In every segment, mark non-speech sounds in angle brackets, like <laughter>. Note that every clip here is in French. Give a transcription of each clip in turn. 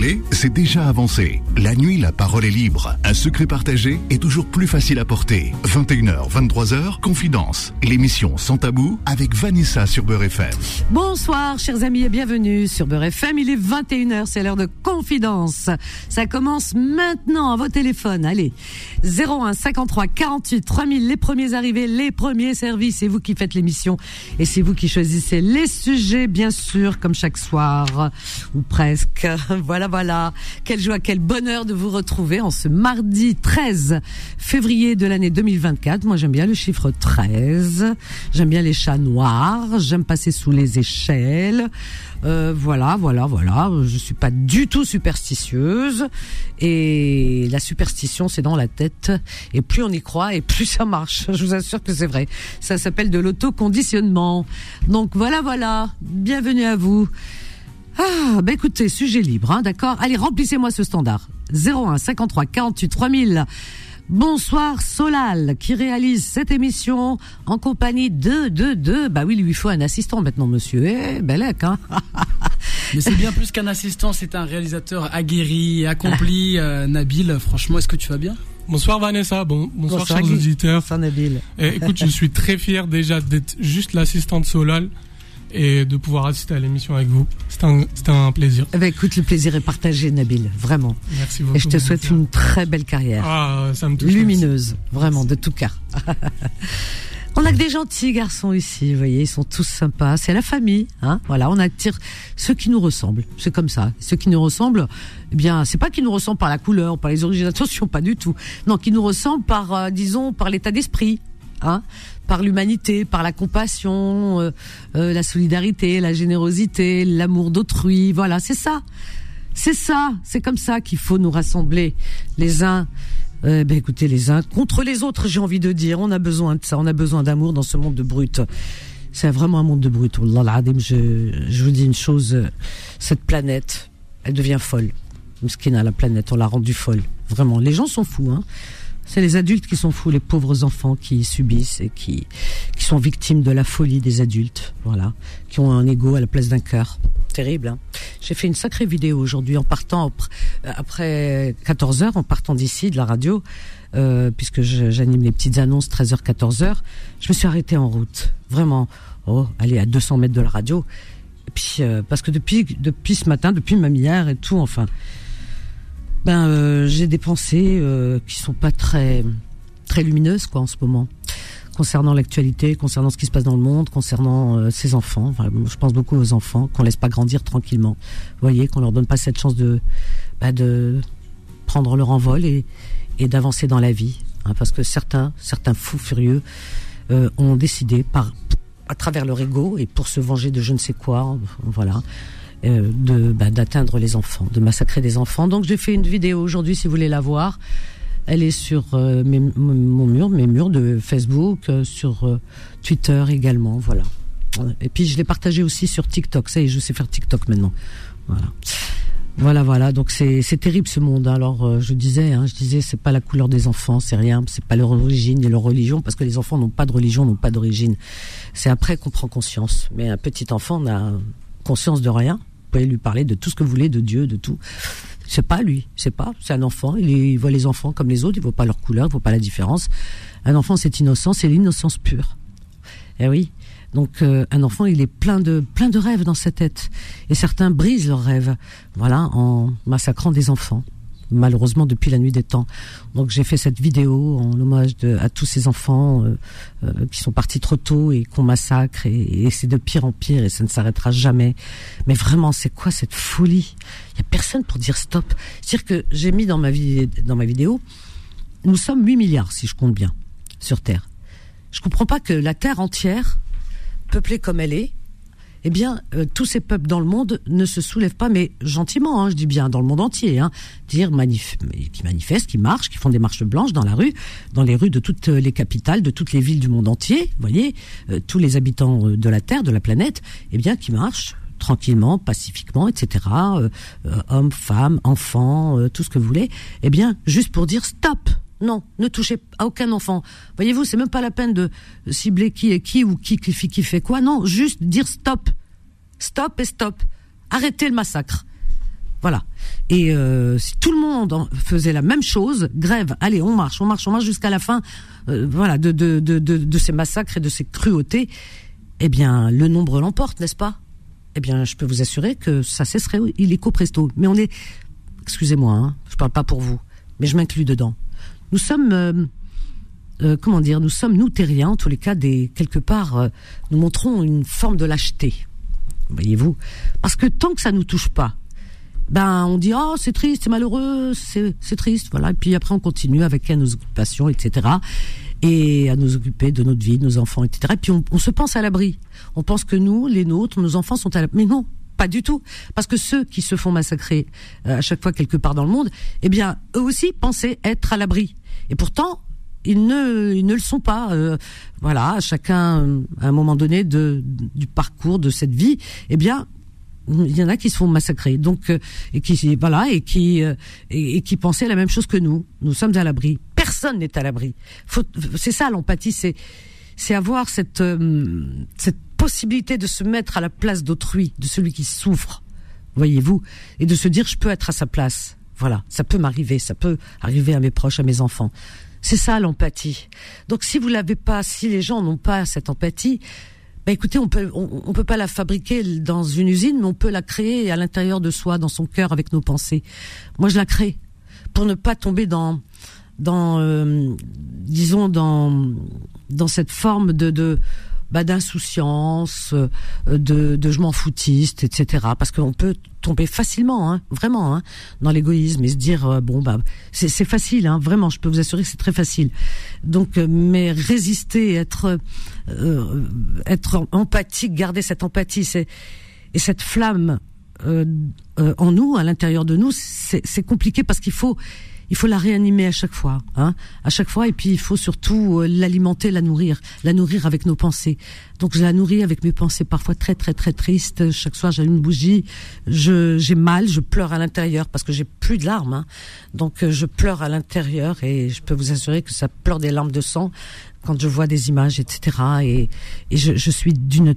parler, c'est déjà avancé. La nuit, la parole est libre. Un secret partagé est toujours plus facile à porter. 21h, 23h, Confidence. L'émission Sans Tabou avec Vanessa sur Beurre FM. Bonsoir, chers amis, et bienvenue sur Beurre FM. Il est 21h, c'est l'heure de Confidence. Ça commence maintenant à vos téléphones. Allez, 01 53 48 3000, les premiers arrivés, les premiers services. C'est vous qui faites l'émission et c'est vous qui choisissez les sujets, bien sûr, comme chaque soir ou presque. <laughs> Voilà, voilà. Quelle joie, quel bonheur de vous retrouver en ce mardi 13 février de l'année 2024. Moi, j'aime bien le chiffre 13. J'aime bien les chats noirs. J'aime passer sous les échelles. Euh, voilà, voilà, voilà. Je suis pas du tout superstitieuse. Et la superstition, c'est dans la tête. Et plus on y croit, et plus <laughs> ça marche. Je vous assure que c'est vrai. Ça s'appelle de l'autoconditionnement. Donc voilà, voilà. Bienvenue à vous. Ah, bah écoutez, sujet libre, hein, d'accord Allez, remplissez-moi ce standard. 01 53 48 3000. Bonsoir Solal, qui réalise cette émission en compagnie de, de, de... Bah oui, il lui faut un assistant maintenant, monsieur. Eh, belek, hein <laughs> Mais c'est bien plus qu'un assistant, c'est un réalisateur aguerri et accompli. Euh, Nabil, franchement, est-ce que tu vas bien? Bonsoir Vanessa, bon, bonsoir, Bonsoir, chers auditeurs. Bonsoir, Nabil. Et écoute, je suis très fier déjà d'être juste l'assistante Solal et de pouvoir assister à l'émission avec vous. C'était un, plaisir. Eh ben, écoute, le plaisir est partagé, Nabil, vraiment. Merci beaucoup. Et je te souhaite une très belle carrière. Ah, ça me touche. lumineuse, vraiment, de tout cœur. <laughs> on a que des gentils garçons ici, vous voyez, ils sont tous sympas. C'est la famille, hein. Voilà, on attire ceux qui nous ressemblent. C'est comme ça. Ceux qui nous ressemblent, eh bien, c'est pas qu'ils nous ressemblent par la couleur, par les origines. <laughs> Attention, pas du tout. Non, qui nous ressemblent par, euh, disons, par l'état d'esprit, hein, par l'humanité, par la compassion, euh, euh, la solidarité, la générosité, l'amour d'autrui. Voilà, c'est ça. C'est ça, c'est comme ça qu'il faut nous rassembler les uns. euh, ben écoutez, les uns contre les autres, j'ai envie de dire. On a besoin de ça, on a besoin d'amour dans ce monde de brutes. C'est vraiment un monde de al-adim, je, je vous dis une chose, cette planète, elle devient folle. Mskina, la planète, on l'a rendue folle. Vraiment, les gens sont fous. Hein. C'est les adultes qui sont fous, les pauvres enfants qui subissent et qui, qui sont victimes de la folie des adultes. Voilà, qui ont un ego à la place d'un cœur. Terrible. Hein. J'ai fait une sacrée vidéo aujourd'hui en partant après- après 14 heures, en partant d'ici de la radio, euh, puisque j'anime les petites annonces 13h 14h. Je me suis arrêtée en route, vraiment. Oh, allez à 200 mètres de la radio. Puis euh, parce que depuis depuis ce matin, depuis même hier et tout, enfin, ben euh, j'ai des pensées euh, qui sont pas très très lumineuses quoi en ce moment concernant l'actualité, concernant ce qui se passe dans le monde, concernant euh, ces enfants. Je pense beaucoup aux enfants qu'on laisse pas grandir tranquillement. Vous voyez, qu'on leur donne pas cette chance de bah, de prendre leur envol et, et d'avancer dans la vie. hein, parce que certains certains fous furieux euh, ont décidé par à travers leur ego et pour se venger de je ne sais quoi, voilà, euh, de bah, d'atteindre les enfants, de massacrer des enfants. Donc j'ai fait une vidéo aujourd'hui, si vous voulez la voir. Elle est sur euh, mes- mon mur, mes murs de Facebook, euh, sur Twitter également, voilà. Et puis je l'ai partagé aussi sur TikTok. Ça y est, je sais faire TikTok maintenant. Voilà. Voilà, voilà. Donc c'est c'est terrible ce monde. hein. Alors je disais, hein, je disais, c'est pas la couleur des enfants, c'est rien, c'est pas leur origine ni leur religion, parce que les enfants n'ont pas de religion, n'ont pas d'origine. C'est après qu'on prend conscience. Mais un petit enfant n'a conscience de rien. Vous pouvez lui parler de tout ce que vous voulez, de Dieu, de tout. C'est pas lui, c'est pas. C'est un enfant. Il, voit les enfants comme les autres. Il voit pas leur couleur, il voit pas la différence. Un enfant, c'est innocent, c'est l'innocence pure. Eh oui. Donc euh, un enfant, il est plein de plein de rêves dans sa tête, et certains brisent leurs rêves, voilà, en massacrant des enfants. Malheureusement, depuis la nuit des temps. Donc j'ai fait cette vidéo en hommage à tous ces enfants euh, euh, qui sont partis trop tôt et qu'on massacre, et, c'est de pire en pire, et ça ne s'arrêtera jamais. Mais vraiment, c'est quoi cette folie? Il y a personne pour dire stop. C'est-à-dire que j'ai mis dans ma vidéo, nous sommes 8 milliards, si je compte bien, sur Terre. Je comprends pas que la Terre entière peuplée comme elle est, eh bien, euh, tous ces peuples dans le monde ne se soulèvent pas, mais gentiment, hein, je dis bien dans le monde entier, hein, dire manif qui manifestent, qui marchent, qui font des marches blanches dans la rue, dans les rues de toutes les capitales, de toutes les villes du monde entier, vous voyez, euh, tous les habitants euh, de la Terre, de la planète, eh bien, qui marchent tranquillement, pacifiquement, etc. euh, euh, hommes, femmes, enfants, euh, tout ce que vous voulez. Eh bien, juste pour dire stop. Non, ne touchez à aucun enfant. Voyez-vous, c'est même pas la peine de cibler qui est qui ou qui qui, fait- qui fait quoi. Non, juste dire stop. Stop et stop. Arrêtez le massacre. Voilà. Et euh, si tout le monde faisait la même chose, grève, allez, on marche, on marche, on marche jusqu'à la fin, euh, voilà, de, ces massacres et de ces cruautés, eh bien, le nombre l'emporte, n'est-ce pas? Eh bien, je peux vous assurer que ça cesserait illico presto. Mais on est, excusez-moi, hein, je parle pas pour vous, mais je m'inclus dedans. Nous sommes, euh, comment dire, nous sommes nous terriens, en tous les cas, des quelque part, nous montrons une forme de lâcheté, voyez-vous, parce que tant que ça nous touche pas, ben on dit oh c'est triste, c'est malheureux, c'est triste, voilà. Et puis après on continue avec nos occupations, etc. Et à nous occuper de notre vie, de nos enfants, etc. Et puis on, se pense à l'abri. On pense que nous, les nôtres, nos enfants sont à l'abri. Mais non, pas du tout. Parce que ceux qui se font massacrer euh, à chaque fois quelque part dans le monde, eh bien eux aussi pensaient être à l'abri. Et pourtant ils ne, ils ne le sont pas. Euh, voilà, chacun à un moment donné de, du parcours de cette vie, eh bien, il y en a qui se font massacrer. Donc euh, et qui voilà et qui euh, et, qui pensaient la même chose que nous. Nous sommes à l'abri. Personne n'est à l'abri. C'est ça l'empathie c'est c'est avoir cette euh, cette possibilité de se mettre à la place d'autrui de celui qui souffre voyez-vous et de se dire je peux être à sa place voilà ça peut m'arriver ça peut arriver à mes proches à mes enfants c'est ça l'empathie donc si vous l'avez pas si les gens n'ont pas cette empathie bah, écoutez, on peut peut pas la fabriquer dans une usine, mais on peut la créer à l'intérieur de soi, dans son cœur, avec nos pensées. Moi, je la crée pour ne pas tomber dans dans euh, disons dans dans cette forme de bah, d'insouciance, euh, de, de je m'en foutiste, etc. Parce qu'on peut tomber facilement, hein, vraiment, hein, dans l'égoïsme et se dire euh, bon bah c'est facile, hein, vraiment, je peux vous assurer que c'est très facile. Donc, euh, mais résister, être être empathique, garder cette empathie, c'est et cette flamme en nous, à l'intérieur de nous, c'est compliqué parce qu'il faut il faut la réanimer à chaque fois, hein, à chaque fois. Et puis il faut surtout euh, l'alimenter, la nourrir, la nourrir avec nos pensées. Donc je la nourris avec mes pensées parfois très très très tristes. Chaque soir j'ai une bougie, je j'ai mal, je pleure à l'intérieur parce que j'ai plus de larmes. Hein. Donc euh, je pleure à l'intérieur et je peux vous assurer que ça pleure des larmes de sang quand je vois des images, etc. Et, je, je suis d'une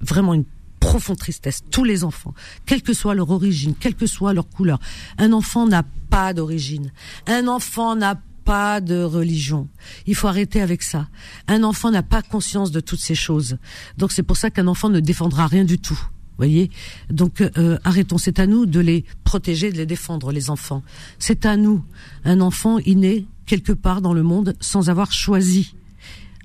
vraiment une profonde tristesse. Tous les enfants, quelle que soit leur origine, quelle que soit leur couleur. Un enfant n'a pas d'origine. Un enfant n'a pas de religion. Il faut arrêter avec ça. Un enfant n'a pas conscience de toutes ces choses. Donc c'est pour ça qu'un enfant ne défendra rien du tout. Voyez? Donc euh, arrêtons. C'est à nous de les protéger, de les défendre, les enfants. C'est à nous. Un enfant, il naît quelque part dans le monde sans avoir choisi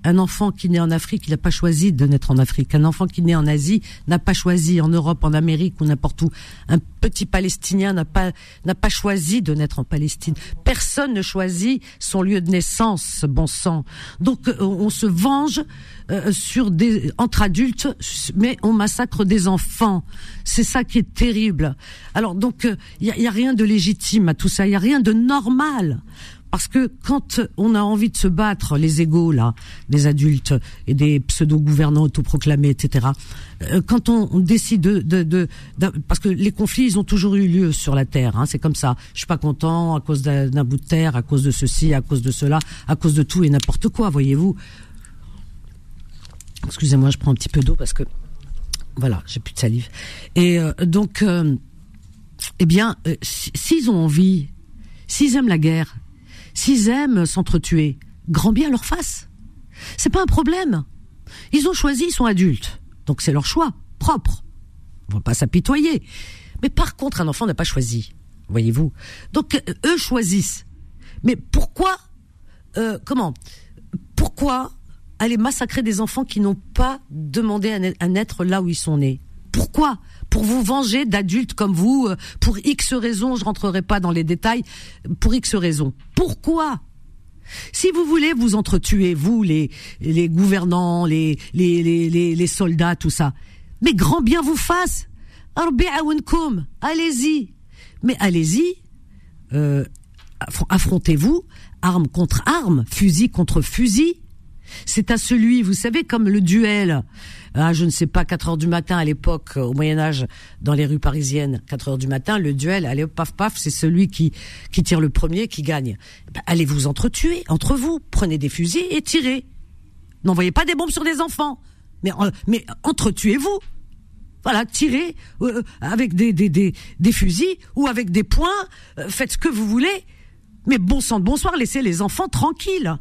un enfant qui naît en Afrique, il n'a pas choisi de naître en Afrique. Un enfant qui naît en Asie n'a pas choisi en Europe, en Amérique ou n'importe où. Un petit Palestinien n'a pas n'a pas choisi de naître en Palestine. Personne ne choisit son lieu de naissance, bon sang. Donc euh, on se venge euh, sur des entre adultes, mais on massacre des enfants. C'est ça qui est terrible. Alors donc il euh, y, a, a rien de légitime à tout ça. Il y a rien de normal. Parce que quand on a envie de se battre, les égaux là, des adultes et des pseudo-gouvernants autoproclamés, etc. Euh, quand on, décide de, parce que les conflits, ils ont toujours eu lieu sur la terre. Hein, c'est comme ça. Je suis pas content à cause d'un bout de terre, à cause de ceci, à cause de cela, à cause de tout et n'importe quoi. Voyez-vous. Excusez-moi, je prends un petit peu d'eau parce que voilà, j'ai plus de salive. Et euh, donc, euh, eh bien, s'ils ont envie, s'ils aiment la guerre, S'ils aiment s'entretuer, grand bien leur face. C'est pas un problème. Ils ont choisi, ils sont adultes. Donc c'est leur choix, propre. On va pas s'apitoyer. Mais par contre, un enfant n'a pas choisi. Voyez-vous. Donc euh, eux choisissent. Mais pourquoi, euh, comment, pourquoi aller massacrer des enfants qui n'ont pas demandé à naître là où ils sont nés? Pourquoi? Pour vous venger d'adultes comme vous, euh, pour X raisons, je rentrerai pas dans les détails, pour X raisons. Pourquoi? Si vous voulez vous entretuer, vous, les, gouvernants, les, soldats, tout ça, mais grand bien vous fasse. Allez-y. Mais allez-y. Euh, affrontez-vous, arme contre arme, fusil contre fusil. C'est à celui, vous savez, comme le duel ah, je ne sais pas, 4 heures du matin à l'époque, au Moyen Âge, dans les rues parisiennes, 4 heures du matin, le duel, allez paf paf, c'est celui qui qui tire le premier qui gagne. Ben, allez vous entretuer entre vous, prenez des fusils et tirez. N'envoyez pas des bombes sur des enfants, mais mais entretuez-vous. Voilà, tirez euh, avec des, des, des, des, fusils ou avec des poings, euh, faites ce que vous voulez. Mais bon sang de bonsoir, laissez les enfants tranquilles.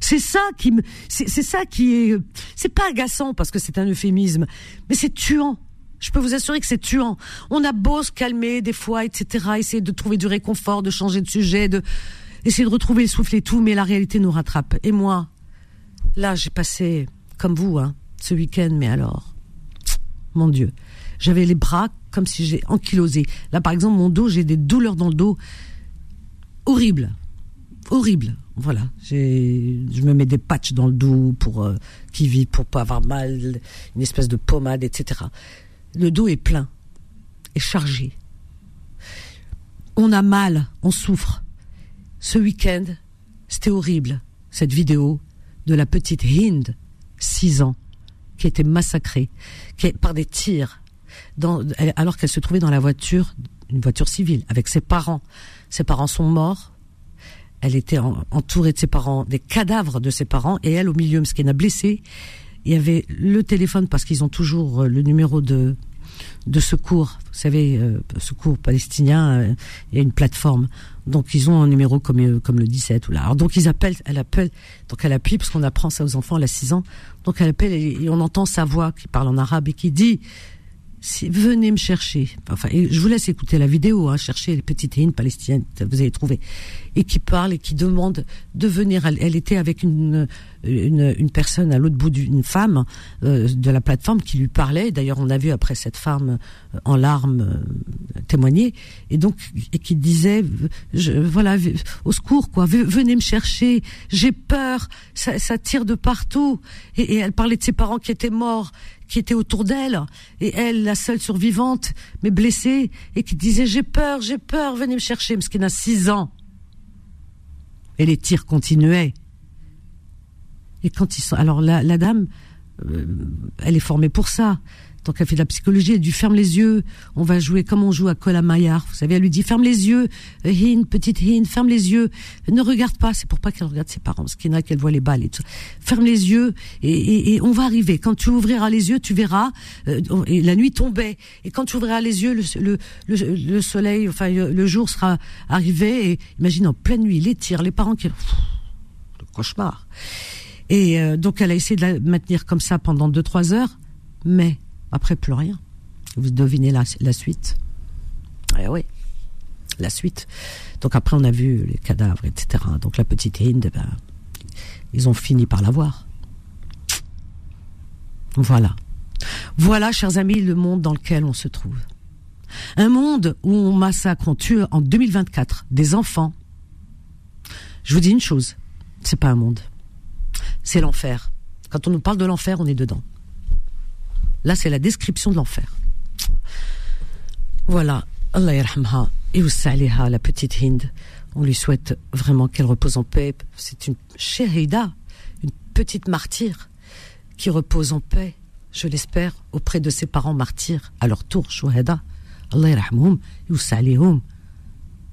C'est ça qui me, c'est ça qui est, c'est pas agaçant parce que c'est un euphémisme, mais c'est tuant. Je peux vous assurer que c'est tuant. On a beau se calmer des fois, etc., essayer de trouver du réconfort, de changer de sujet, de essayer de retrouver le souffle et tout, mais la réalité nous rattrape. Et moi, là, j'ai passé, comme vous, hein, ce week-end, mais alors, mon Dieu, j'avais les bras comme si j'ai ankylosé. Là, par exemple, mon dos, j'ai des douleurs dans le dos horribles, horribles. Voilà, je me mets des patchs dans le dos pour euh, qui vit pour pas avoir mal, une espèce de pommade, etc. Le dos est plein, est chargé. On a mal, on souffre. Ce week-end, c'était horrible. Cette vidéo de la petite Hind, 6 ans, qui était massacrée qui, par des tirs, alors qu'elle se trouvait dans la voiture, une voiture civile, avec ses parents. Ses parents sont morts, elle était entourée de ses parents, des cadavres de ses parents, et elle au milieu, ce qui a blessé. Il y avait le téléphone parce qu'ils ont toujours euh, le numéro de de secours. Vous savez, euh, secours palestinien, euh, il y a une plateforme. Donc ils ont un numéro comme comme le 17 ou là. Donc ils appellent, elle appelle, donc elle appuie parce qu'on apprend ça aux enfants, elle a 6 ans. Donc elle appelle et on entend sa voix qui parle en arabe et qui dit si, venez me chercher. Enfin, je vous laisse écouter la vidéo, hein, chercher les petites hymnes palestiniennes, vous allez trouver. Et qui parle et qui demande de venir. Elle, était avec une, une, une, personne à l'autre bout d'une femme euh, de la plateforme qui lui parlait. D'ailleurs, on a vu après cette femme euh, en larmes euh, témoigner. Et donc, et qui disait, je, voilà, au secours, quoi. Venez me chercher. J'ai peur. Ça, ça, tire de partout. Et, et elle parlait de ses parents qui étaient morts qui était autour d'elle, et elle, la seule survivante, mais blessée, et qui disait j'ai peur, j'ai peur, venez me chercher, parce qu'il a six ans. Et les tirs continuaient. Et quand ils sont, alors la, la dame, euh, elle est formée pour ça donc elle fait de la psychologie, elle lui ferme les yeux, on va jouer comme on joue à Colamaillard, vous savez, elle lui dit ferme les yeux, Hin, petite Hin, ferme les yeux, ne regarde pas, c'est pour pas qu'elle regarde ses parents, parce qu'il y en a qu'elle voit les balles et tout. Ferme les yeux et, on va arriver. Quand tu ouvriras les yeux, tu verras, euh, et la nuit tombait, et quand tu ouvriras les yeux, le, le, soleil, enfin le jour sera arrivé, et imagine en pleine nuit, les tirs, les parents qui... le cauchemar. Et euh, donc elle a essayé de la maintenir comme ça pendant deux trois heures, mais après, plus rien. Vous devinez la, suite. Eh oui, la suite. Donc après, on a vu les cadavres, etc. Donc la petite Hind, ben, ils ont fini par la voir. Voilà. Voilà, chers amis, le monde dans lequel on se trouve. Un monde où on massacre, on tue en 2024 des enfants. Je vous dis une chose, c'est pas un monde. C'est l'enfer. Quand on nous parle de l'enfer, on est dedans. Là, c'est la description de l'enfer. Voilà. Allah yarhamha. Et la petite Hind. On lui souhaite vraiment qu'elle repose en paix. C'est une shahida, une petite martyre qui repose en paix, je l'espère, auprès de ses parents martyrs, à leur tour, shuhada. Allah yarhamhum,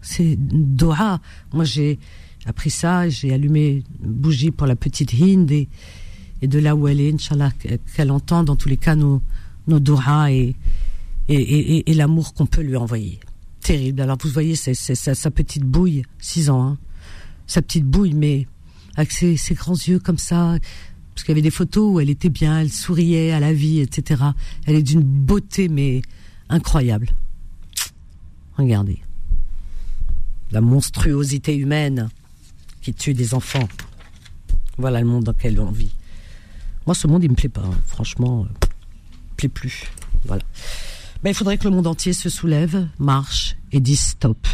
C'est doha. Moi, j'ai appris ça, j'ai allumé une bougie pour la petite Hind et et de là où elle est, Inch'Allah, qu'elle entend dans tous les cas nos, nos et, et, et, l'amour qu'on peut lui envoyer. Terrible. Alors vous voyez, c'est sa, petite bouille, 6 ans, hein. sa petite bouille, mais avec ses, ses grands yeux comme ça, parce qu'il y avait des photos où elle était bien, elle souriait à la vie, etc. Elle est d'une beauté, mais incroyable. Regardez. La monstruosité humaine qui tue des enfants. Voilà le monde dans lequel on vit. Moi, ce monde, il me plaît pas. Hein. Franchement, euh, plaît plus. Voilà. Mais il faudrait que le monde entier se soulève, marche et dise stop.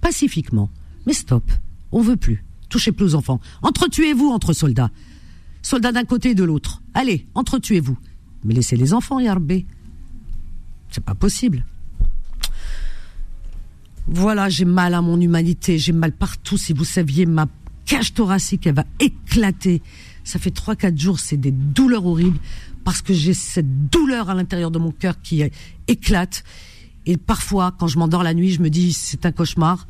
Pacifiquement. Mais stop. On veut plus. Touchez plus aux enfants. Entretuez-vous entre soldats. Soldats d'un côté et de l'autre. Allez, entretuez-vous. Mais laissez les enfants, Yarbé. C'est pas possible. Voilà, j'ai mal à mon humanité, j'ai mal partout. Si vous saviez, ma cage thoracique, elle va éclater. Ça fait trois quatre jours, c'est des douleurs horribles parce que j'ai cette douleur à l'intérieur de mon cœur qui éclate. Et parfois, quand je m'endors la nuit, je me dis c'est un cauchemar.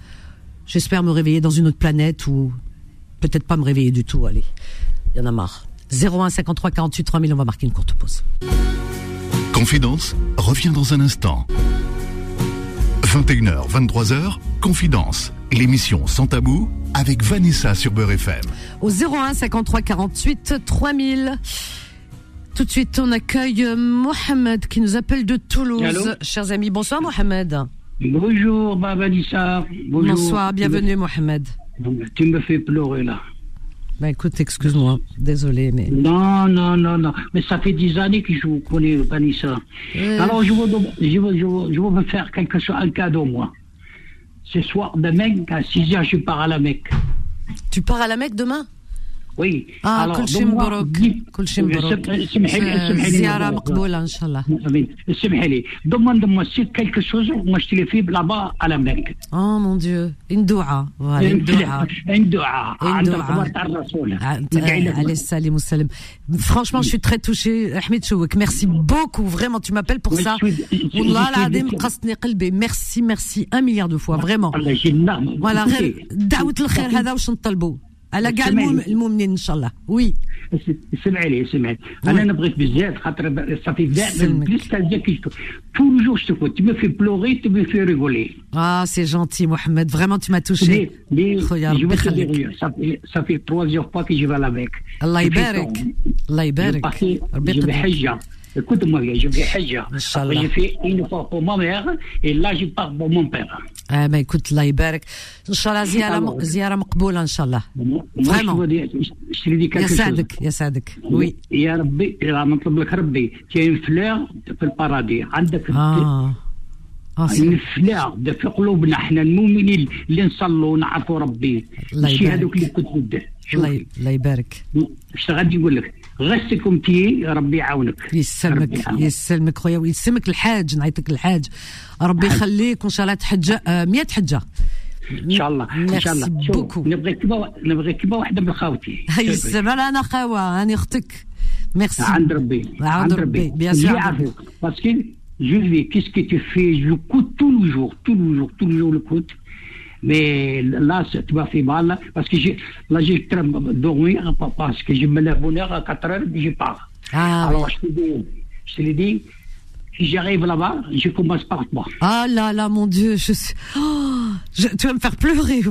J'espère me réveiller dans une autre planète ou peut-être pas me réveiller du tout. Allez, il y en a marre. 01 53 48 3000, on va marquer une courte pause. Confidence revient dans un instant. 21h, 23h, Confidence, l'émission sans tabou avec Vanessa sur Beurre FM. Au 01 53 48 3000. Tout de suite, on accueille Mohamed qui nous appelle de Toulouse. Chers amis, bonsoir Mohamed. Bonjour, Vanessa. Bonjour. Bonsoir, bienvenue Mohamed. Tu me fais pleurer là. Bah écoute, excuse-moi, désolé, mais. Non, non, non, non. Mais ça fait dix années que je vous connais, Vanessa. Alors, je veux, je, veux, je, veux, je me faire quelque chose, un cadeau, moi. Ce soir, demain, à 6 h je pars à la Mecque. Tu pars à la Mecque demain? Oui. اه كل شيء مبروك كل شيء مبروك زيارة مقبولة إن شاء الله اسمحي لي demande-moi si quelque chose moi je te le fais là-bas à la Mecque Oh mon Dieu une دعاء voilà une دعاء une دعاء une دعاء عليه السلام والسلام franchement je suis très touchée Ahmed Chouek merci beaucoup vraiment tu m'appelles pour ça والله العظيم قصني قلبي merci merci un milliard de fois vraiment voilà غير دعوة الخير هذا واش نطلبوا على كاع المؤمنين ان شاء الله وي سمعي لي سمعي انا نبغيك بزاف خاطر صافي دائما بليس كي tous les jours je te vois tu me fais pleurer tu me fais rigoler ah c'est gentil Mohamed vraiment tu m'as touché خويا ربي يخليك صافي trois jours pas que je vais avec الله يبارك الله يبارك ربي يقدر حجه Écoute-moi bien, je vais Hajj. Après, j'ai fait une fois pour ma mère et là, je pars pour mon père. Ah, ben écoute, الله يبارك. إن شاء الله زيارة زيارة مقبولة إن شاء الله. Vraiment. يسعدك يسعدك. وي. يا ربي نطلب لك ربي كاين فلور في البارادي عندك آه. اه الفلاغ في قلوبنا احنا المؤمنين اللي نصلوا ونعرفوا ربي ماشي هذوك اللي كنت بده الله الله يبارك اش غادي نقول لك غسكم تي ربي يعاونك. يسلمك يسلمك خويا ويسلمك الحاج نعيطك الحاج ربي يخليك وان شاء الله تحج 100 حجة. إن شاء الله إن شاء الله. بوكو. نبغي كيما نبغي كيما واحدة من خاوتي <laughs> يسلم. أنا خاوة أنا أختك. ميرسي. عند ربي عند ربي. بيان سور باسكو je lui qu'est-ce que tu fais? Je coûte tous les jours, tous les jours, tous les jours le coûte. Mais là, tu m'as fait mal, parce que là, j'ai dormi, parce que je me lève bonne heure à 4 heures, et je pars. Ah, Alors, je te dis, je te l'ai dit, si j'arrive là-bas, je commence par toi. Ah là là, mon Dieu, je suis. Oh, je... tu vas me faire pleurer.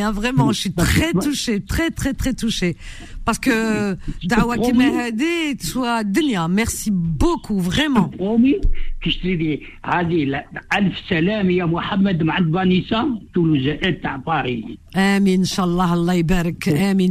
Hein, vraiment, je suis très touchée, très très très touchée. Parce que Dawa oh, Kimehade, toi, Denia, merci beaucoup, vraiment. Oh, Promis que je te dis, allez, alf salam, Mohamed Toulouse, et à Paris. Amin, Inch'Allah, Allah y barak. Amin.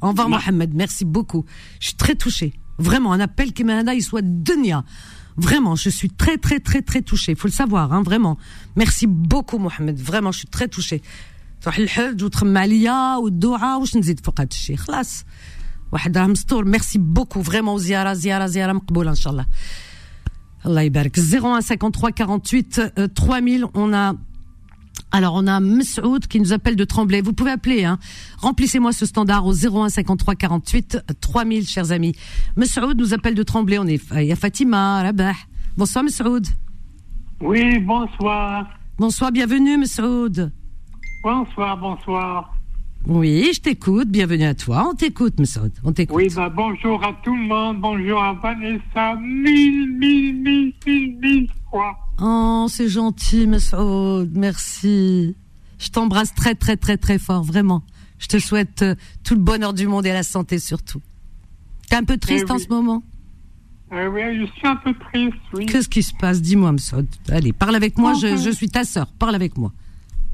Envers Mohamed, merci beaucoup. Je suis très touchée. Vraiment, un appel qui m'a il soit Denia. Vraiment, je suis très, très, très, très touchée. Il Faut le savoir, hein, vraiment. Merci beaucoup, Mohamed. Vraiment, je suis très touchée. Merci beaucoup, vraiment, Ziara, Ziara, Ziara, Mqboul, Inch'Allah. Allah 01 53 48 3000, on a alors, on a Messoud qui nous appelle de Tremblay. Vous pouvez appeler, hein. Remplissez-moi ce standard au 01 53 48 3000, chers amis. Messoud nous appelle de Tremblay. On est, il y a Fatima, Rabah. Bonsoir, Messoud. Oui, bonsoir. Bonsoir, bienvenue, Messoud. Bonsoir, bonsoir. Oui, je t'écoute. Bienvenue à toi. On t'écoute, Messoud. On t'écoute. Oui, bah, bonjour à tout le monde. Bonjour à Vanessa. Mille, mille, mille, mille, mille fois. Oh, c'est gentil, Messoud. Merci. Je t'embrasse très, très, très, très fort, vraiment. Je te souhaite euh, tout le bonheur du monde et la santé surtout. T'es un peu triste Eh en oui. ce moment? Euh, oui, je suis un peu triste, oui. Qu'est-ce qui se passe? Dis-moi, Messoud. Allez, parle avec moi. Je, suis ta sœur. Parle avec moi.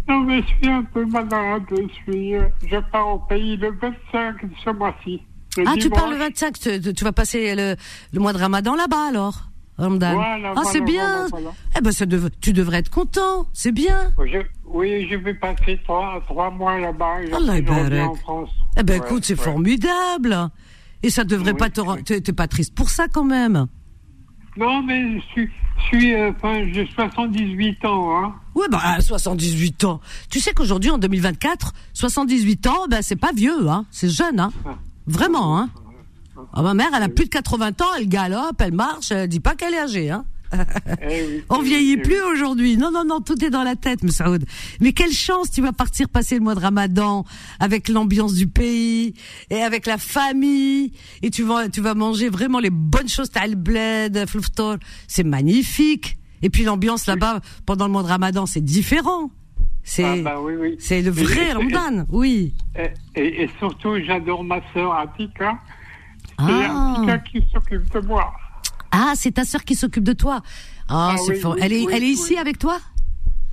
Non, mais je suis un peu malade. Je suis, euh, je pars au pays le 25 de ce mois-ci. Ah, tu parles le 25. Tu, tu vas passer le, le mois de Ramadan là-bas alors? Ramadan. Voilà, ah, c'est bien. voilà. Eh ben, ça dev- tu devrais être content. C'est bien. Je, oui, je vais passer trois, trois mois là-bas. Allah je en France. Eh ben, Ouais, écoute, c'est ouais. formidable. Et ça devrait Oui, pas te. oui. T'es pas triste pour ça quand même. Non, mais je suis, je suis, euh, enfin, j'ai 78 ans, hein. Ouais, bah, à 78 ans. Tu sais qu'aujourd'hui, en 2024, 78 ans, ben, c'est pas vieux, hein. C'est jeune, hein. Vraiment, hein. Ah, ma mère, elle a plus de 80 ans, elle galope, elle marche, elle dit pas qu'elle est âgée, hein. Eh oui, <laughs> On vieillit oui, plus aujourd'hui. Non, non, non, tout est dans la tête, Moussaoud. Mais quelle chance, tu vas partir passer le mois de Ramadan avec l'ambiance du pays et avec la famille et tu vas, tu vas manger vraiment les bonnes choses. T'as le bled. C'est magnifique. Et puis l'ambiance là-bas pendant le mois de Ramadan, c'est différent. C'est, Ah, bah c'est le vrai Ramadan. Oui. Et, et- et surtout, j'adore ma sœur Atika. Ah. Qui s'occupe de moi. Ah, c'est ta sœur qui s'occupe de toi. Ah, Ah oui, oui, Elle est, oui, elle est ici avec toi?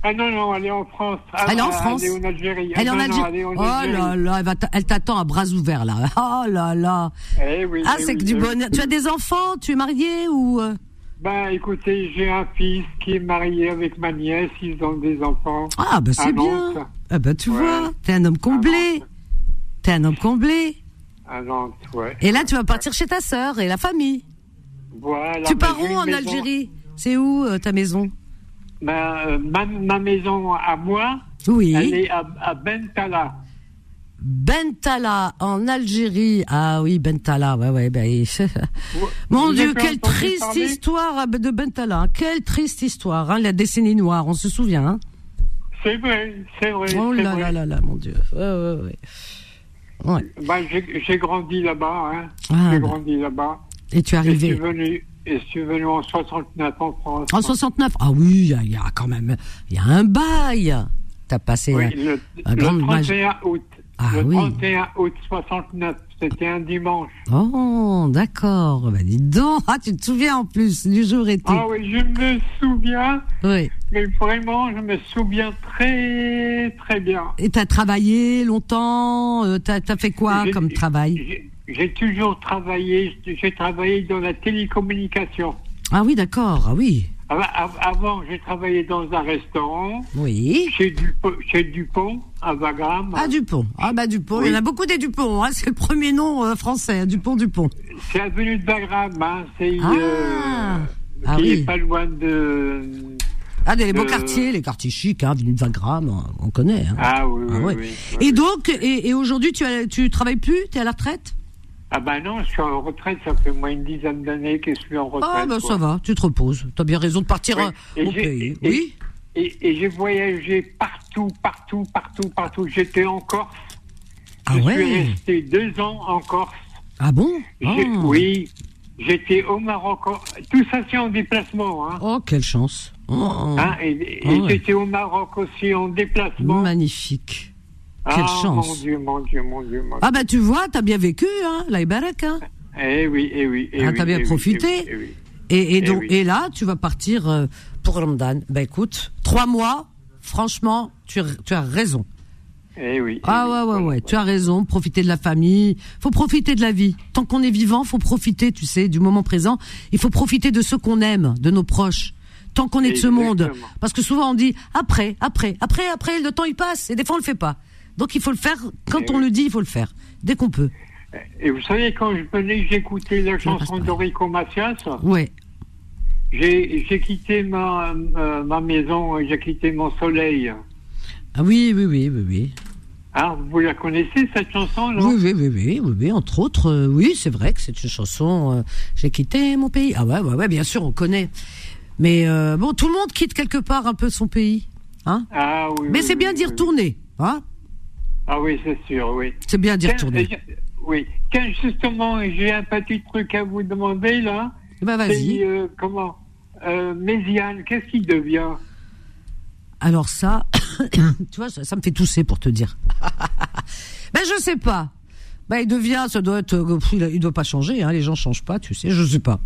Ah non, non, elle est en France. Ah, Elle est en ah, France. Elle est en Algérie. Elle est Ah en non, Algérie. Oh là là, elle, t'attend à bras ouverts là. <laughs> Oh là là. Eh oui, Ah, eh c'est oui, que du eh oui. bonheur. Tu as des enfants? Tu es marié ou euh? Ben, écoutez, j'ai un fils qui est marié avec ma nièce. Ils ont des enfants. Ah bah c'est bien. Ah bah tu Ouais. vois, t'es un homme comblé. T'es un homme comblé. À Nantes, ouais. Et là tu vas partir chez ta sœur et la famille. Voilà. tu pars où en maison- Algérie? C'est où euh, ta maison? Euh, ma, ma maison à moi, Oui. elle est à, à Bentala. Bentala en Algérie. Ah oui, Bentala. Ouais ouais. Ben, Mon Vous Dieu, avez quelle entendu triste histoire de Bentala. Quelle triste histoire. Hein, la décennie noire, on se souvient. Hein C'est vrai, c'est vrai. oh là vrai. là là là, mon Dieu. Ouais ouais ouais. Ouais. Ben, j'ai grandi là-bas, hein. Ah, j'ai bah. grandi là-bas. Et tu es Et je suis arrivé. venu, et je suis venu en 69 en France. En 69 Ah oui, il y a- il y, a quand même, il y a un bail. T'as passé. Oui, euh, le, un le grand 31 août. Ah le oui. 31 août 69, c'était un dimanche. Oh, d'accord. Bah dis donc, ah, tu te souviens en plus du jour tout. Ah oui, je me souviens, Oui. mais vraiment, je me souviens très, très bien. Et t'as travaillé longtemps euh, T'as as fait quoi comme travail? J'ai- J'ai toujours travaillé, j'ai travaillé dans la télécommunication. Ah oui, d'accord. Ah oui. Av- av- Avant, j'ai travaillé dans un restaurant Oui. chez Dupont, chez Dupont à Wagram. Ah Dupont. Ah bah Dupont. Il y en a beaucoup des Dupont. Hein. C'est le premier nom euh, français. hein, Dupont Dupont. C'est avenue de Wagram, hein, c'est Ah. euh, Ah qui oui. est pas loin de. Ah des beaux quartiers, les quartiers chics, hein, avenue de Wagram, on connaît. Hein. Ah oui, oui, Ah oui, oui. Et donc, et, et aujourd'hui, tu as, tu travailles plus? T'es à la retraite? Ah ben non, je suis en retraite, ça fait moins une dizaine d'années que je suis en retraite. Ah quoi. ça va, tu te reposes. T'as bien raison de partir Oui. Et au j'ai- pays. et- Oui. Et, et j'ai voyagé partout, partout, partout, partout. J'étais en Corse. Ah je suis ouais. resté deux ans en Corse. Ah bon Ah. Oui, j'étais au Maroc. Tout ça, c'est en déplacement. Hein. Oh, quelle chance. Oh, Hein, et et Ah ouais. j'étais au Maroc aussi en déplacement. Magnifique. Quelle ah, chance. Mon Dieu, mon Dieu, mon Dieu, mon Dieu. Ah bah tu vois, t'as bien vécu, hein, la Ibarak, hein. Eh oui, eh oui, eh Ah, oui. t'as bien eh profité. eh oui, eh. Et, et donc, oui. et là, tu vas partir euh, pour Ramadan. Ben écoute, trois mois, franchement, tu, as- tu as raison. Eh oui. Ah ouais, ouais, voilà, ouais, tu as raison, profiter de la famille. Faut profiter de la vie. Tant qu'on est vivant, faut profiter, tu sais, du moment présent. Il faut profiter de ceux qu'on aime, de nos proches. Tant qu'on est de ce monde. Parce que souvent on dit après, après, après, après, le temps il passe. Et des fois on le fait pas. Donc il faut le faire. Quand on oui. le dit, il faut le faire. Dès qu'on peut. Et vous savez, quand je venais, j'écoutais la Je chanson d'Orico Macias. Ouais. J'ai quitté ma, euh, ma maison, j'ai quitté mon soleil. Ah oui, oui, oui, oui, oui. Ah, vous la connaissez, cette chanson, là Oui, oui, oui, oui, oui, oui, entre autres, euh, oui, c'est vrai que c'est une chanson. euh, J'ai quitté mon pays. Ah ouais, ouais, ouais, bien sûr, on connaît. Mais euh, bon, tout le monde quitte quelque part un peu son pays, hein? Ah oui. Mais oui, c'est bien oui, d'y oui. retourner, hein? Ah oui, c'est sûr, oui. C'est bien d'y retourner. Oui. Tiens, justement, j'ai un petit truc à vous demander, là. C'est, vas-y. euh, comment euh, Méziane, qu'est-ce qu'il devient Alors ça, <coughs> tu vois, ça, ça me fait tousser pour te dire. <laughs> ben je sais pas. Ben il devient, ça doit être, euh, il, il doit pas changer, hein, les gens changent pas, tu sais, je sais pas.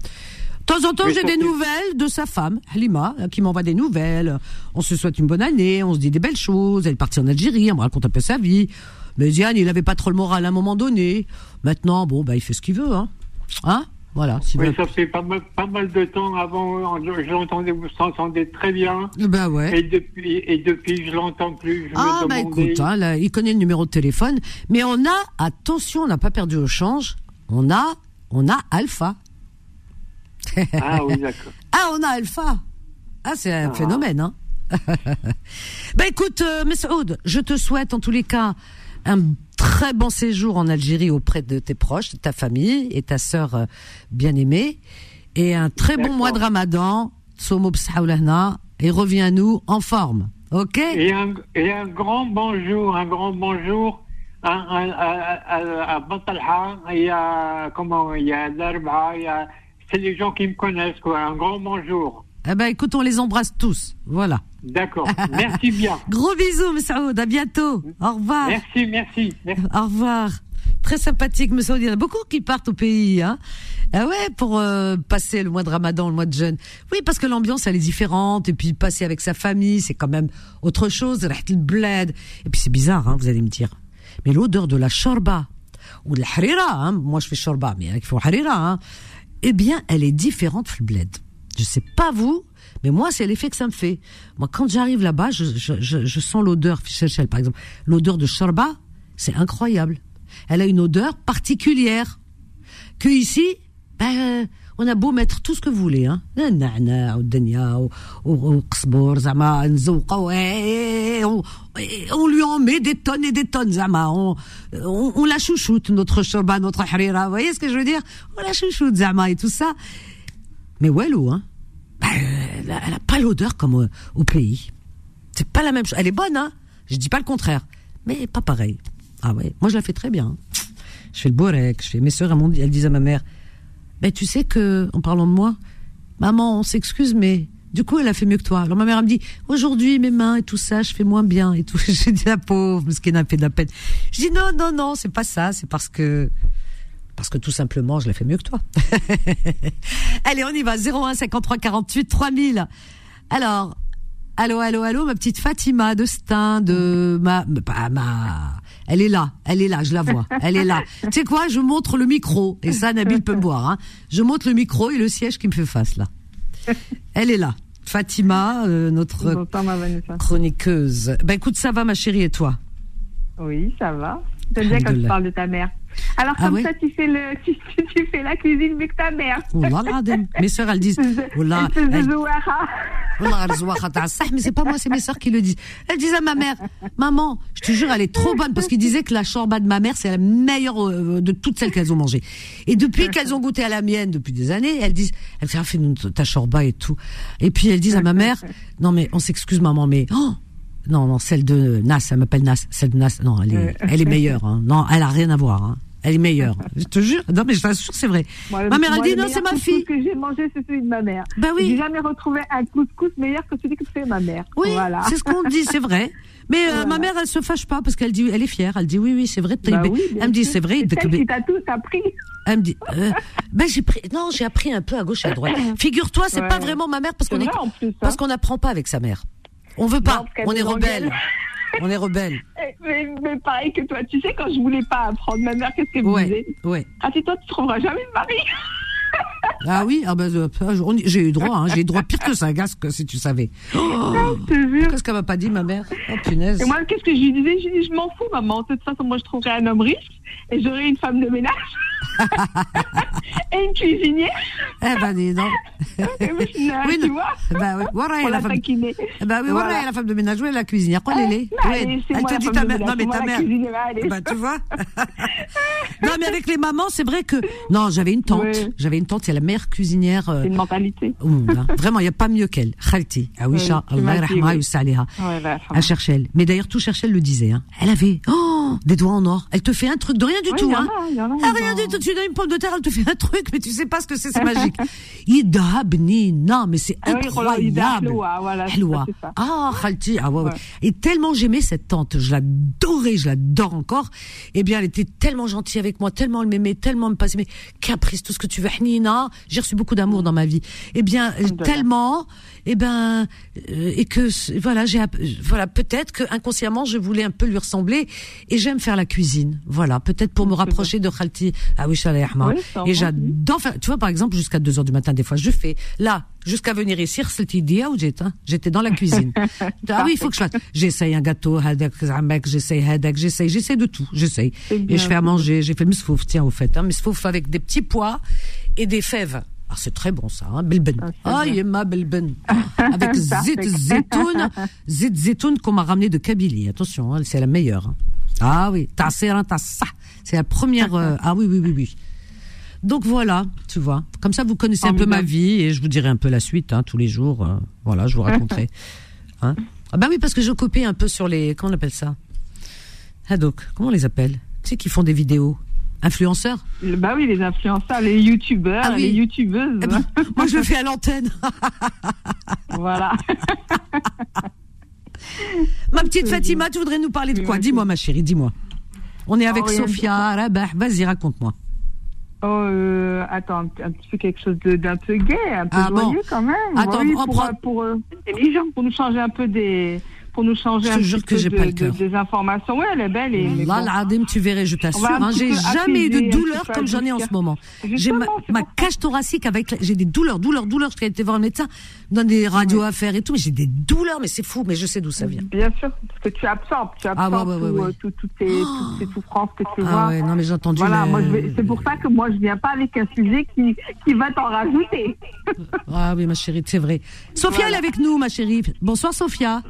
De temps en temps, j'ai des nouvelles de sa femme, Halima, euh, qui m'envoie des nouvelles. On se souhaite une bonne année, on se dit des belles choses. Elle est partie en Algérie, elle me raconte un peu sa vie. Mais Ziane, il avait pas trop le moral à un moment donné. Maintenant, bon, bah, il fait ce qu'il veut, hein. Hein? Voilà. s'il Oui, ça fait pas mal, pas mal de temps avant, je l'entendais, vous s'entendez très bien. Ben ouais. Et depuis, et depuis, je l'entends plus. Je Ah me bah demandais- écoute, hein, là, il connaît le numéro de téléphone, mais on a attention, on n'a pas perdu au change. On a, on a Alpha. <laughs> Ah oui, d'accord. Ah, on a Alpha. Ah, c'est un Ah. phénomène, hein. <laughs> bah écoute, euh, Messoud, je te souhaite en tous les cas un très bon séjour en Algérie auprès de tes proches, de ta famille et ta sœur euh, bien-aimée. Et un très bon mois de ramadan, et reviens-nous en forme. Ok? Et un, et un grand bonjour, un grand bonjour à, à, à, à, à Batalha, il y a, comment, il y a Darba, il y a, c'est les gens qui me connaissent, quoi. Un grand bonjour. Eh ben écoute, on les embrasse tous. Voilà. D'accord. <laughs> Merci bien. Gros bisous, Messoud. À bientôt. Au revoir. Merci, merci. merci. Au revoir. Très sympathique, Monsieur Saoudi. Il y en a beaucoup qui partent au pays, hein. Ah ouais, pour euh, passer le mois de Ramadan, le mois de jeûne. Oui, parce que l'ambiance elle est différente et puis passer avec sa famille, c'est quand même autre chose. Le bled. Et puis c'est bizarre, hein, vous allez me dire. Mais l'odeur de la shorba ou de la harira, hein, moi je fais shorba, mais il faut harira, hein, eh bien, elle est différente le bled. Je sais pas vous, mais moi c'est l'effet que ça me fait. Moi, quand j'arrive là-bas, je, je, je, je sens l'odeur, Fichel, par exemple, l'odeur de shorba, c'est incroyable. Elle a une odeur particulière que ici, ben, on a beau mettre tout ce que vous voulez, hein. النعناع والدنيا و- و- والقزبور زعما نزوقه et on, et on lui en met des tonnes et des tonnes زعما on, on, on la chouchoute notre shorba, notre harira, vous voyez ce que je veux dire On la chouchoute زعما et tout ça. Mais Wallo, hein, ben, elle, a, elle a pas l'odeur comme au, au pays. C'est pas la même chose. Elle est bonne, hein. Je dis pas le contraire, mais pas pareil. Ah ouais, moi je la fais très bien. hein. Je fais le borek, je fais mes sœurs, elles, m'ont dit- elles disent à ma mère, ben tu sais que, en parlant de moi, maman, on s'excuse, mais du coup elle a fait mieux que toi. Alors ma mère elle me dit, aujourd'hui mes mains et tout ça, je fais moins bien et tout. <laughs> J'ai dit la pauvre, parce qu'elle a fait de la peine. Je dis non, non, non, c'est pas ça, c'est parce que parce que tout simplement, je l'ai fait mieux que toi. <laughs> Allez, on y va. 01 53 48 3000. Alors, allô, allô, allô, ma petite Fatima de Stein, de ma, pas ma, elle est là, elle est là, je la vois, <laughs> elle est là. Tu sais quoi, je montre le micro, et ça, Nabil peut me voir, hein. Je montre le micro et le siège qui me fait face, là. Elle est là. Fatima, euh, notre chroniqueuse. Ben écoute, ça va, ma chérie, et toi? Oui, ça va. J'aime bien quand tu parles de ta mère. Alors ah comme ça, tu fais, le, <laughs> tu, tu, fais la cuisine avec ta mère. Oh mes soeurs, elles disent... <laughs> Oh Wallah, oh mais c'est pas moi, c'est mes soeurs qui le disent. Elles disent à ma mère, maman, je te jure, elle est trop bonne, parce qu'ils disaient que la chorba de ma mère, c'est la meilleure euh, de toutes celles qu'elles ont mangées. Et depuis qu'elles ont goûté à la mienne, depuis des années, elles disent, elles ah, fais-nous ta chorba et tout. Et puis elles disent à ma mère, non mais, on s'excuse maman, mais... Non, non, celle de Nas, elle m'appelle Nas, celle de Nas, non, elle est, euh. meilleure, hein. non, elle a rien à voir. Hein. Elle est meilleure. <laughs> Je te jure. Non mais je t'assure, c'est vrai. Moi, ma mère elle moi, dit le non, c'est ma fille. que j'ai mangé, c'est celui de ma mère. Bah oui. J'ai jamais retrouvé un couscous meilleur que celui que fait ma mère. Oui, voilà. c'est ce qu'on dit, c'est vrai. Mais euh, ma mère, elle se fâche pas parce qu'elle dit, elle est fière. Elle dit oui, oui, c'est vrai. Bah oui, elle me dit c'est vrai. C'est qui t'a tout appris. Elle me dit, euh, ben j'ai pris, non, j'ai appris un peu à gauche et à droite. Figure-toi, c'est Ouais. pas vraiment ma mère parce qu'on est, plus, hein. parce qu'on n'apprend pas avec sa mère. On veut pas. parce on est rebelle. On est rebelle. <laughs> Eh, Mais, mais pareil que toi, tu sais, quand je voulais pas apprendre, ma mère, qu'est-ce qu'elle me Ouais, disait ouais. Ah, si toi, tu trouveras jamais de mari. <laughs> <laughs> Ah oui, ah ben, euh, j'ai eu droit, hein, j'ai eu droit pire que ça, gars, que si tu savais. Oh, jure. Qu'est-ce qu'elle m'a pas dit, ma mère? Oh punaise. Et moi, qu'est-ce que je lui disais? Je lui dis, je m'en fous, maman. De toute façon, moi, je trouverai un homme riche et j'aurai une femme de ménage <laughs> et une cuisinière. Eh ben dis donc. <laughs> Ah, Oui, tu vois Ben ouais, voilà, la femme. Eh Ben oui, voilà, Voilà. la femme de ménage, oui, la cuisinière. Quoi, est Ah, c'est Elle te dit ta mère. Non, mais ta mère. allez. Bah, tu vois. non, mais avec les mamans, c'est vrai que. Non, j'avais une tante. J'avais une tante, c'est la meilleure cuisinière euh, C'est une mentalité. au monde. hein. <laughs> Vraiment, il n'y a pas mieux qu'elle. Khalti. Oui, Allah femme. À Cherchel. Mais d'ailleurs, tout Cherchel le disait. Hein. Elle avait oh, des doigts en or. Elle te fait un truc de rien du tout. Hein. a, a, Ah, rien du tout. Tu donnes une pomme de terre, elle te fait un truc, mais tu sais pas ce que c'est, c'est <laughs> magique. Idhabni. Non, mais c'est incroyable. Ah, Khalti, ah ouais. Et tellement j'aimais cette tante, je l'adorais, je l'adore encore. Eh bien, elle était tellement gentille avec moi, tellement elle m'aimait, tellement elle me passait, mais caprice, tout ce que tu veux, Nina. J'ai reçu beaucoup d'amour dans ma vie. Eh bien, Alhamdoulilah. tellement, eh ben, euh, et que, voilà, j'ai, voilà, peut-être que inconsciemment, je voulais un peu lui ressembler, et j'aime faire la cuisine. Voilà, peut-être pour me rapprocher de Khalti, ah oui, Et j'adore faire, tu vois, par exemple, jusqu'à 2 heures du matin, des fois, je fais, là, jusqu'à venir ici, j'étais, hein? J'étais dans la cuisine. <laughs> ah oui, il faut que je fasse. J'essaye un gâteau, j'essaye j'essaye, j'essaye de tout, j'essaye. Et je fais à manger, j'ai fait misfouf, tiens, au fait, hein, misfouf avec des petits pois et des fèves. Ah, c'est très bon ça, hein, belben. Ah, <laughs> Ah, yemma belben. Avec Ça, zit zetoun, zit zetoun qu'on m'a ramené de Kabylie. Attention, hein, c'est la meilleure. hein. Ah oui, tasser, tassa. C'est la première. euh, <laughs> ah oui, oui, oui, oui. Donc voilà, tu vois. Comme ça, vous connaissez un peu ma vie et je vous dirai un peu la suite hein, tous les jours. euh, voilà, je vous raconterai. <laughs> Hein ah bah oui, parce que je copie un peu sur les. Comment on appelle ça? Ah donc, comment on les appelle? Tu sais, qui font des vidéos Influenceurs Bah oui, les influenceurs, les youtubeurs, Ah oui. les youtubeuses. Eh ben, Moi, je fais à l'antenne. <laughs> voilà. <laughs> Ma petite Fatima, tu voudrais nous parler de quoi? Dis-moi, ma chérie, dis-moi. On est avec Oh, Sophia, Rabah. Vas-y, raconte-moi. Oh, euh, attends, un, un petit peu quelque chose d'un peu gai, un peu Ah bon. joyeux quand même. Attends, oui, on pour, prend- euh, pour, euh, pour nous changer un peu des, pour nous changer un jure petit que peu de- pas le de- des informations. Ouais, elle est belle et Là, bon. tu verrais, je t'assure. Hein, j'ai jamais eu de douleur comme j'en ai en ce moment. J'ai ma, ma cage thoracique avec. J'ai des douleurs, douleurs, douleurs. Je suis été voir un médecin, donne des radios à faire et tout. Mais j'ai des douleurs, mais c'est fou. Mais je sais d'où ça vient. Bien sûr, parce que tu absorbes, tu Ah, ouais, absorbes ouais, ouais, tout, ouais. euh, tout- toutes, ces souffrances que tu Ah vois. ouais, non, mais j'ai entendu. Voilà, c'est pour ça que moi je viens pas avec un sujet qui, qui va t'en rajouter. Ah oui, ma chérie, c'est vrai. Sophia, elle est avec nous, ma chérie. Bonsoir, Sophia.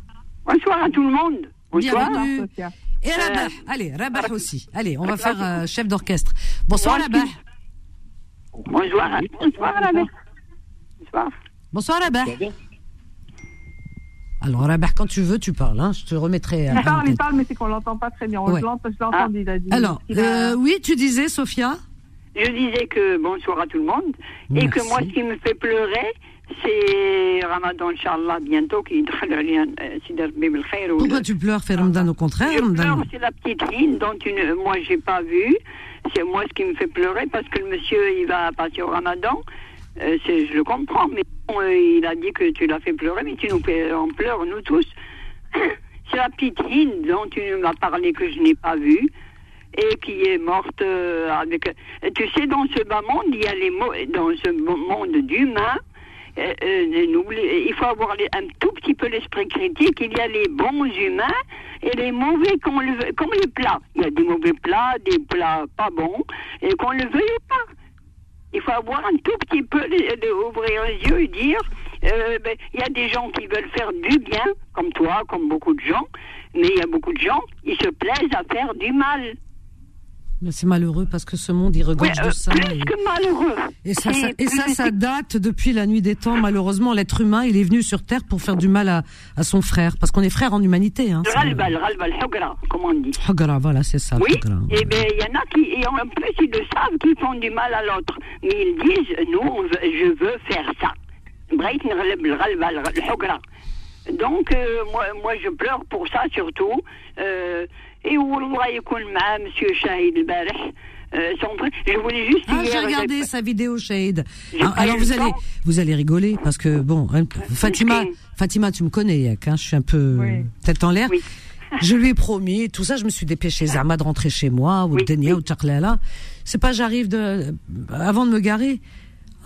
Bonsoir à tout le monde. Bonsoir. Bienvenue. Sophia. Et Rabah. Allez, Rabah aussi. Allez, on va faire euh, chef d'orchestre. Bonsoir, Rabah. Bonsoir. à- Bonsoir mère. Bonsoir. Bonsoir, Rabah. Alors, Rabah, quand tu veux, tu parles. Hein. Je te remettrai. à Il parle, il parle, mais c'est qu'on l'entend pas très bien. On Ouais. l'entend, je l'ai entendu, il a dit. Alors, Il a- euh, oui, tu disais, Sophia? Je disais que bonsoir à tout le monde et que moi, ce qui me fait pleurer, c'est Ramadan, Inch'Allah, bientôt, qui euh, Pourquoi tu pleures, Ramadan au contraire Je pleure, c'est la petite ligne dont une, moi, j'ai pas vu. C'est moi ce qui me fait pleurer parce que le monsieur, il va passer au Ramadan. Euh, je le comprends, mais bon, euh, il a dit que tu l'as fait pleurer, mais tu nous fais, on pleure, nous tous. <coughs> C'est la petite ligne dont tu m'as parlé que je n'ai pas vue et qui est morte euh, avec. Tu sais, dans ce bas monde, il y a les mots, dans ce monde d'humains. Euh, euh, il faut avoir un tout petit peu l'esprit critique. Il y a les bons humains et les mauvais, qu'on le veuille- comme les plats. Il y a des mauvais plats, des plats pas bons, et qu'on le veuille ou pas. Il faut avoir un tout petit peu, de- de ouvrir les yeux et dire, euh, ben, il y a des gens qui veulent faire du bien, comme toi, comme beaucoup de gens, mais il y a beaucoup de gens, ils se plaisent à faire du mal. C'est malheureux parce que ce monde, il regorge oui, de euh, ça. Plus et, que malheureux. Et ça, ça, <laughs> date depuis la nuit des temps. Malheureusement, l'être humain, il est venu sur Terre pour faire du mal à, à son frère. Parce qu'on est frères en humanité. Hein, Ralbal, Ralbal, Hogra, comme on dit. Oh, Hogra, voilà, c'est ça. Oui, et bien, il y en a qui, et en plus, ils le savent qui font du mal à l'autre. Mais ils disent, nous, je veux faire ça. Donc, euh, moi, moi, je pleure pour ça surtout. Euh, et والله يكون مع Monsieur Shahid البارح. Euh, son truc. Je voulais juste Ah, j'ai hier, regardé sa vidéo, Shade. J'ai Alors, pas alors eu vous le allez, temps. vous allez rigoler parce que bon, hein, Fatima, Oui. Fatima, tu me connais, Yak, hein, je suis un peu Oui. tête en l'air. Oui. Je lui ai promis, tout ça, je me suis dépêchée, Zama, <laughs> de rentrer chez moi, ou Oui, Denia, oui. ou Tchaklala. C'est pas, j'arrive de, avant de me garer.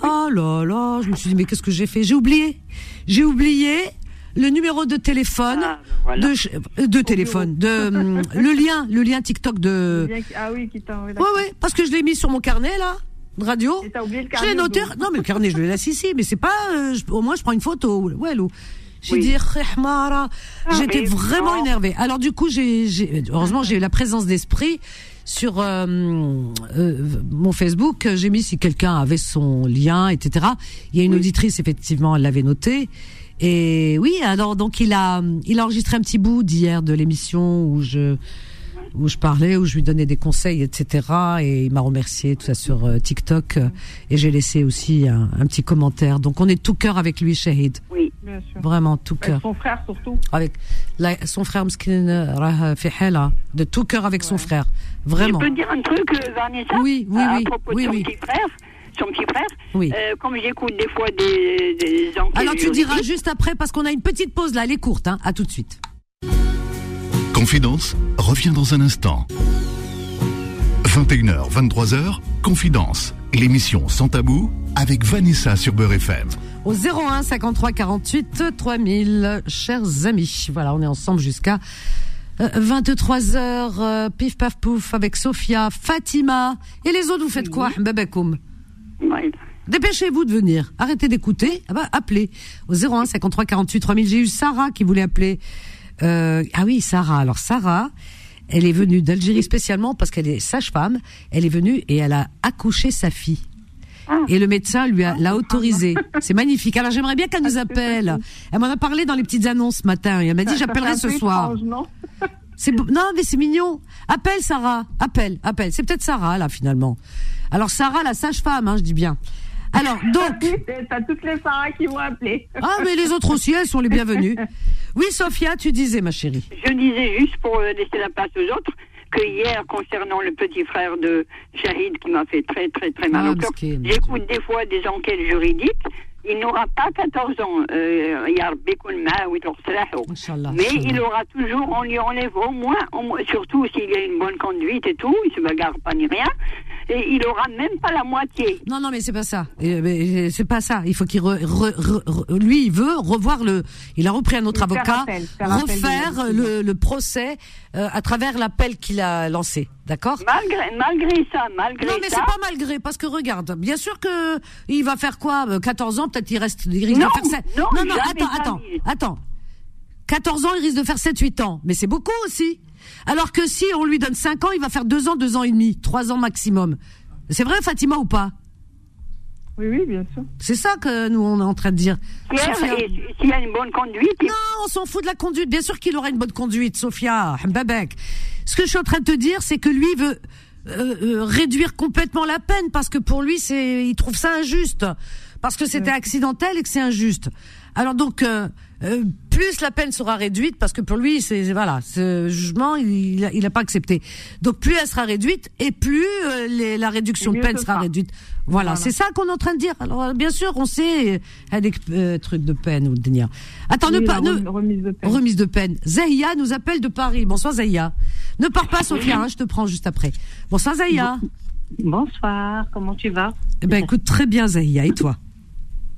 Oh là là, je me suis dit, mais qu'est-ce que j'ai fait? J'ai oublié. J'ai oublié le numéro de téléphone, Ah, voilà. de, ch- euh, de téléphone, de, hum, le lien, le lien TikTok de, Ah oui, qui oui, Ouais, ouais, parce que je l'ai mis sur mon carnet, là, de radio. Et t'as oublié le carnet. noté. Non, mais le carnet, je le laisse ici, mais c'est pas. euh, je- au moins, je prends une photo. Ouais, Lou. J'ai Oui. dit, Khmara. J'étais mais vraiment non. énervée. Alors, du coup, j'ai, j'ai- heureusement, j'ai eu la présence d'esprit sur euh, euh, mon Facebook. J'ai mis si quelqu'un avait son lien, etc. Il y a une auditrice, effectivement, elle l'avait noté. Et oui, alors donc il a, il a enregistré un petit bout d'hier de l'émission où je, où je parlais, où je lui donnais des conseils, etc. Et il m'a remercié, tout ça sur euh, TikTok. euh, Et j'ai laissé aussi un, un petit commentaire. Donc on est tout cœur avec lui, Shahid. Oui. Bien sûr. Vraiment tout Avec cœur. son frère surtout. Avec la- son frère Mskin euh, rah fi hala. de tout cœur avec son frère. Vraiment. Je peux dire un truc, euh, Vanessa Oui, oui, à oui, propos oui, de son oui. petit frère son petit frère, Oui. euh, comme j'écoute des fois des, des enquêtes Alors tu diras juste après parce qu'on a une petite pause là, elle est courte. Hein. À tout de suite. Confidence revient dans un instant. 21h, 23h, Confidence, l'émission sans tabou avec Vanessa sur Beurre FM. Au 01 53 48 3000, chers amis. Voilà, on est ensemble jusqu'à 23h, euh, pif paf pouf, avec Sophia, Fatima. Et les autres, vous faites quoi Babakoum Dépêchez-vous de venir. Arrêtez d'écouter. Ah bah, appelez au 01 53 48 3000. J'ai eu Sarah qui voulait appeler. Euh, ah oui, Sarah. Alors Sarah, elle est venue d'Algérie spécialement parce qu'elle est sage-femme. Elle est venue et elle a accouché sa fille. Et le médecin lui a l'a autorisé. <laughs> C'est magnifique. Alors j'aimerais bien qu'elle nous appelle. Elle m'en a parlé dans les petites annonces ce matin. Et elle m'a dit j'appellerai ce soir. C'est non mais c'est mignon. Appelle Sarah, appelle, appelle. C'est peut-être Sarah là finalement. Alors Sarah la sage-femme, hein, je dis bien. Alors <laughs> donc T'as toutes les Sarah qui vont appeler. ah mais les autres aussi elles sont les bienvenues. <laughs> Oui Sophia, tu disais ma chérie. Je disais juste pour euh, laisser la place aux autres que hier, concernant le petit frère de Shahid qui m'a fait très très très mal Ah, au cœur, miskin, j'écoute des fois des enquêtes juridiques il n'aura pas 14 ans, il y a un euh, mais il aura toujours, on lui enlève au moins, surtout s'il a une bonne conduite et tout, il ne se bagarre pas ni rien, et il aura même pas la moitié. Non, non, mais c'est pas ça. Euh, c'est pas ça. Il faut qu'il re, re, re, lui, il veut revoir le. Il a repris un autre avocat, refaire le, le, procès euh, à travers l'appel qu'il a lancé. D'accord? Malgré, malgré ça, malgré Non, mais c'est pas malgré, parce que regarde, bien sûr que il va faire quoi euh, 14 ans, peut-être il reste. Il risque Non, de faire sept- non, non, non, attends, attends, attends. 14 ans, il risque de faire 7-8 ans. Mais c'est beaucoup aussi. Alors que si on lui donne 5 ans, il va faire 2 ans, 2 ans et demi, 3 ans maximum. C'est vrai, Fatima, ou pas? Oui, oui, bien sûr. C'est ça que nous, on est en train de dire. Pierre, s'il a une bonne conduite, il- Non, on s'en fout de la conduite. Bien sûr qu'il aura une bonne conduite, Sophia. Mbabek. Ce que je suis en train de te dire, c'est que lui veut euh, euh, réduire complètement la peine parce que pour lui, c'est, il trouve ça injuste. Parce que c'était accidentel et que c'est injuste. Alors donc, euh, euh, plus la peine sera réduite, parce que pour lui, c'est voilà, ce jugement, il, il, a, il a pas accepté. Donc plus elle sera réduite et plus euh, les- la réduction de peine sera réduite. Voilà, Voilà. c'est ça qu'on est en train de dire. Alors euh, bien sûr, on sait euh, des euh, trucs de peine ou de délire. Attends, ne Oui, pas, ne, remise de peine. remise de peine. Zahia nous appelle de Paris. Bonsoir Zahia. Ne pars pas Sophia, hein, je te prends juste après. Bonsoir Zahia. Bonsoir, comment tu vas? Eh ben écoute très bien Zahia et toi?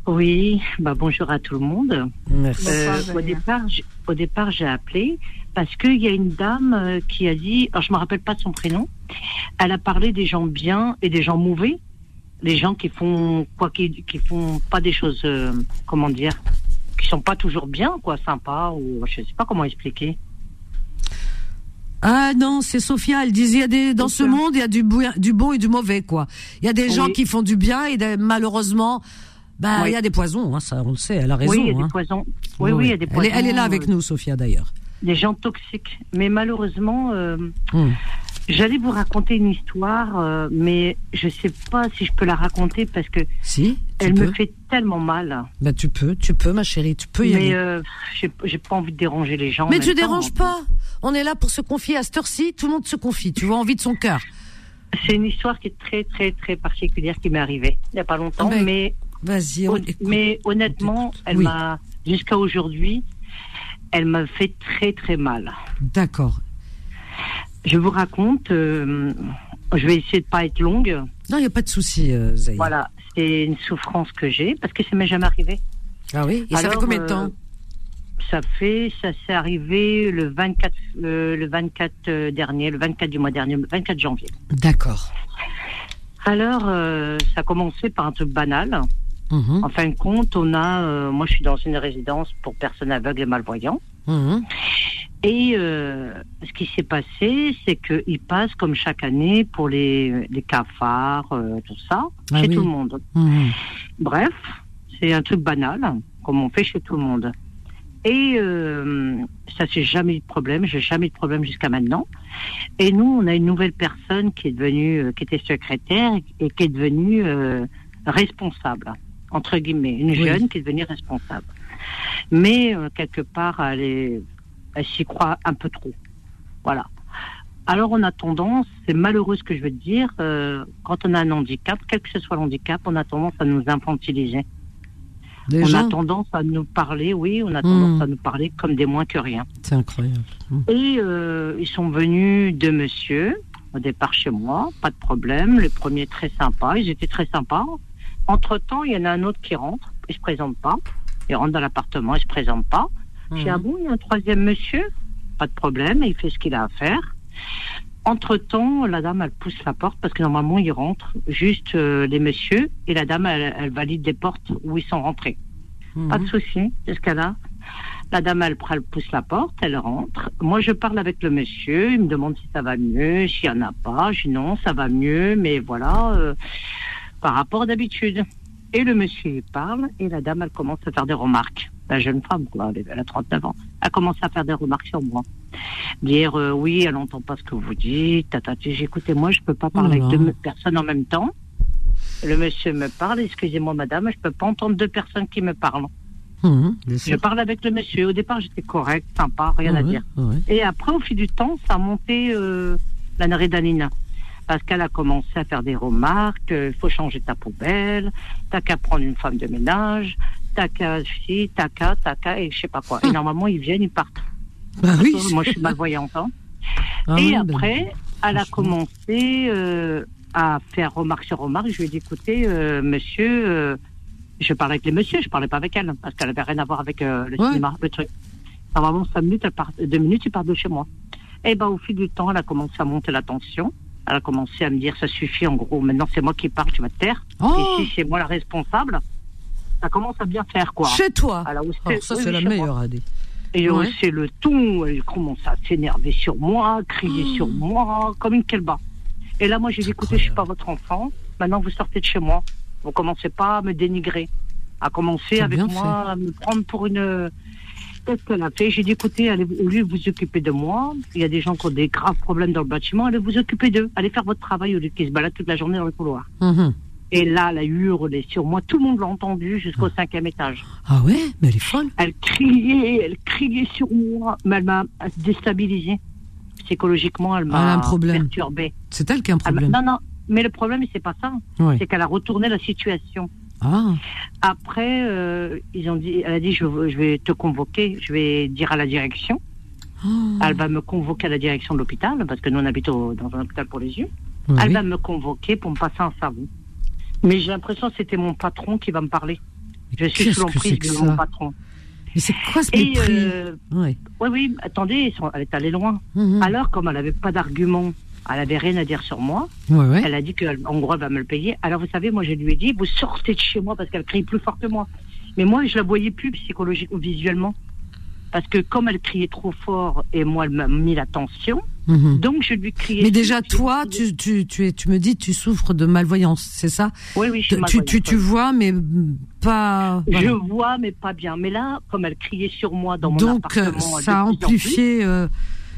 Oui, bah bonjour à tout le monde. Merci. Euh, au départ, au départ, j'ai appelé parce qu'il y a une dame euh, qui a dit, alors je me rappelle pas de son prénom, elle a parlé des gens bien et des gens mauvais, les gens qui font quoi, qui, qui font pas des choses, euh, comment dire, qui sont pas toujours bien, quoi, sympas ou je sais pas comment expliquer. Ah non, c'est Sophia, elle disait il y a des dans ce monde, il y a du, bon et du mauvais quoi. Il y a des gens qui font du bien et des- malheureusement bah Oui. il y a des poisons hein, ça on le sait, elle a raison oui, il y a hein. des poisons. Oui, oui, il y a des elle, poisons. est, elle est là avec euh, nous Sophia d'ailleurs. Des gens toxiques. Mais malheureusement, euh, Hum. J'allais vous raconter une histoire, euh, mais je sais pas si je peux la raconter parce que Si, elle peux. me fait tellement mal. Bah tu peux, tu peux ma chérie, tu peux y mais aller. euh, j'ai pas envie de déranger les gens. en Mais tu temps. déranges pas. On est là pour se confier à cette heure-ci, tout le monde se confie, tu vois, envie de son cœur. C'est une histoire qui est très très très particulière qui m'est arrivée il y a pas longtemps, Ah ben, mais Vas-y, on mais honnêtement, elle Oui. m'a jusqu'à aujourd'hui, elle m'a fait très très mal. D'accord. Je vous raconte. euh, je vais essayer de pas être longue. Non, il n'y a pas de souci, euh, Zahia. Voilà, c'est une souffrance que j'ai parce que ça m'est jamais arrivé. Ah oui Et ça fait combien de euh, temps? Ça fait, ça s'est arrivé le 24, euh, le 24 euh, dernier, le 24 du mois dernier, le 24 janvier. D'accord. Alors, euh, ça a commencé par un truc banal. Mhm, En fin de compte, on a, euh, moi, je suis dans une résidence pour personnes aveugles et malvoyants. mhm. Et euh, ce qui s'est passé, c'est qu'ils passent comme chaque année pour les, les cafards, euh, tout ça, Ah chez oui. tout le monde. Mhm. Bref, c'est un truc banal, comme on fait chez tout le monde. Et ça, c'est jamais eu de problème. J'ai jamais eu de problème jusqu'à maintenant. Et nous, on a une nouvelle personne qui est devenue, qui était secrétaire et qui est devenue responsable, entre guillemets, une Oui. jeune qui est devenue responsable. Mais euh, quelque part, elle, s'y croit un peu trop. Voilà. Alors on a tendance, c'est malheureux ce que je veux dire, euh, quand on a un handicap, quel que ce soit le handicap, on a tendance à nous infantiliser. On a tendance à nous parler, oui, on a tendance Hmm. à nous parler comme des moins que rien. C'est incroyable. Mhm. Et euh, ils sont venus deux monsieur, au départ chez moi, pas de problème. Le premier très sympa, ils étaient très sympas. Entre-temps, il y en a un autre qui rentre, il se présente pas. Il rentre dans l'appartement, il se présente pas. Je dis, ah bon, il y a un troisième monsieur? Pas de problème, il fait ce qu'il a à faire. Entre-temps, la dame, elle pousse la porte parce que normalement, ils rentrent juste euh, les messieurs et la dame, elle, elle valide les portes où ils sont rentrés. Pas de souci, c'est ce qu'elle a. La dame, elle, elle pousse la porte, elle rentre. Moi, je parle avec le monsieur, il me demande si ça va mieux, s'il n'y en a pas. Je dis non, ça va mieux, mais voilà, euh, par rapport d'habitude. Et le monsieur, parle, et la dame, elle commence à faire des remarques. La jeune femme, quoi, elle a 39 ans. Elle commence à faire des remarques sur moi. Dire, euh, oui, elle n'entend pas ce que vous dites. Tata, j'ai écoutez, moi, je peux pas parler Oh avec là. deux personnes en même temps. Le monsieur me parle, excusez-moi, madame, je peux pas entendre deux personnes qui me parlent. Bien Je parle avec le monsieur. Au départ, j'étais correct, sympa, rien à Ouais, dire. ouais. Et après, au fil du temps, ça a monté euh, la narédanine. Parce qu'elle a commencé à faire des remarques, il faut changer ta poubelle, t'as qu'à prendre une femme de ménage, t'as qu'à ci, t'as qu'à, t'as qu'à, et je sais pas quoi. Et normalement, ils viennent, ils partent. Bah oui. Moi, je suis malvoyante. hein. Ah et bah, après, elle a commencé euh, à faire remarque sur remarque. Je lui ai dit, écoutez, euh, monsieur, euh, je parlais avec les messieurs, je parlais pas avec elle, parce qu'elle avait rien à voir avec euh, le Ouais. cinéma, le truc. Normalement, cinq minutes, elle part, deux minutes, il part de chez moi. Et ben, au fil du temps, elle a commencé à monter la tension. Elle a commencé à me dire, ça suffit, en gros, maintenant c'est moi qui parle, tu vas te taire. Oh. Ici, c'est moi la responsable. Ça commence à bien faire, quoi. Chez toi. Elle a haussé- Oh, ça, oui, c'est la chez moi. meilleure, Adé. Et Ouais. c'est le ton, elle commence à s'énerver sur moi, crier Oh. sur moi, comme une kelba. Et là, moi, j'ai dit, écoutez, je suis pas votre enfant, maintenant vous sortez de chez moi. Vous commencez pas à me dénigrer, à commencer avec moi, à me prendre pour une... Qu'est-ce qu'elle a fait J'ai dit, écoutez, allez, au lieu de vous occuper de moi, il y a des gens qui ont des graves problèmes dans le bâtiment, allez vous occuper d'eux, allez faire votre travail au lieu qu'ils se baladent toute la journée dans le couloir. Mhm. Et là, elle a hurlé sur moi, tout le monde l'a entendu jusqu'au cinquième étage. Ah ouais, mais elle est folle. Elle criait, elle criait sur moi, mais elle m'a déstabilisée. Psychologiquement, elle m'a problème. perturbée. C'est elle qui a un Elle problème. non, non, mais le problème, c'est pas ça. C'est qu'elle a retourné la situation. Ah. Après, euh, ils ont dit, elle a dit, je, vais te convoquer, je vais dire à la direction. Oh. Elle va me convoquer à la direction de l'hôpital, parce que nous, on habite au- dans un hôpital pour les yeux. Oui. Elle va me convoquer pour me passer un savon. Mais j'ai l'impression que c'était mon patron qui va me parler. Je suis sous l'emprise de mon patron. Mais c'est quoi ce mépris? euh, Ouais. oui, oui, attendez, elle est allée loin. Mhm. Alors, comme elle n'avait pas d'argument, elle avait rien à dire sur moi, Ouais, ouais. elle a dit qu'en gros, elle va me le payer. Alors, vous savez, moi, je lui ai dit, vous sortez de chez moi parce qu'elle crie plus fort que moi. Mais moi, je la voyais plus psychologiquement, visuellement. Parce que comme elle criait trop fort et moi, elle m'a mis la tension, Mhm. donc je lui criais. Mais déjà, toi, tu, tu, tu, es, tu me dis, tu souffres de malvoyance, c'est ça? Oui, oui, je suis tu, tu, vois, mais pas. Je vois, mais pas bien. Mais là, comme elle criait sur moi dans mon Donc, euh, appartement, ça a plus, amplifié. euh,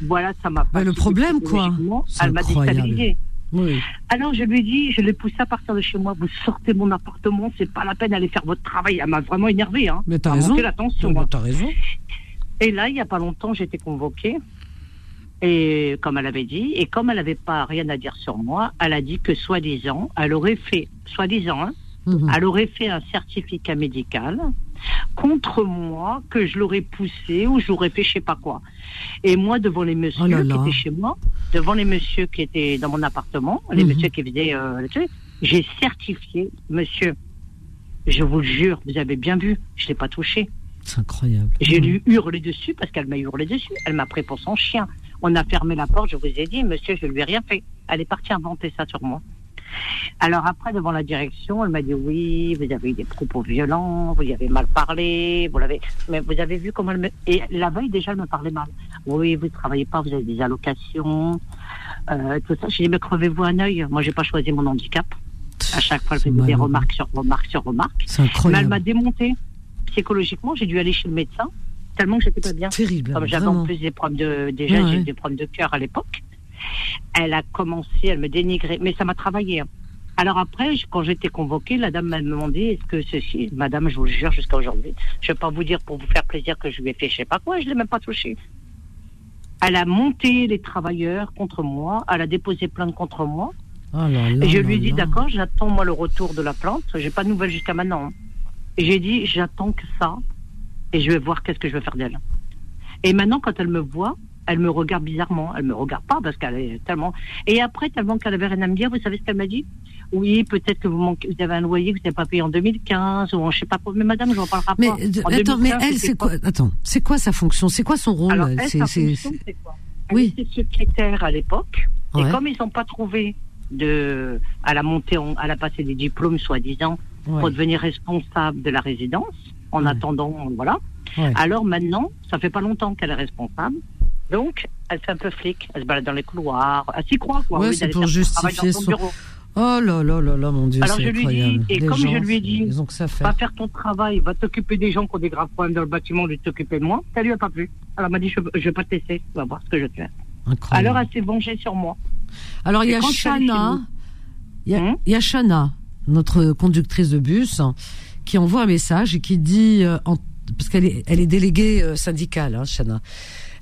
Voilà, ça m'a bah, pas le problème, quoi. Elle m'a déstabilisée. oui. Alors je lui ai dit, je l'ai poussé à partir de chez moi, vous sortez de mon appartement, c'est pas la peine d'aller faire votre travail. Elle m'a vraiment énervé, hein. Mais t'as raison. monté la tension, Bah, hein. T'as raison. Et là, il y a pas longtemps, j'ai été convoquée. Et comme elle avait dit, et comme elle n'avait pas rien à dire sur moi, elle a dit que soi-disant, elle aurait fait, soi-disant, hein, Mhm. elle aurait fait un certificat médical contre moi, que je l'aurais poussé ou je l'aurais fait je sais pas quoi. Et moi, devant les messieurs Oh là qui étaient chez moi, devant les messieurs qui étaient dans mon appartement, les Mhm. messieurs qui faisaient euh, le truc, j'ai certifié, monsieur, je vous le jure, vous avez bien vu, je l'ai pas touché. C'est incroyable. J'ai Mhm. lui hurlé dessus parce qu'elle m'a hurlé dessus. Elle m'a pris pour son chien. On a fermé la porte, je vous ai dit, monsieur, je lui ai rien fait. Elle est partie inventer ça sur moi. Alors après, devant la direction, elle m'a dit oui, vous avez eu des propos violents, vous y avez mal parlé, vous l'avez. Mais vous avez vu comment elle me. Et la veille déjà, elle me parlait mal. Oui, vous ne travaillez pas, vous avez des allocations, euh, tout ça. J'ai dit mais crevez-vous un œil. Moi, j'ai pas choisi mon handicap. À chaque fois, elle faisait des remarques sur remarques sur remarques. C'est Mais elle m'a démonté psychologiquement. J'ai dû aller chez le médecin tellement que j'étais pas bien. Terrible. Comme j'avais vraiment. en plus des problèmes de déjà Ouais, j'ai ouais. eu des problèmes de cœur à l'époque. Elle a commencé, elle me dénigrait, mais ça m'a travaillé. hein. Alors après, quand j'étais convoquée, la dame m'a demandé est-ce que ceci, madame, je vous le jure jusqu'à aujourd'hui, je vais pas vous dire pour vous faire plaisir que je lui ai fait je sais pas quoi, je l'ai même pas touché. Elle a monté les travailleurs contre moi, elle a déposé plainte contre moi. Oh là là Et je lui ai dit, d'accord, j'attends moi le retour de la plante. J'ai pas de nouvelles jusqu'à maintenant. hein. Et j'ai dit, j'attends que ça. Et je vais voir qu'est-ce que je vais faire d'elle. Et maintenant, quand elle me voit, elle me regarde bizarrement. Elle me regarde pas parce qu'elle est tellement. Et après, tellement qu'elle avait rien à me dire, vous savez ce qu'elle m'a dit? Oui, peut-être que vous, manquez, vous avez un loyer que vous n'avez pas payé en 2015 ou en je sais pas. Mais madame, je n'en parlerai Mais pas. de- En attends, mais 2015, elle, c'est quoi? Attends, c'est quoi sa fonction? C'est quoi son rôle? Alors, elle, C'est- sa c'est- fonction, c'est- c'est quoi? Elle Oui. était secrétaire à l'époque. Ouais. Et comme ils n'ont pas trouvé de, à la montée, en- à la passer des diplômes, soi-disant, Ouais. pour devenir responsable de la résidence, en attendant, voilà. Alors maintenant, ça fait pas longtemps qu'elle est responsable. Donc, elle fait un peu flic. Elle se balade dans les couloirs. Elle s'y croit, quoi. Ouais, lieu c'est pour justifier son bureau. Oh là là là là, mon Dieu, Alors je lui dis, et Les comme gens, je lui ai dit, va faire ton travail, va t'occuper des gens qui ont des graves problèmes dans le bâtiment, de t'occuper de moi, ça lui a pas plu. Alors elle m'a dit, je, je vais pas te laisser, tu vas voir ce que je te fais. Incroyable. Alors elle s'est vengée sur moi. Alors il y a Shana, vous- il y, a- Hum il y a Shana, notre conductrice de bus, qui envoie un message et qui dit, euh, en- parce qu'elle est, elle est déléguée euh, syndicale, hein, Shana.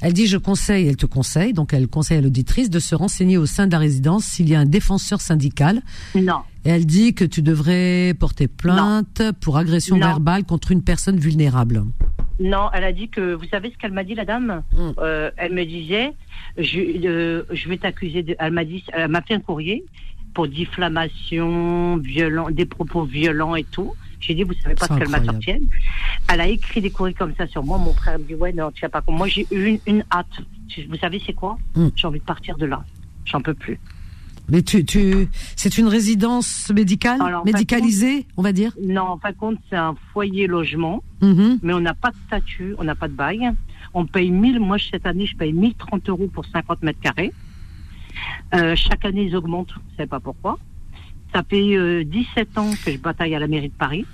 Elle dit, je conseille, elle te conseille, donc elle conseille à l'auditrice de se renseigner au sein de la résidence s'il y a un défenseur syndical. Non. Et elle dit que tu devrais porter plainte pour agression Non. verbale contre une personne vulnérable. Non, elle a dit que, vous savez ce qu'elle m'a dit, la dame Hum. Euh, Elle me disait, je, euh, je vais t'accuser de... Elle m'a dit, elle m'a fait un courrier pour diffamation, violent, des propos violents et tout. J'ai dit, vous savez pas ce qu'elle m'a incroyable. sorti. Elle a écrit des courriers comme ça sur moi. Mon frère me dit, ouais, non, tu sais pas. Moi, j'ai eu une, une hâte. Vous savez, c'est quoi Hum. J'ai envie de partir de là. J'en peux plus. Mais tu, tu, c'est une résidence médicale, Alors, de médicalisée, on va dire. Non, en fin de compte, c'est un foyer logement, Mhm. mais on n'a pas de statut, on n'a pas de bail. On paye 1000, moi cette année, je paye 1030 euros pour 50 mètres carrés. Euh, chaque année, ils augmentent, je ne sais pas pourquoi. Ça fait euh, 17 ans que je bataille à la mairie de Paris.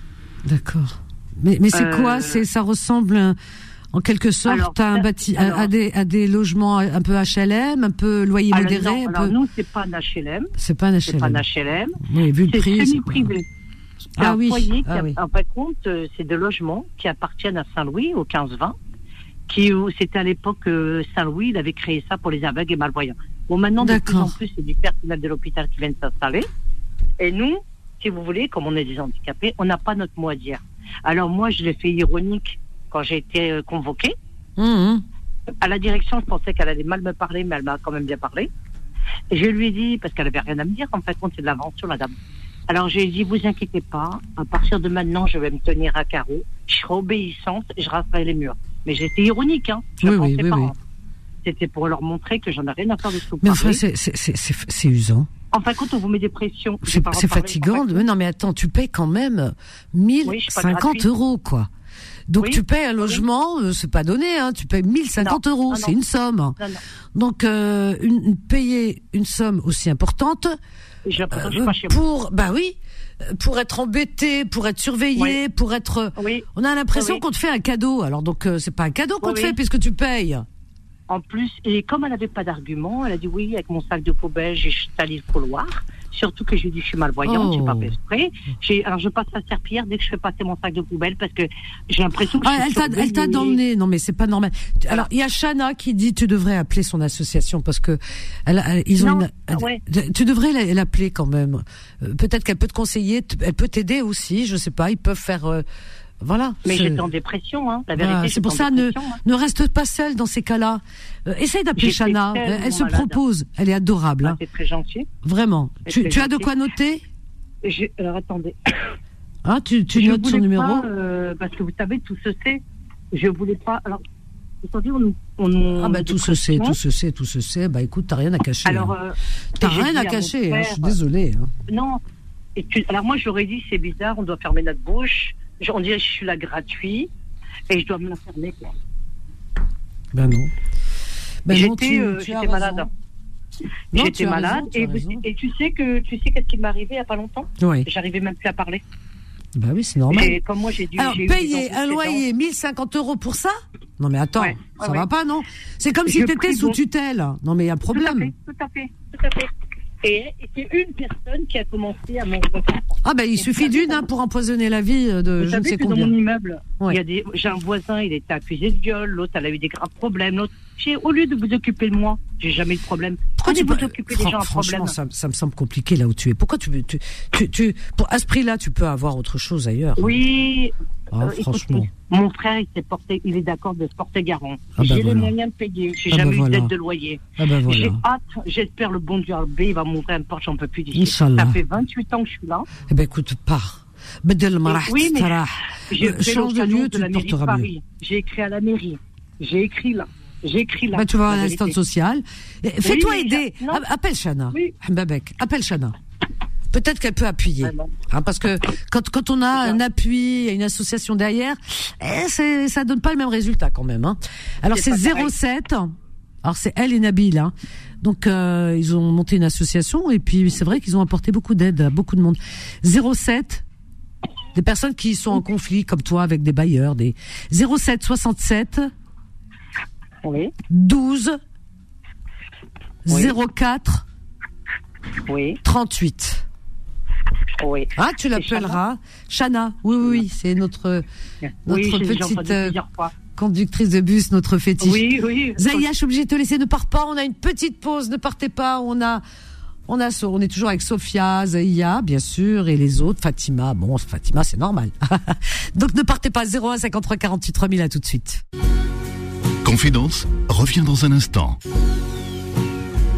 D'accord. Mais, mais c'est Euh, quoi C'est ça ressemble euh, en quelque sorte Alors, à un bâti, à- alors- à, des à des logements un peu HLM, un peu loyer Alors, modéré, non, un alors peu. nous, c'est pas un HLM, C'est pas un c'est pas HLM. un HLM, Oui, vu le prix. c'est-. C'est Ah oui, foyer qui, ah a- oui. en fin de compte, euh, c'est des logements qui appartiennent à Saint-Louis, au 15-20, qui, c'était à l'époque, euh, Saint-Louis, il avait créé ça pour les aveugles et malvoyants. Bon, maintenant, de plus en plus, c'est du personnel de l'hôpital qui vient de s'installer. Et nous, si vous voulez, comme on est des handicapés, on n'a pas notre mot à dire. Alors moi, je l'ai fait ironique quand j'ai été euh, convoquée. Mhm. À la direction, je pensais qu'elle allait mal me parler, mais elle m'a quand même bien parlé. Et je lui ai dit, parce qu'elle avait rien à me dire, en fait, compte, c'est de l'aventure, la dame. Alors j'ai dit, vous inquiétez pas, à partir de maintenant, je vais me tenir à carreau, je serai obéissante, et je rasserai les murs. Mais j'étais ironique, hein. Je Oui, pensais oui, oui, pas. oui. C'était pour leur montrer que j'en ai rien à faire de ce que vous Mais enfin, c'est usant. En fin de compte, on vous met des pressions. C'est fatigant. Mais non, mais attends, tu payes quand même Oui, je suis pas 1050 gratuite. euros, quoi. Donc Oui, tu payes un oui. logement, euh, c'est pas donné, hein. Tu payes 1050 Non, euros, c'est une somme. Non, non. Donc euh, une, une- payer une somme aussi importante euh, pour, bah oui, pour être embêté, pour être surveillé, pour être. Oui. On a l'impression Oui. qu'on te fait un cadeau. Alors donc c'est pas un cadeau qu'on Oui, te oui. fait puisque tu payes. En plus, et comme elle n'avait pas d'argument, elle a dit oui, avec mon sac de poubelle, j'ai sali le couloir. Surtout que je lui ai dit, je suis malvoyante, Oh. j'ai pas fait exprès. J'ai, alors je passe la serpillière dès que je fais passer mon sac de poubelle parce que j'ai l'impression que Ah, je elle t'a, elle t'a surveillée. dans le nez. Non, mais c'est pas normal. Alors, il y a Shana qui dit tu devrais appeler son association parce que elle, elle- ils ont Non, une. ah ouais. Tu devrais la- l'appeler quand même. Euh, Peut-être qu'elle peut te conseiller. Elle peut t'aider aussi. Je sais pas. Ils peuvent faire. euh, voilà. Mais j'étais en dépression, hein. La vérité, c'est pour ça, ne, hein. ne reste pas seule dans ces cas-là. Euh, essaye d'appeler tellement Elle, elle se malade. propose. Elle est adorable. Ah, hein. c'est très gentil. Vraiment. Tu, très tu as de quoi noter alors attendez. hein, Tu, tu notes son numéro pas, euh, parce que vous savez, tout se sait. Je voulais pas. Alors, on. On Ah bah tout se sait, tout se sait, tout se sait. Bah écoute, t'as rien à cacher. Alors, hein. euh, T'as rien à cacher. hein, je suis désolée. hein. Non. Et tu- alors moi, j'aurais dit, c'est bizarre, on doit fermer notre bouche. On dirait que je suis là gratuit et je dois me la fermer. quoi. Ben non. Ben non, J'étais tu, euh, tu malade. J'étais tu malade. raison, tu et, tu sais que tu sais qu'est-ce qui m'est arrivé il y a pas longtemps? Oui. J'arrivais même plus à parler. Bah oui, c'est normal. Et comme moi, j'ai dû. Alors, payer un loyer 1050 euros pour ça? Non, mais attends, Ouais, ça ouais, va pas, non? C'est comme si t'étais prie sous tutelle. Non, mais il y a Tout à problème. fait, tout à fait, tout à fait. Et, c'est une personne qui a commencé à me reprendre. Ah, ben il suffit d'une hein, pour empoisonner la vie euh, de Vous je ne sais que dans combien. mon immeuble, Ouais. il y a des, j'ai un voisin, il était accusé de viol, l'autre, elle a eu des graves problèmes, l'autre, au lieu de vous occuper de moi, j'ai jamais eu de problème. Pourquoi tu Prenez peux... vous occuper des Fran- gens à Franchement, problème. ça, ça me semble compliqué là où tu es. Pourquoi tu, tu, tu, tu pour à ce prix-là, tu peux avoir autre chose ailleurs Oui, Ah, euh, franchement. écoutez, mon frère, il s'est porté, il est d'accord de se porter garant. Ah bah j'ai les voilà. moyens de payer, j'ai Ah bah jamais eu voilà. d'aide de loyer. Ah ben J'ai voilà. hâte, j'espère le bon Dieu Albé, il va m'ouvrir une porte, j'en peux plus d'ici. Inch'Allah. Ça fait 28 ans que je suis là. Eh ben écoute, pars. بدل ما راح oui, mais تستراح J'ai Euh, fait change de l'occasion lieu, tu la te mairie de porteras mieux. Paris. J'ai écrit à la mairie. J'ai écrit là. J'écris là. Bah, tu vas assistante vérité. sociale. Et Fais-toi aider. non. A- Appelle Chana. Oui. Mbabek, appelle Chana. Peut-être qu'elle peut appuyer. Ah. Hein, parce que quand, quand on a un appui, une association derrière, eh, c'est, ça donne pas le même résultat quand même. Hein. Alors c'est C'est pas pareil. 07. Alors c'est elle et Nabil. Hein. Donc euh, ils ont monté une association et puis c'est vrai qu'ils ont apporté beaucoup d'aide à beaucoup de monde. 07. Des personnes qui sont en conflit comme toi avec des bailleurs, des 07 67 Oui, 12 Oui. 04 oui, 38. oui. Ah, tu l'appelleras Chana. Oui, oui, oui, c'est notre Notre petite, euh, conductrice de bus, notre fétiche. Oui, oui. Zaya, je suis obligée de te laisser. Ne pars pas. On a une petite pause. Ne partez pas. On a, on a, on est toujours avec Sophia, Zaya, bien sûr, et les autres. Fatima. Bon, Fatima, c'est normal. <laughs> Donc ne partez pas. 01 53 48 3000. À tout de suite. Confidence revient dans un instant.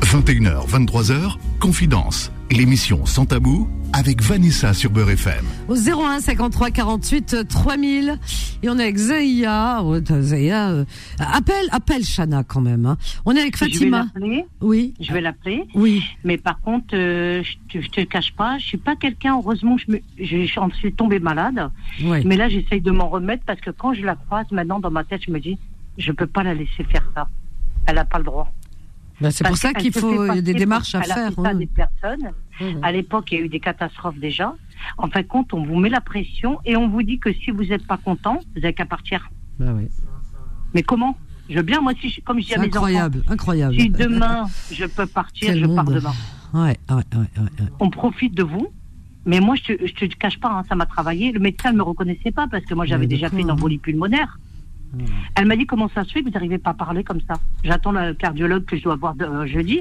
21h, 23h, Confidence, l'émission sans tabou avec Vanessa sur Beurre FM. Au 01 53 48 3000. Et on est avec Zaya. Oh, Zaya, euh, appelle, appelle Chana quand même. hein. On est avec Je vais Fatima. l'appeler. Oui. Je vais l'appeler. Oui. Mais par contre, euh, je, te, je te cache pas, je suis pas quelqu'un. Heureusement, je, me, je, je suis tombée malade. Oui. Mais là, j'essaye de m'en remettre parce que quand je la croise maintenant dans ma tête, je me dis, je peux pas la laisser faire ça. Elle a pas le droit. Ben, c'est pour ça qu'il faut des démarches à faire. oui. des personnes. Mhm. À l'époque, il y a eu des catastrophes déjà. En fin de compte, on vous met la pression et on vous dit que si vous n'êtes pas content, vous n'avez qu'à partir. Ben oui. Mais comment? Je veux bien, moi, si je- comme je dis à mes incroyable, enfants, incroyable. si demain je peux partir, Quel je pars monde. demain. Ouais, ouais, ouais, ouais, ouais. On profite de vous. Mais moi, je te, je te cache pas, hein, ça m'a travaillé. Le médecin ne me reconnaissait pas parce que moi, j'avais déjà fait une hein. embolie pulmonaire. Elle m'a dit comment ça se fait que vous n'arrivez pas à parler comme ça? J'attends le cardiologue que je dois voir euh, jeudi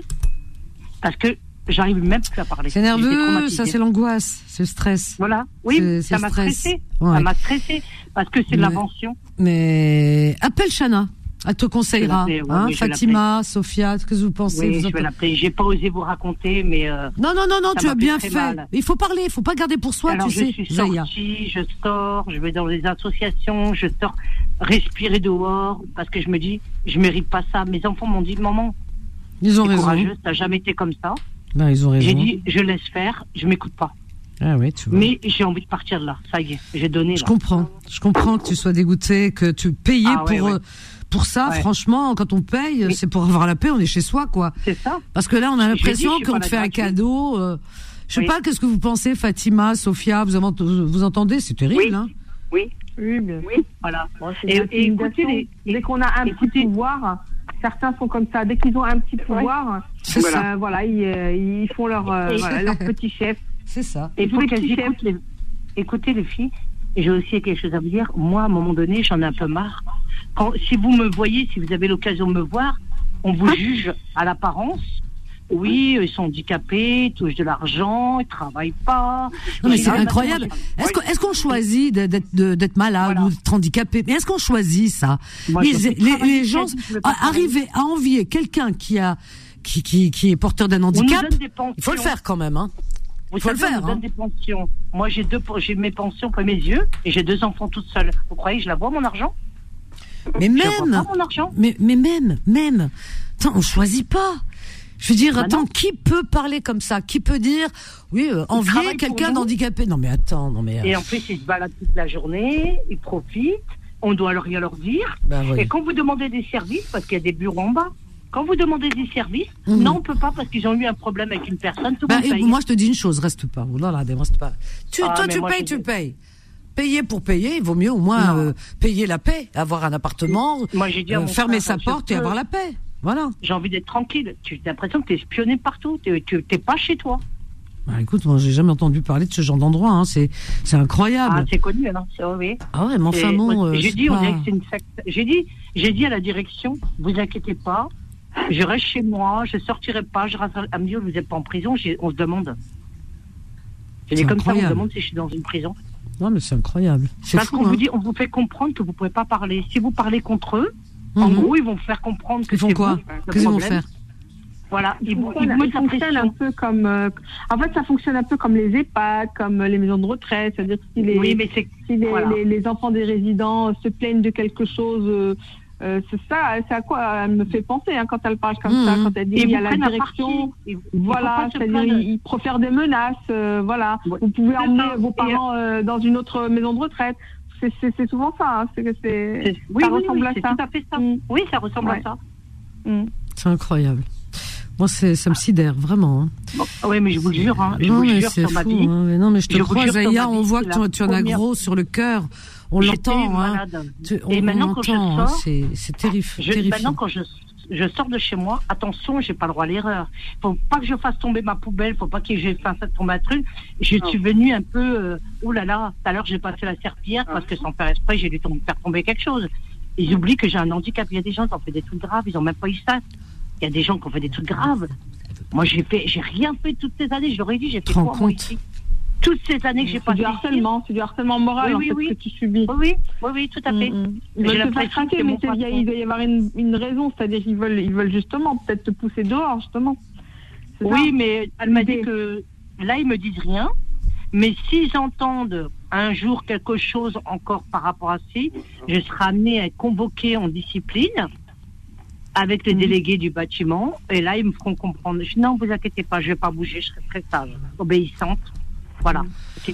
parce que j'arrive même plus à parler. C'est nerveux, ça c'est l'angoisse, c'est le stress. Voilà. Oui, ça m'a stress. stressé. Ouais. Ça m'a stressé parce que c'est de l'invention. Mais appelle Chana, elle te conseillera. Ouais, hein, Fatima, Sophia, qu'est-ce que vous pensez Oui, vous je vais l'appeler. J'ai pas osé vous raconter, mais. euh, Non, non, non, non, tu as bien fait. mal. Il faut parler, il faut pas garder pour soi, Alors tu je sais, suis sortie, je sors, je vais dans les associations, je sors respirer dehors parce que je me dis, je mérite pas ça. Mes enfants m'ont dit, maman, Ils ont raison. courageuse, t'as jamais été comme ça. Ben, ils ont raison. J'ai dit, je laisse faire, je m'écoute pas. Ah oui, tu vois. Mais j'ai envie de partir de là. Ça y est, j'ai donné. Je là. comprends. Je comprends que tu sois dégoûté, que tu payais Ah pour ouais. euh, pour ça. Ouais. Franchement, quand on paye, c'est pour avoir la paix. On est chez soi, quoi. C'est ça. Parce que là, on a l'impression qu'on te fait un cadeau. euh, je sais Oui. pas, qu'est-ce que vous pensez, Fatima, Sophia, vous, vous entendez? C'est terrible, Oui. hein Oui, Oui, bien sûr. oui, voilà. Bon, Et- et écoutez les- dès qu'on a un écoutez- petit pouvoir, certains sont comme ça. Dès qu'ils ont un petit pouvoir, euh, ça. voilà, ils, euh, ils font leur, euh, voilà, leur petit chef. <laughs> C'est ça. Et faut les petits écoutent les... Écoutez les filles, j'ai aussi quelque chose à vous dire. Moi, à un moment donné, j'en ai un peu marre. Quand, si vous me voyez, si vous avez l'occasion de me voir, on vous juge à l'apparence. Oui, ils sont handicapés, ils touchent de l'argent, ils travaillent pas. Non, mais c'est incroyable. Est-ce qu'on choisit d'être de- d'être malade Voilà. ou d'être handicapé? Mais est-ce qu'on choisit ça? Moi, les, gens arriver à envier quelqu'un qui a qui, qui, qui est porteur d'un handicap, il faut le faire quand même. Hein. Vous Faut le faire, on nous donne hein. des pensions. Moi, j'ai deux, j'ai mes pensions pour mes yeux et j'ai deux enfants toutes seules. Vous croyez que je la vois mon argent? Mais Je même, vois pas mon argent. mais, mais même, même, attends, on choisit pas. Je veux dire, Bah attends, non. qui peut parler comme ça? Qui peut dire, oui, euh, envier quelqu'un d'handicapé? Non, mais attends, non mais. euh, Et en plus, ils se baladent toute la journée, ils profitent. On doit leur rien leur dire. bah oui. Et quand vous demandez des services, parce qu'il y a des bureaux en bas, quand vous demandez des services, Mhm. non, on peut pas parce qu'ils ont eu un problème avec une personne. Tout Bah, moi, je te dis une chose, reste pas. Oh là là, reste pas. Tu, Ah, toi, tu moi, payes, tu payes. Payer pour payer, il vaut mieux au moins euh, payer la paix, avoir un appartement, Moi, dit euh, fermer frère, sa porte et avoir la paix. Voilà. J'ai envie d'être tranquille. Tu as l'impression que tu es espionné partout. Tu n'es pas chez toi. Bah, écoute, moi, j'ai jamais entendu parler de ce genre d'endroit. Hein. C'est, c'est Ah, incroyable. c'est connu, hein. C'est oui. Ah, ouais, mais enfin bon. euh, j'ai dit, pas- une secte. J'ai dit, j'ai dit à la direction, vous inquiétez pas, je reste chez moi, je sortirai pas, je resterai à dire, vous n'êtes pas en prison, on se demande. C'est comme ça, on incroyable. demande si je suis dans une prison. Non, mais c'est incroyable. Parce qu'on hein. vous dit, on vous fait comprendre que vous pouvez pas parler. Si vous parlez contre eux, en Mhm. gros, ils vont vous faire comprendre que Ils font c'est quoi vous, le Qu'est-ce qu'ils vont faire Voilà, ils vous, ils il la fonctionne un peu comme. euh, en fait, ça fonctionne un peu comme les EHPAD, comme les maisons de retraite. C'est-à-dire que si les, Oui, mais c'est si les, voilà. les- les enfants des résidents se plaignent de quelque chose, euh, Euh, c'est ça, c'est à quoi elle me fait penser hein, quand elle parle comme Mhm. ça, quand elle dit il y a la direction. partie. Et vous- Voilà, c'est-à-dire ils, profèrent des menaces, euh, voilà. Ouais. Vous pouvez C'est emmener ça. vos parents euh, dans une autre maison de retraite. C'est- C'est c'est souvent ça. hein, C'est que c'est C'est- Oui, ça oui, ressemble oui, à c'est ça. tout à fait ça. Mm. Oui, ça ressemble Ouais. à ça. C'est incroyable. Moi, c'est, ça me sidère, vraiment. hein. Oui, mais je vous le jure, hein, je non, vous mais jure c'est sur ma fou. vie. hein. Mais Non, mais je te Je crois, Zaya, on voit que tu, en as gros sur le cœur. On J'étais l'entend, hein. malade. Tu- on, Et on maintenant, quand je l'entend, hein. sors, C'est, c'est terrif- Je, terrifiant. maintenant, quand je, je sors de chez moi, attention, j'ai pas le droit à l'erreur. Faut pas que je fasse tomber ma poubelle, faut pas que je fasse tomber un truc. Je suis venue un peu, euh, oh là là, tout à l'heure j'ai passé la serpillière parce que sans faire exprès, j'ai dû faire tomber quelque chose. Ils oublient que j'ai un handicap. Il y a des gens qui ont fait des trucs graves, ils ont même pas eu ça. Il y a des gens qui ont fait des trucs graves. Moi, j'ai fait, j'ai rien fait toutes ces années. Je l'aurais dit, j'ai fait quoi, moi, compte ici? Toutes ces années que j'ai C'est passé du harcèlement, c'est du harcèlement moral Oui, en oui, fait, oui. que tu subis. Oui, oui, oui, tout à fait. Mm, mm. J'ai veulent te faire l'impression craquer, que mais c'est- il y a- patron- il doit y avoir une, une raison, c'est-à-dire qu'ils veulent, ils veulent justement peut-être te pousser dehors, justement. C'est Oui, ça. mais elle m'a dit que là, ils me disent rien. Mais s'ils entendent un jour quelque chose encore par rapport à ci, je serai amenée à être convoquée en discipline avec les Mhm. délégués du bâtiment. Et là, ils me feront comprendre. Je dis, non, vous inquiétez pas, je vais pas bouger, je serai très sage, obéissante. Voilà.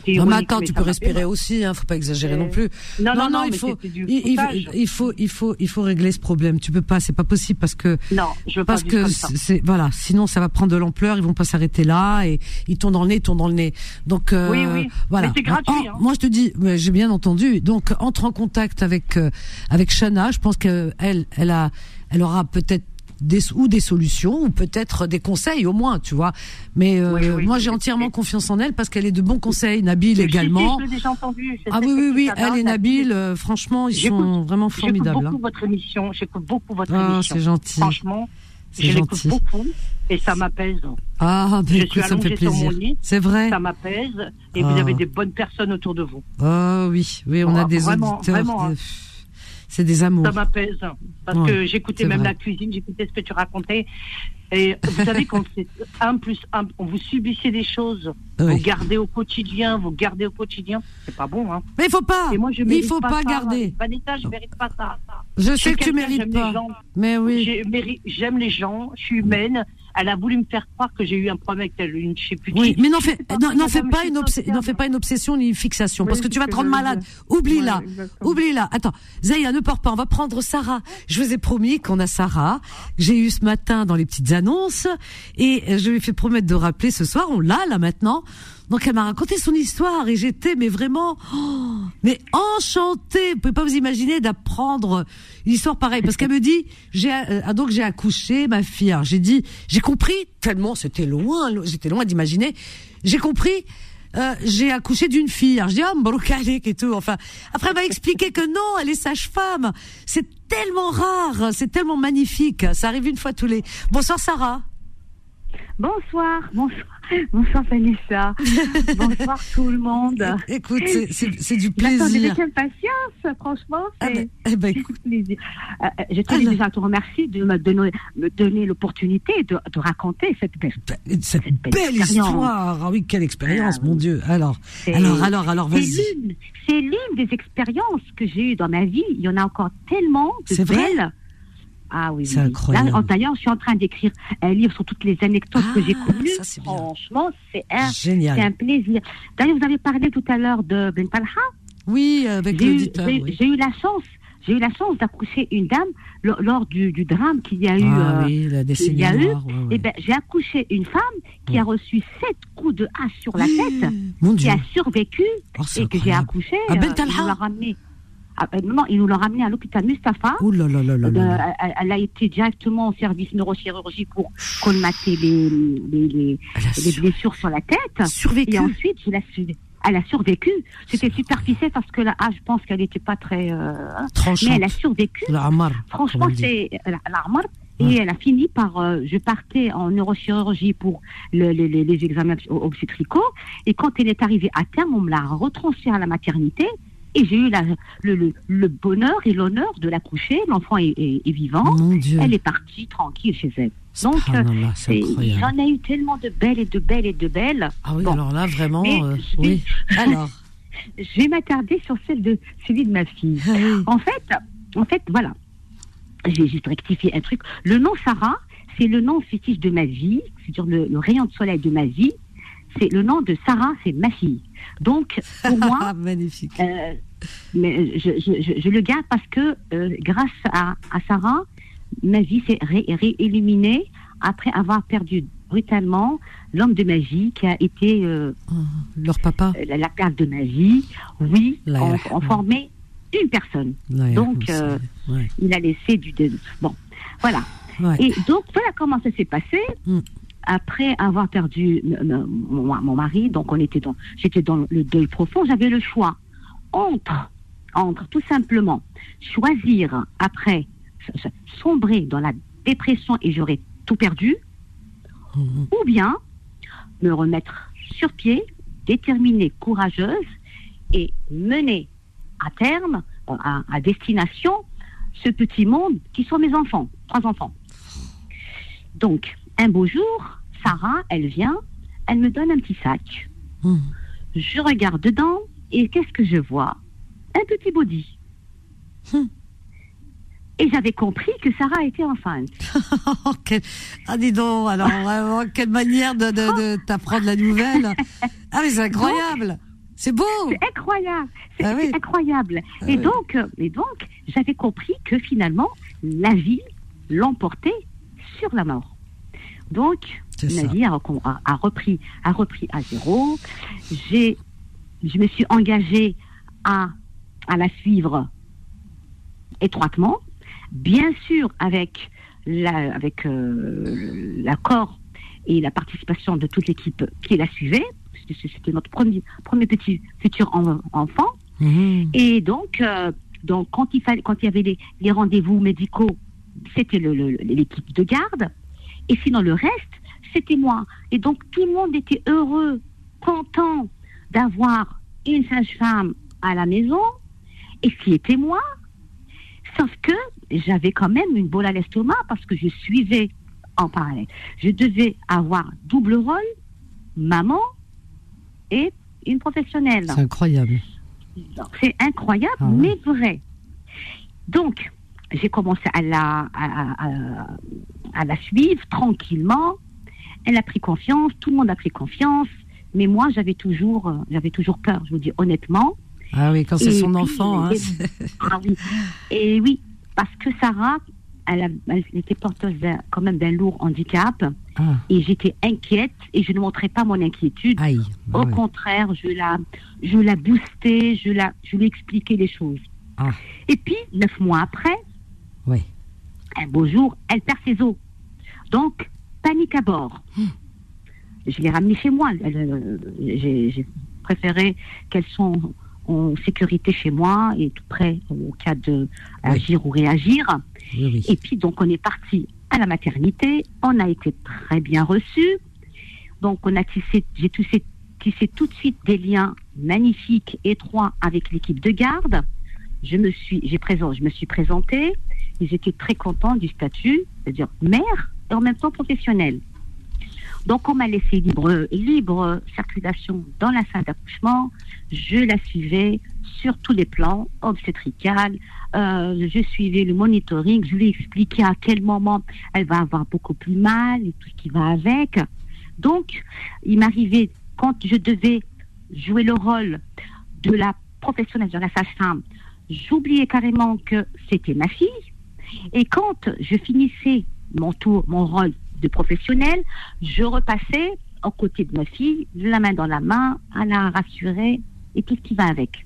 Non, mais attends, mais tu peux respirer mal. aussi, hein, faut pas exagérer Euh, non plus. Non, non, non, il faut, il, il- foutage. il faut, il faut, il faut régler ce problème. Tu peux pas, c'est pas possible parce que, Non, je veux parce pas que c'est, voilà, sinon ça va prendre de l'ampleur, ils vont pas s'arrêter là et ils tournent dans le nez, ils tournent dans le nez. Donc, euh, Oui, oui. voilà. Mais gratuit, hein. Moi, je te dis, j'ai bien entendu. Donc, entre en contact avec, euh, avec Shana. Je pense que elle, elle a, elle aura peut-être des ou des solutions ou peut-être des conseils au moins, tu vois. Mais euh, Oui, oui, moi, j'ai entièrement confiance en elle parce qu'elle est de bons conseils. Nabil également. je entendu. Je Ah oui, oui, oui, elle et Nabil, euh, franchement, ils J'écoute- sont vraiment J'écoute formidables. beaucoup hein. votre émission. J'écoute beaucoup votre Ah, émission. c'est gentil. Franchement, C'est je l'écoute gentil. beaucoup et ça m'apaise. Ah, Je écoute, ça me fait plaisir. C'est vrai. Ça m'apaise et Ah. vous avez des bonnes personnes autour de vous. Oh oui, oui, on a des vraiment, auditeurs. vraiment, hein. C'est des amours. Ça m'apaise parce Ouais, que j'écoutais même vrai. la cuisine, j'écoutais ce que tu racontais. Et vous savez, quand <laughs> c'est un plus un, vous subissez des choses, Oui. vous gardez au quotidien, vous gardez au quotidien, c'est pas bon, hein. Mais il faut pas. Et moi, je il faut pas, ça. garder. Vanessa, je mérite pas ça. Je Je sais que tu mérites pas. Mais oui. J'aime les gens, je suis humaine. Elle a voulu me faire croire que j'ai eu un problème avec elle, une, je sais plus Oui, qui. mais n'en fais, n'en fais pas une n'en fais pas une obsession ni une fixation, Oui, parce que tu vas te rendre malade. Oublie-la. Ouais. Oublie-la. Attends, Zaya, ne pars pas. On va prendre Sarah. Je vous ai promis qu'on a Sarah. J'ai eu ce matin dans les petites annonces et je lui ai fait promettre de rappeler ce soir. On l'a là maintenant. Donc elle m'a raconté son histoire et j'étais mais vraiment oh, mais enchantée. Vous pouvez pas vous imaginer d'apprendre une histoire pareille parce qu'elle me dit j'ai euh, donc j'ai accouché ma fille. J'ai dit j'ai compris tellement c'était loin lo- j'étais loin d'imaginer. J'ai compris euh, j'ai accouché d'une fille. Alors je dis ah alik et tout. Enfin après elle m'a expliqué que non elle est sage-femme. C'est tellement rare, c'est tellement magnifique. Ça arrive une fois tous les. Bonsoir Sarah. Bonsoir, bonsoir, bonsoir Vanessa, <laughs> bonsoir tout le monde. Écoute, c'est- du plaisir. avec impatience, franchement. Ah ben, eh ben, c'est écoute. plaisir. Euh, euh, je tenais déjà à te remercier de me donner, l'opportunité de, de raconter cette belle. Cette Cette belle, belle expérience. histoire. Ah oui, quelle expérience, Ah mon oui. Dieu. Alors, alors, alors, alors, vas-y. l'une, c'est l'une des expériences que j'ai eues dans ma vie. Il y en a encore tellement de C'est vrai? belles. Ah oui, C'est incroyable. Là, en- D'ailleurs, je suis en train d'écrire un livre sur toutes les anecdotes que j'ai Ah, connues. ça. Franchement, c'est un, plaisir. D'ailleurs, vous avez parlé tout à l'heure de Ben Talha. Oui, avec J'ai eu, l'auditeur. j'ai- oui. eu la chance, j'ai eu la chance d'accoucher une dame lo- lors du, du drame qu'il y a eu. Ah euh, oui, la décennie eu, noire. ouais, ouais. eh ben, j'ai accouché une femme qui a reçu sept coups de hache sur la tête, Mon qui Dieu. a survécu Oh, et que j'ai incroyable. accouché. Ah, Ben euh, Talha euh, non, ils nous l'ont ramené à l'hôpital Mustapha. Là là là là Euh, elle, elle a été directement au service neurochirurgie pour colmater les, les, blessures sur la tête. survécu. Et ensuite, je elle a survécu. C'était superficiel parce que là, ah, je pense qu'elle n'était pas très. euh, mais elle a survécu. Franchement, c'est la, la remarque. Et Ouais. elle a fini par. euh, je partais en neurochirurgie pour le- le- les- les examens ob- obstétricaux. Et quand elle est arrivée à terme, on me l'a retransférée à la maternité. Et j'ai eu la, le, le, le bonheur et l'honneur de l'accoucher. L'enfant est, est- est vivant. Elle est partie tranquille chez elle. Donc, euh, Et incroyable. J'en ai eu tellement de belles et de belles et de belles. Ah oui, Bon. alors là, vraiment, euh, je vais- oui. <laughs> Alors, Je vais m'attarder sur celle de celui de ma fille. ah oui. En fait, en fait, voilà. j'ai juste rectifié un truc. Le nom Sarah, c'est le nom fétiche de ma vie, c'est-à-dire le, le rayon de soleil de ma vie. C'est le nom de Sarah, c'est ma fille. Donc, pour <laughs> moi, magnifique. euh, mais je, je, je, je le garde parce que euh, grâce à, à Sarah, ma vie s'est ré, réilluminée après avoir perdu brutalement l'homme de ma vie qui a été euh, leur papa, la, la perte de ma vie. Oui, on, formait une personne. Donc, euh, ouais. il a laissé du bon, voilà. Ouais. Et donc voilà comment ça s'est passé. Mm. Après avoir perdu mon mari, donc on était dans, j'étais dans le deuil profond. J'avais le choix entre, entre tout simplement choisir après sombrer dans la dépression et j'aurais tout perdu, Mhm. ou bien me remettre sur pied, déterminée, courageuse et mener à terme, à, à destination, ce petit monde qui sont mes enfants, trois enfants. Donc, un beau jour, Sarah, elle vient, elle me donne un petit sac. Mhm. Je regarde dedans et qu'est-ce que je vois? Un petit body. Hum. Et j'avais compris que Sarah était enceinte. <laughs> Oh, quel- Ah, dis donc, alors <laughs> vraiment, quelle manière de, de, de t'apprendre la nouvelle. Ah, mais c'est incroyable. C'est beau. C'est incroyable. C'est Ah oui. incroyable. Ah et oui. donc, euh, et donc, j'avais compris que finalement, la vie l'emportait sur la mort. Donc, ça. vie a- a repris, a repris à zéro. J'ai, je me suis engagée à, à la suivre étroitement, bien sûr avec la, avec euh, l'accord et la participation de toute l'équipe qui la suivait. C'était notre premier, premier petit futur en- enfant. Mhm. Et donc, euh, donc quand il fallait, quand il y avait les, les rendez-vous médicaux, c'était l'équipe de garde. Et sinon, le reste, c'était moi. Et donc, tout le monde était heureux, content d'avoir une sage-femme à la maison, et qui était moi. Sauf que j'avais quand même une boule à l'estomac parce que je suivais en parallèle. Je devais avoir double rôle, maman et une professionnelle. C'est incroyable. C'est incroyable, Ah ouais. mais vrai. Donc, j'ai commencé à la, à, à- à la suivre tranquillement. Elle a pris confiance, tout le monde a pris confiance, mais moi, j'avais toujours, euh, j'avais toujours peur, je vous dis honnêtement. Ah oui, quand c'est son puis, enfant. Hein, et- c'est- <laughs> Ah oui. Et oui, parce que Sarah, elle, était porteuse quand même d'un lourd handicap, Ah, et j'étais inquiète, et je ne montrais pas mon inquiétude. aïe. Au ouais. contraire, je la, je la boostais, je la, je lui expliquais les choses. Ah. Et puis, neuf mois après, un beau jour, elle perd ses os. Donc, panique à bord. Je l'ai ramenée chez moi. Euh, J'ai préféré qu'elles sont en sécurité chez moi et tout prêt au cas de agir ou réagir. Oui, oui. Et puis, donc, on est parti à la maternité. On a été très bien reçus. Donc, on a tissé, j'ai tissé, tissé tout de suite des liens magnifiques, étroits avec l'équipe de garde. Je me suis, j'ai présent, je me suis présentée et j'étais très contente du statut, c'est-à-dire mère et en même temps professionnelle. Donc, on m'a laissé libre, circulation dans la salle d'accouchement. Je la suivais sur tous les plans, obstétrical. Euh, je suivais le monitoring. Je lui expliquais à quel moment elle va avoir beaucoup plus mal et tout ce qui va avec. Donc, il m'arrivait, quand je devais jouer le rôle de la professionnelle, de la sage-femme, j'oubliais carrément que c'était ma fille. Et quand je finissais mon tour, mon rôle de professionnel, je repassais aux côtés de ma fille, la main dans la main, à la rassurer et tout ce qui va avec.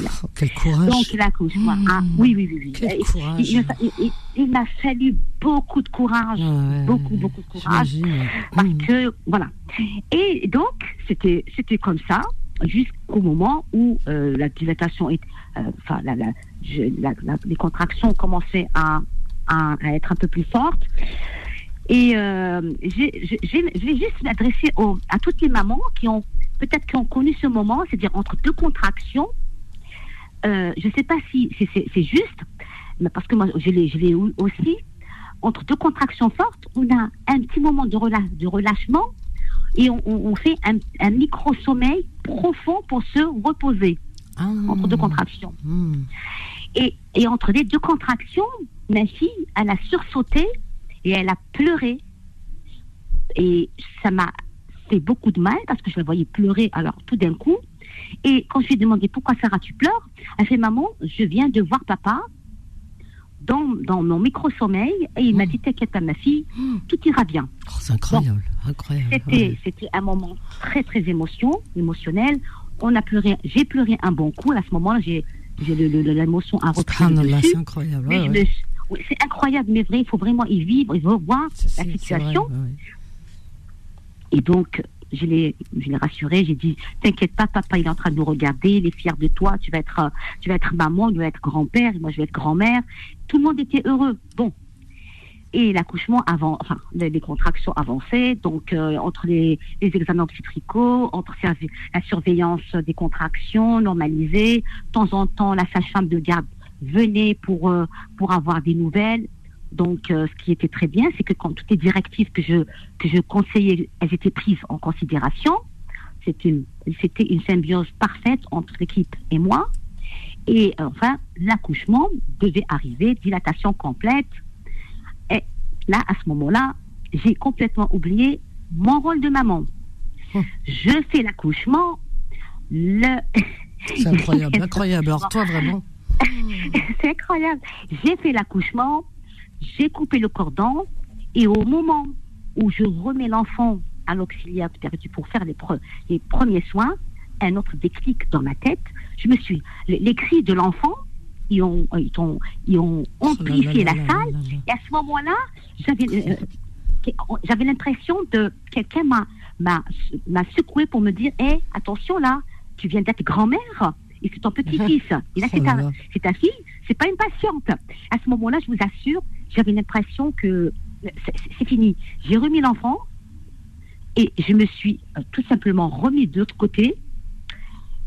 Oh, quel courage. Donc l'accouchement, ah oui, oui, oui, oui. Quel Et- courage. Il, il- il- il m'a fallu beaucoup de courage, Ah ouais, beaucoup, beaucoup de courage parce Mhm. que voilà. Et donc c'était c'était comme ça jusqu'au moment où euh, la dilatation est, euh, enfin la, la, je- la- la- les contractions commençaient à, à, à être un peu plus fortes. Et euh, je vais juste m'adresser à toutes les mamans qui ont peut-être qui ont connu ce moment, c'est-à-dire entre deux contractions. Euh, je ne sais pas si, si c'est juste, mais parce que moi je l'ai eu aussi. Entre deux contractions fortes, on a un petit moment de, relâchement et on, on- on fait un, un micro-sommeil profond pour se reposer Ah. entre deux contractions. Mhm. Et, et entre les deux contractions, ma fille, elle a sursauté et elle a pleuré. Et ça m'a fait beaucoup de mal parce que je la voyais pleurer alors tout d'un coup. Et quand je lui ai demandé pourquoi Sarah tu pleures, elle fait maman, je viens de voir papa dans, dans mon micro-sommeil et il m'a dit t'inquiète pas ma fille, tout ira bien. Oh, c'est incroyable, incroyable. C'était ouais. c'était un moment très très émotion, émotionnel. On a pleuré, j'ai pleuré un bon coup. À ce moment-là, j'ai j'ai le- le- l'émotion Subhanallah, dessus. c'est incroyable. Ouais, ouais. Oui, c'est incroyable, mais vrai, il faut vraiment y vivre, il faut voir la vrai, situation. ouais. Et donc, je l'ai, je l'ai rassuré. J'ai dit, t'inquiète pas, papa, il est en train de nous regarder. Il est fier de toi. Tu vas être, tu vas être maman, il va être grand-père. et Moi, je vais être grand-mère. Tout le monde était heureux. Bon. Et l'accouchement avant, enfin, les, les contractions avançaient. Donc, euh, entre les, les examens obstétricaux, entre la surveillance des contractions normalisée, de temps en temps, la sage-femme de garde venait pour, euh, pour avoir des nouvelles. Donc, euh, ce qui était très bien, c'est que quand toutes les directives que je, que je conseillais, elles étaient prises en considération. C'était une, c'était une symbiose parfaite entre l'équipe et moi. Et euh, enfin, l'accouchement devait arriver, dilatation complète. Et là, à ce moment-là, j'ai complètement oublié mon rôle de maman. Je fais l'accouchement, le... C'est incroyable, <laughs> incroyable. Alors toi, vraiment. C'est incroyable. J'ai fait l'accouchement, j'ai coupé le cordon, et au moment où je remets l'enfant à l'auxiliaire perdu pour faire les, pre- les premiers soins, un autre déclic dans ma tête, je me suis. Les, les cris de l'enfant, ils ont, ils ont, ils ont amplifié la salle, et à ce moment-là, j'avais. euh, j'avais l'impression de quelqu'un m'a secoué pour me dire hé attention là tu viens d'être grand-mère et c'est ton petit-fils. Et là Oh c'est là. ta, c'est ta fille c'est pas une patiente. À ce moment-là je vous assure j'avais l'impression que c'est c'est fini. J'ai remis l'enfant et je me suis euh, tout simplement remis de l'autre côté.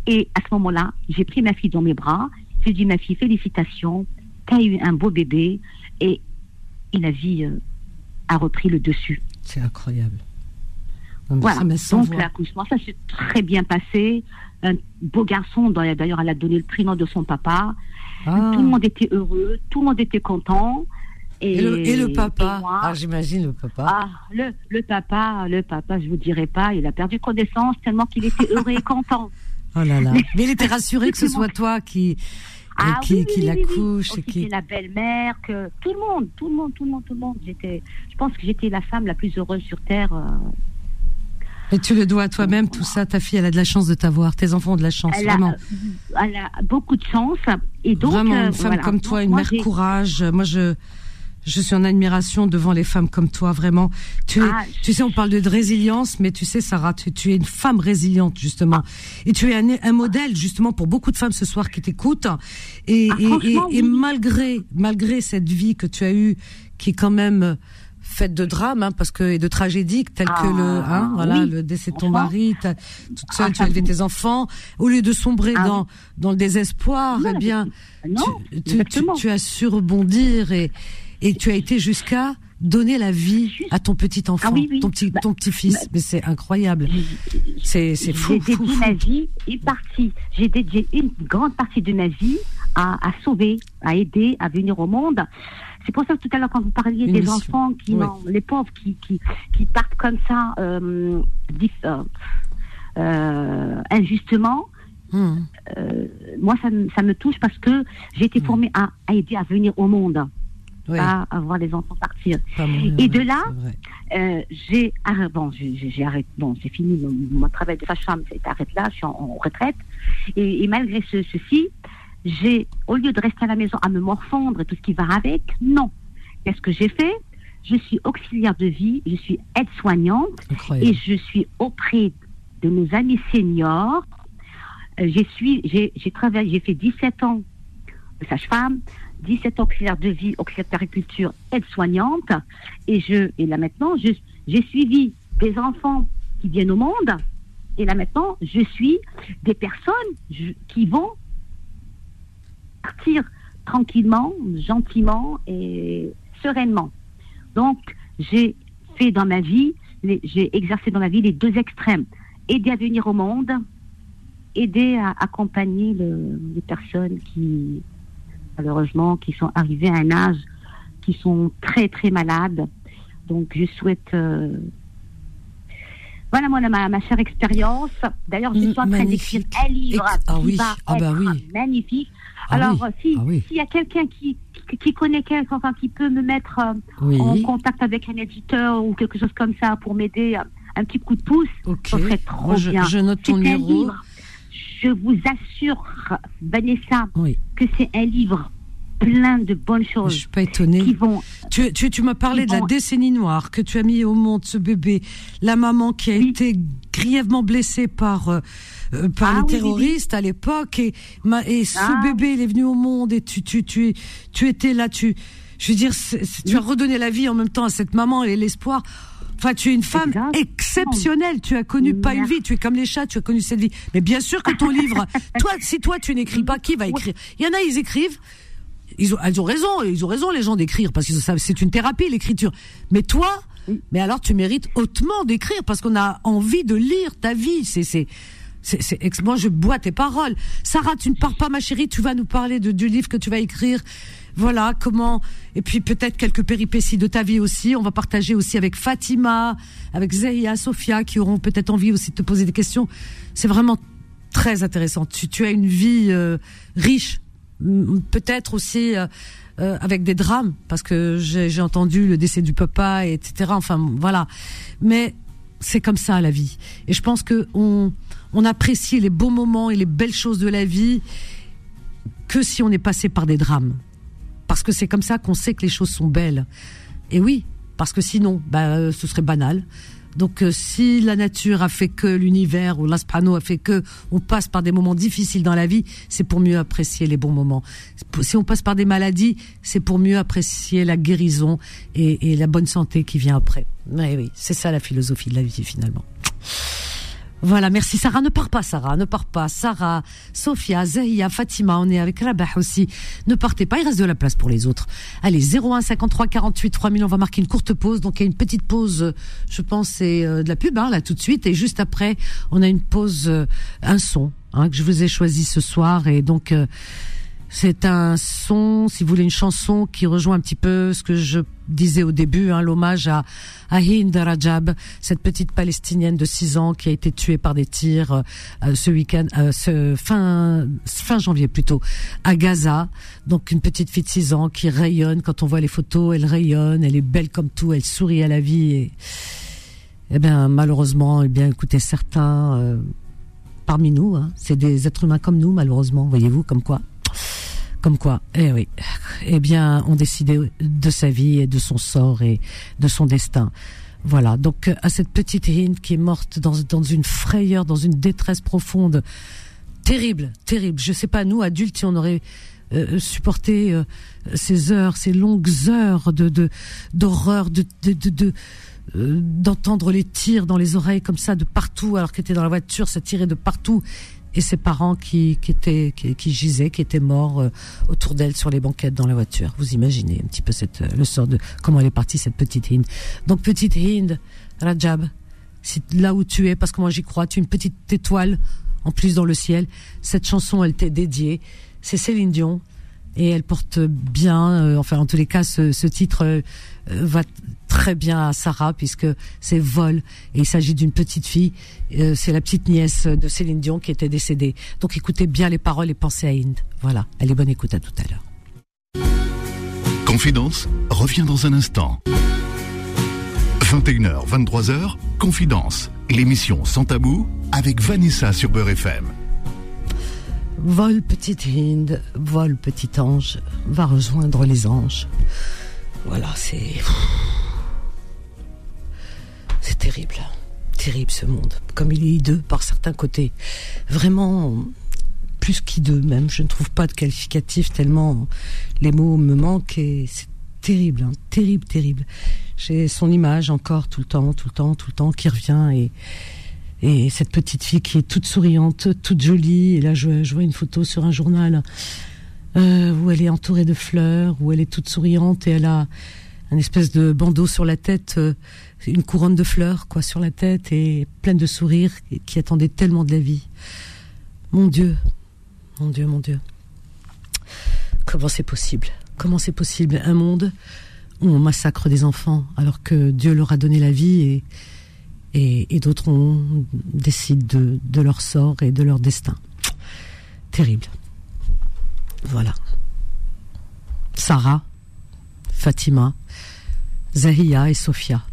Et à ce moment-là j'ai pris ma fille dans mes bras. J'ai dit ma fille félicitations. T'as eu un beau bébé et, et la vie euh, a repris le dessus. C'est incroyable. Non, voilà. ça Donc l'accouchement, ça s'est très bien passé. Un beau garçon, d'ailleurs, elle a donné le prénom de son papa. Ah. Tout le monde était heureux, tout le monde était content. Et, Et le, et le papa et moi, Ah, j'imagine le papa. ah, le, le papa, le papa, je vous dirai pas, il a perdu connaissance tellement qu'il était heureux et content. <laughs> Oh là là. Mais il était rassuré que ce soit toi qui, Ah qui, oui, oui, qui oui, oui, oui. l'accouche. Et qui... la belle-mère, que tout le monde, tout le monde, tout le monde, tout le monde. J'étais, je pense que j'étais la femme la plus heureuse sur terre. euh, Et tu le dois à toi-même, tout ça. Ta fille, elle a de la chance de t'avoir. Tes enfants ont de la chance, elle, a, vraiment. euh, elle a beaucoup de chance. Et donc, vraiment, euh, une femme voilà. comme toi, une moi, mère courage. Moi, je, je suis en admiration devant les femmes comme toi, vraiment. Tu, es, Ah, tu sais, on parle de, résilience, mais tu sais, Sarah, tu, tu es une femme résiliente, justement. Et tu es un, un modèle, justement, pour beaucoup de femmes ce soir qui t'écoutent. Et, Ah, et, malgré, malgré cette vie que tu as eue, qui est quand même faite de drames, hein, parce que et de tragédies telles que le, Ah, hein, voilà, oui. le décès de ton mari, toute seule, Ah, tu as ça- élevé tes enfants, au lieu de sombrer Ah, dans dans le désespoir, Non, eh bien, non, tu, tu, exactement. tu- tu as su rebondir et et tu as été jusqu'à donner la vie à ton petit enfant, Ah oui, oui. ton petit Bah, ton petit fils. Mais c'est incroyable. C'est c'est fou, J'ai dédié ma vie, une partie, j'ai dédié une grande partie de ma vie à, à sauver, à aider, à venir au monde. C'est pour ça que tout à l'heure, quand vous parliez Une des mission. enfants qui, Oui. les pauvres, qui, qui, qui partent comme ça, euh, euh, euh, injustement, euh, moi, ça, me- ça me touche parce que j'ai été formée à, à aider à venir au monde, Oui, à voir les enfants partir. mourir, et de là. Euh, j'ai arrêté, bon, j'ai arrêté, bon, c'est fini, mon, mon travail de sage-femme s'est arrêté là, je suis en, en retraite. Et, et malgré ce, ceci, j'ai, au lieu de rester à la maison à me morfondre et tout ce qui va avec, non. Qu'est-ce que j'ai fait? Je suis auxiliaire de vie, je suis aide-soignante et je suis auprès de mes amis seniors. Euh, j'ai suis, j'ai, j'ai travaillé, j'ai fait 17 ans de sage-femme, 17 ans auxiliaire de vie, auxiliaire de périculture, aide-soignante. Et je, et là maintenant, je, j'ai suivi des enfants qui viennent au monde. Et là maintenant, je suis des personnes je- qui vont partir tranquillement, gentiment et sereinement. Donc, j'ai fait dans ma vie, j'ai exercé dans ma vie les deux extrêmes. Aider à venir au monde, aider à accompagner le- les personnes qui, malheureusement, qui sont arrivés à un âge qui sont très très malades. Donc je souhaite euh, voilà moi ma, ma chère expérience. D'ailleurs, je suis en train d'écrire un livre ah qui oui. va Ah bah être oui. magnifique. Ah Alors oui. si Ah s'il y a quelqu'un qui, qui connaît quelqu'un enfin, qui peut me mettre euh, en contact avec un éditeur ou quelque chose comme ça pour m'aider euh, un petit coup de pouce, ça serait trop Moi, je- bien. je note ton numéro. livre. Je vous assure, Vanessa, que c'est un livre plein de bonnes choses. Je suis pas étonnée. Qui vont Tu, tu, tu m'as parlé de la décennie noire que tu as mis au monde, ce bébé, la maman qui a été grièvement blessée par, euh, euh, par Ah les oui, oui, terroristes à l'époque, et, ma- et ce Ah. bébé, il est venu au monde, et tu, tu, tu, tu étais là, tu, je veux dire, tu as redonné la vie en même temps à cette maman et l'espoir. Enfin, tu es une femme exceptionnelle. Tu as connu pas une vie. Tu es comme les chats. Tu as connu cette vie. Mais bien sûr que ton livre, <laughs> toi, si toi tu n'écris pas, qui va écrire? Il y en a, ils écrivent. Ils ont, elles ont raison, ils ont raison les gens d'écrire parce que c'est une thérapie l'écriture. Mais toi, mais alors tu mérites hautement d'écrire parce qu'on a envie de lire ta vie. C'est c'est c'est moi je bois tes paroles. Sarah, tu ne pars pas ma chérie, tu vas nous parler de, du livre que tu vas écrire. Voilà comment et puis peut-être quelques péripéties de ta vie aussi. On va partager aussi avec Fatima, avec Zeya, Sophia qui auront peut-être envie aussi de te poser des questions. C'est vraiment très intéressant. Tu, tu as une vie euh, riche, peut-être aussi euh, euh, avec des drames, parce que j'ai entendu le décès du papa, et etc. Enfin voilà, mais c'est comme ça la vie. Et je pense que on, on apprécie les beaux moments et les belles choses de la vie que si on est passé par des drames, parce que c'est comme ça qu'on sait que les choses sont belles. Et oui, parce que sinon, bah, euh, ce serait banal. Donc, euh, si la nature a fait que l'univers ou l'asprano a fait que on passe par des moments difficiles dans la vie, c'est pour mieux apprécier les bons moments. Si on passe par des maladies, c'est pour mieux apprécier la guérison et, et la bonne santé qui vient après. Oui, oui, c'est ça la philosophie de la vie finalement. Voilà, merci Sarah. Ne pars pas Sarah, ne pars pas. Sarah, Sophia, Zahia, Fatima, on est avec Rabah aussi. Ne partez pas, il reste de la place pour les autres. Allez, 01 53 48 3000, on va marquer une courte pause. Donc il y a une petite pause, euh, je pense c'est euh, de la pub hein, là tout de suite. Et juste après, on a une pause, euh, un son hein, que je vous ai choisi ce soir. Et donc... c'est un son, si vous voulez, une chanson qui rejoint un petit peu ce que je disais au début, hein, l'hommage à, à Hind Rajab, cette petite palestinienne de 6 ans qui a été tuée par des tirs euh, ce week-end, euh, ce fin fin janvier plutôt, à Gaza. Donc une petite fille de 6 ans qui rayonne. Quand on voit les photos, elle rayonne, elle est belle comme tout, elle sourit à la vie. Et, eh bien, malheureusement, eh bien, écoutez, certains euh, parmi nous, hein, c'est des êtres humains comme nous, malheureusement, voyez-vous, comme quoi. Comme quoi, eh oui, eh bien, ont décidé de sa vie et de son sort et de son destin. Voilà. Donc, à cette petite Hind qui est morte dans, dans une frayeur, dans une détresse profonde, terrible, terrible. Je sais pas, nous, adultes, si on aurait euh, supporté euh, ces heures, ces longues heures de de- d'horreur, de, de, de euh, d'entendre les tirs dans les oreilles comme ça de partout alors qu'elle était dans la voiture, ça tirait de partout et ses parents qui, qui étaient qui, gisaient, qui étaient morts euh, autour d'elle sur les banquettes dans la voiture. Vous imaginez un petit peu cette euh, le sort de comment elle est partie cette petite Hind. Donc petite Hind, Rajab, là où tu es, parce que moi j'y crois, tu es une petite étoile en plus dans le ciel. Cette chanson, elle t'est dédiée. C'est Céline Dion et elle porte bien, euh, enfin en tous les cas, ce, titre euh, va très bien à Sarah puisque c'est vol et il s'agit d'une petite fille. Euh, c'est la petite nièce de Céline Dion qui était décédée. Donc écoutez bien les paroles et pensez à Inde. Voilà, allez bonne écoute à tout à l'heure. Confidence revient dans un instant. 21h, 23h, Confidence, l'émission sans tabou avec Vanessa sur Beurre FM. Vol petite Hind, vol petit ange, va rejoindre les anges. Voilà, c'est. C'est terrible. Terrible ce monde. Comme il est hideux par certains côtés. Vraiment, plus qu'hideux même. Je ne trouve pas de qualificatif tellement les mots me manquent et c'est terrible, hein. terrible, terrible. J'ai son image encore tout le temps, tout le temps, tout le temps qui revient et. Et cette petite fille qui est toute souriante, toute jolie. Et là, je, vois une photo sur un journal euh, où elle est entourée de fleurs, où elle est toute souriante et elle a un espèce de bandeau sur la tête, euh, une couronne de fleurs quoi sur la tête et pleine de sourires qui attendait tellement de la vie. Mon Dieu, mon Dieu, mon Dieu. Comment c'est possible? Comment c'est possible? Un monde où on massacre des enfants alors que Dieu leur a donné la vie et, et, et d'autres on décide de, de leur sort et de leur destin. Terrible. Voilà. Sarah, Fatima, Zahia et Sophia.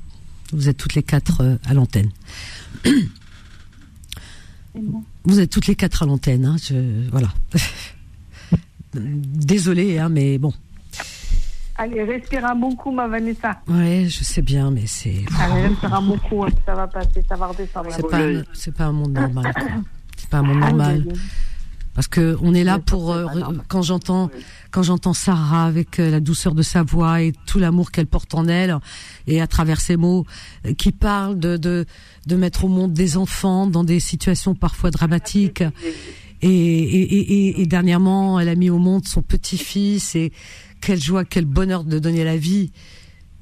Vous êtes toutes les quatre euh, à l'antenne. Vous êtes toutes les quatre à l'antenne. Hein, voilà. <laughs> Désolée, hein, mais bon. Allez, respire un bon coup, ma Vanessa. Ouais, je sais bien, mais c'est. Allez, respire un bon coup, hein, ça va passer, ça va redescendre. C'est pas, un- c'est pas un monde normal. quoi. C'est pas un monde normal. Parce que on est là pour euh, quand j'entends quand j'entends Sarah avec euh, la douceur de sa voix et tout l'amour qu'elle porte en elle et à travers ses mots euh, qui parle de, de de mettre au monde des enfants dans des situations parfois dramatiques et, et, et, et- et dernièrement elle a mis au monde son petit-fils et quelle joie quel bonheur de donner la vie.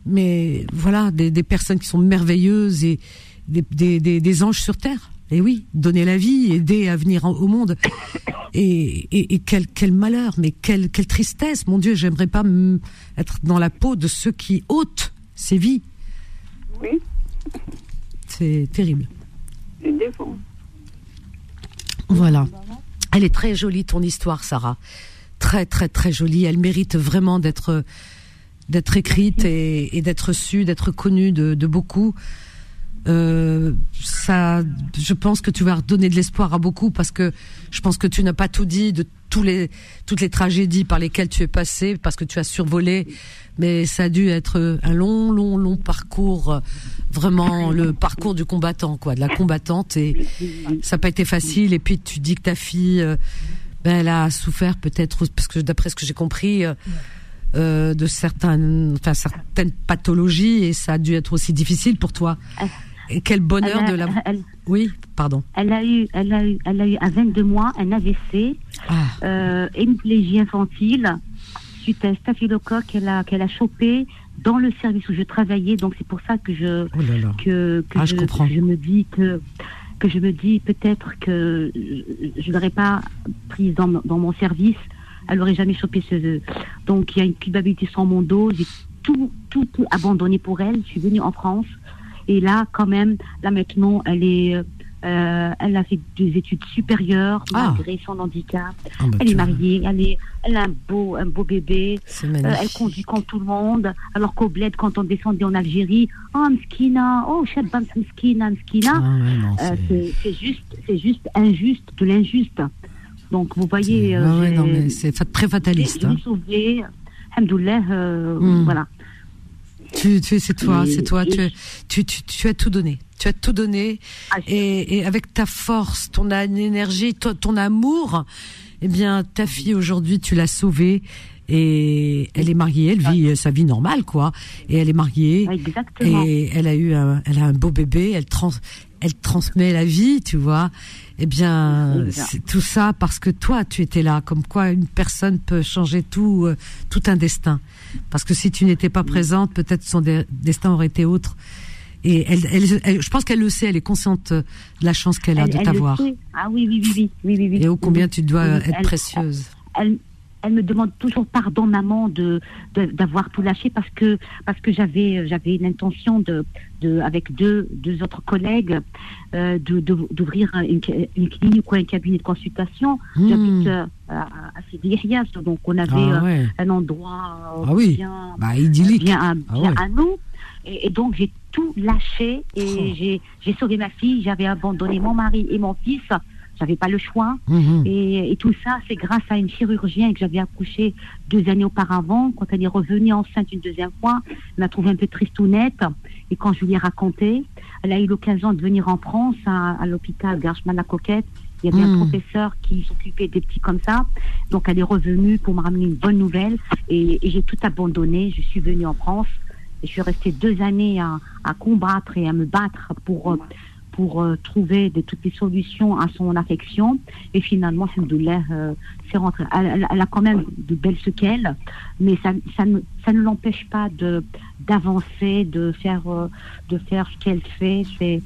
Mais voilà des, des personnes qui sont merveilleuses et des, des, des, des anges sur terre. Et oui donner la vie aider à venir en- au monde. Et, et, et quel, quel malheur mais quelle, quelle tristesse. Mon Dieu j'aimerais pas être dans la peau de ceux qui ôtent ces vies. Oui, c'est terrible. C'est défaut. Voilà. Elle est très jolie ton histoire, Sarah. Très très très jolie. Elle mérite vraiment d'être d'être écrite et, d'être su, d'être connue de, beaucoup. Euh, ça, je pense que tu vas redonner de l'espoir à beaucoup parce que je pense que tu n'as pas tout dit de tous les toutes les tragédies par lesquelles tu es passé parce que tu as survolé, mais ça a dû être un long long long parcours, vraiment le parcours du combattant quoi, de la combattante et ça n'a pas été facile. Et puis tu dis que ta fille, euh, ben, elle a souffert peut-être parce que d'après ce que j'ai compris. euh, euh, de certaines, enfin, certaines pathologies et ça a dû être aussi difficile pour toi. Et quel bonheur a- de la. elle- Oui, pardon. Elle a eu, elle a eu, elle a eu à 22 mois un AVC, Ah. euh, hémiplégie infantile, suite à un staphylocoque qu'elle a, qu'elle a chopé dans le service où je travaillais. Donc c'est pour ça que je, Oh là là. que, que Ah, je je, comprends. que je me dis que, que je me dis peut-être que je ne l'aurais pas prise dans, mon service. Elle n'aurait jamais chopé ce. Donc il y a une culpabilité sur mon dos. J'ai tout, tout, tout abandonné pour elle. Je suis venue en France. Et là, quand même, là maintenant, elle est. euh, elle a fait des études supérieures Ah. malgré son handicap. Ah bah, elle est mariée, elle, est, elle a un beau, un beau bébé. Euh, elle conduit comme tout le monde. Alors qu'au bled, quand on descendait en Algérie, oh mskina, oh shabam mskina, mskina. Ah ouais, Euh, c'est- juste, c'est juste injuste de l'injuste. Donc vous voyez, ouais, c'est très fataliste. hein. sauvé, alhamdoulilah, Hmm. voilà. Tu, tu, c'est toi, c'est toi. Tu, tu, tu, tu as tout donné. Tu as tout donné. Ah, Et, et avec ta force, ton énergie, ton, ton amour, eh bien, ta fille aujourd'hui, tu l'as sauvée. Et elle est mariée, elle vit euh, sa vie normale, quoi. Et elle est mariée. Exactement. Et elle a eu un, elle a un beau bébé. Elle trans, elle transmet la vie, tu vois. Eh bien, c'est tout ça parce que toi, tu étais là. Comme quoi, une personne peut changer tout, euh, tout un destin. Parce que si tu n'étais pas présente, peut-être son de- destin aurait été autre. Et elle, elle, elle- je pense qu'elle le sait. Elle est consciente de la chance qu'elle a de t'avoir. Ah oui, oui, oui, oui, oui, oui, oui. Et ô combien tu dois Oui, être précieuse. elle, elle me demande toujours pardon maman de de- d'avoir tout lâché parce que parce que j'avais j'avais l'intention de de avec deux deux autres collègues euh, de de- d'ouvrir une, une clinique ou un cabinet de consultation Hmm. j'habite euh, à, à donc on avait Ah euh, ouais. un endroit euh, Ah oui. bien Bah, idyllique. bien, à, Ah bien ouais. à nous et, et donc j'ai tout lâché et Oh. j'ai j'ai sauvé ma fille j'avais abandonné mon mari et mon fils j'avais pas le choix Mhm. et, et tout ça, c'est grâce à une chirurgienne que j'avais accouchée deux années auparavant. Quand elle est revenue enceinte une deuxième fois, elle m'a trouvé un peu tristounette. Et quand je lui ai raconté, elle a eu l'occasion de venir en France, à, à l'hôpital Garchman-la-Coquette. Il y avait un Mm. professeur qui s'occupait des petits comme ça. Donc elle est revenue pour me ramener une bonne nouvelle. Et, et j'ai tout abandonné. Je suis venue en France. Et je suis restée deux années à, à combattre et à me battre pour, euh, pour euh, trouver de, toutes les solutions à son affection. Et finalement, Alhamdoulilah, euh, c'est rentré. Elle, elle- a quand même de belles séquelles, mais ça, ça ne, ça ne l'empêche pas de d'avancer, de faire, euh, de faire ce qu'elle fait. C'est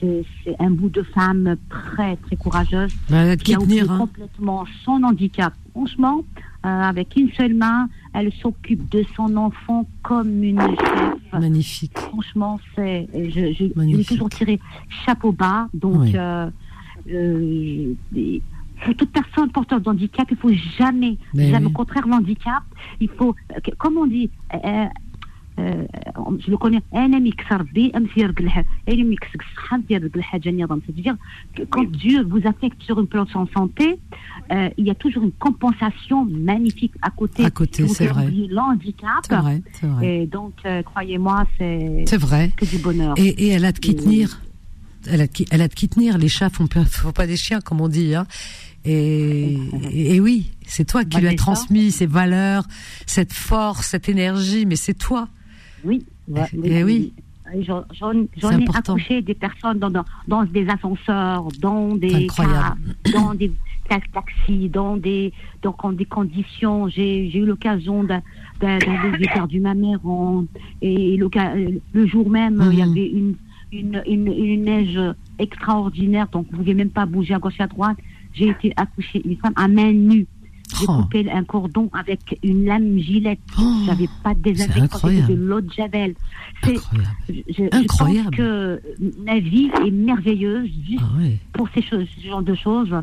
c'est c'est un bout de femme très très courageuse Bah, qui qui a tenir, hein. complètement son handicap. Franchement, euh, avec une seule main, elle s'occupe de son enfant comme une chef. Magnifique. Franchement, c'est je, je, je toujours tiré chapeau bas. Donc, Oui. euh, euh, toute personne porteur de handicap, il faut jamais, Mais jamais oui. au contraire l'handicap. Il faut, euh, comme on dit. euh, euh, je le connais انا ميكسر بي امس يرقل الح- انا ميكسك الصحه يرقل الحاجه النظام c'est-à-dire que quand Dieu vous affecte sur une plan de santé euh, il y a toujours une compensation magnifique à côté À côté, Vous c'est faites vrai. oublier l'handicap C'est vrai, c'est vrai. et donc euh, croyez-moi c'est C'est vrai. que du bonheur Et, et elle a de qui tenir. Elle a, de qui, elle a de qui tenir. Les chats font, pas- font pas des chiens, comme on dit. Hein. <laughs> Et, et, et oui, c'est toi qui Bah, lui as c'est ça. transmis ces valeurs, cette force, cette énergie, mais c'est toi. Oui. Ouais, Et oui. Et J'en ai accouché des personnes dans, dans, dans des ascenseurs, dans des cars, dans des ta- taxis, dans des, dans des conditions. J'ai eu l'occasion j'ai perdu ma mère en, et le jour même, il y Mhm. avait une, une, une, une neige extraordinaire, donc vous ne pouvez même pas bouger à gauche et à droite. J'ai été accouchée, une femme à main nue. J'ai Oh. coupé un cordon avec une lame gilette. Oh, J'avais pas de désinfectant, de l'eau de javel. C'est- Incroyable. je, je Incroyable. pense que ma vie est merveilleuse juste Ah ouais. pour ces choses, ce genre de choses.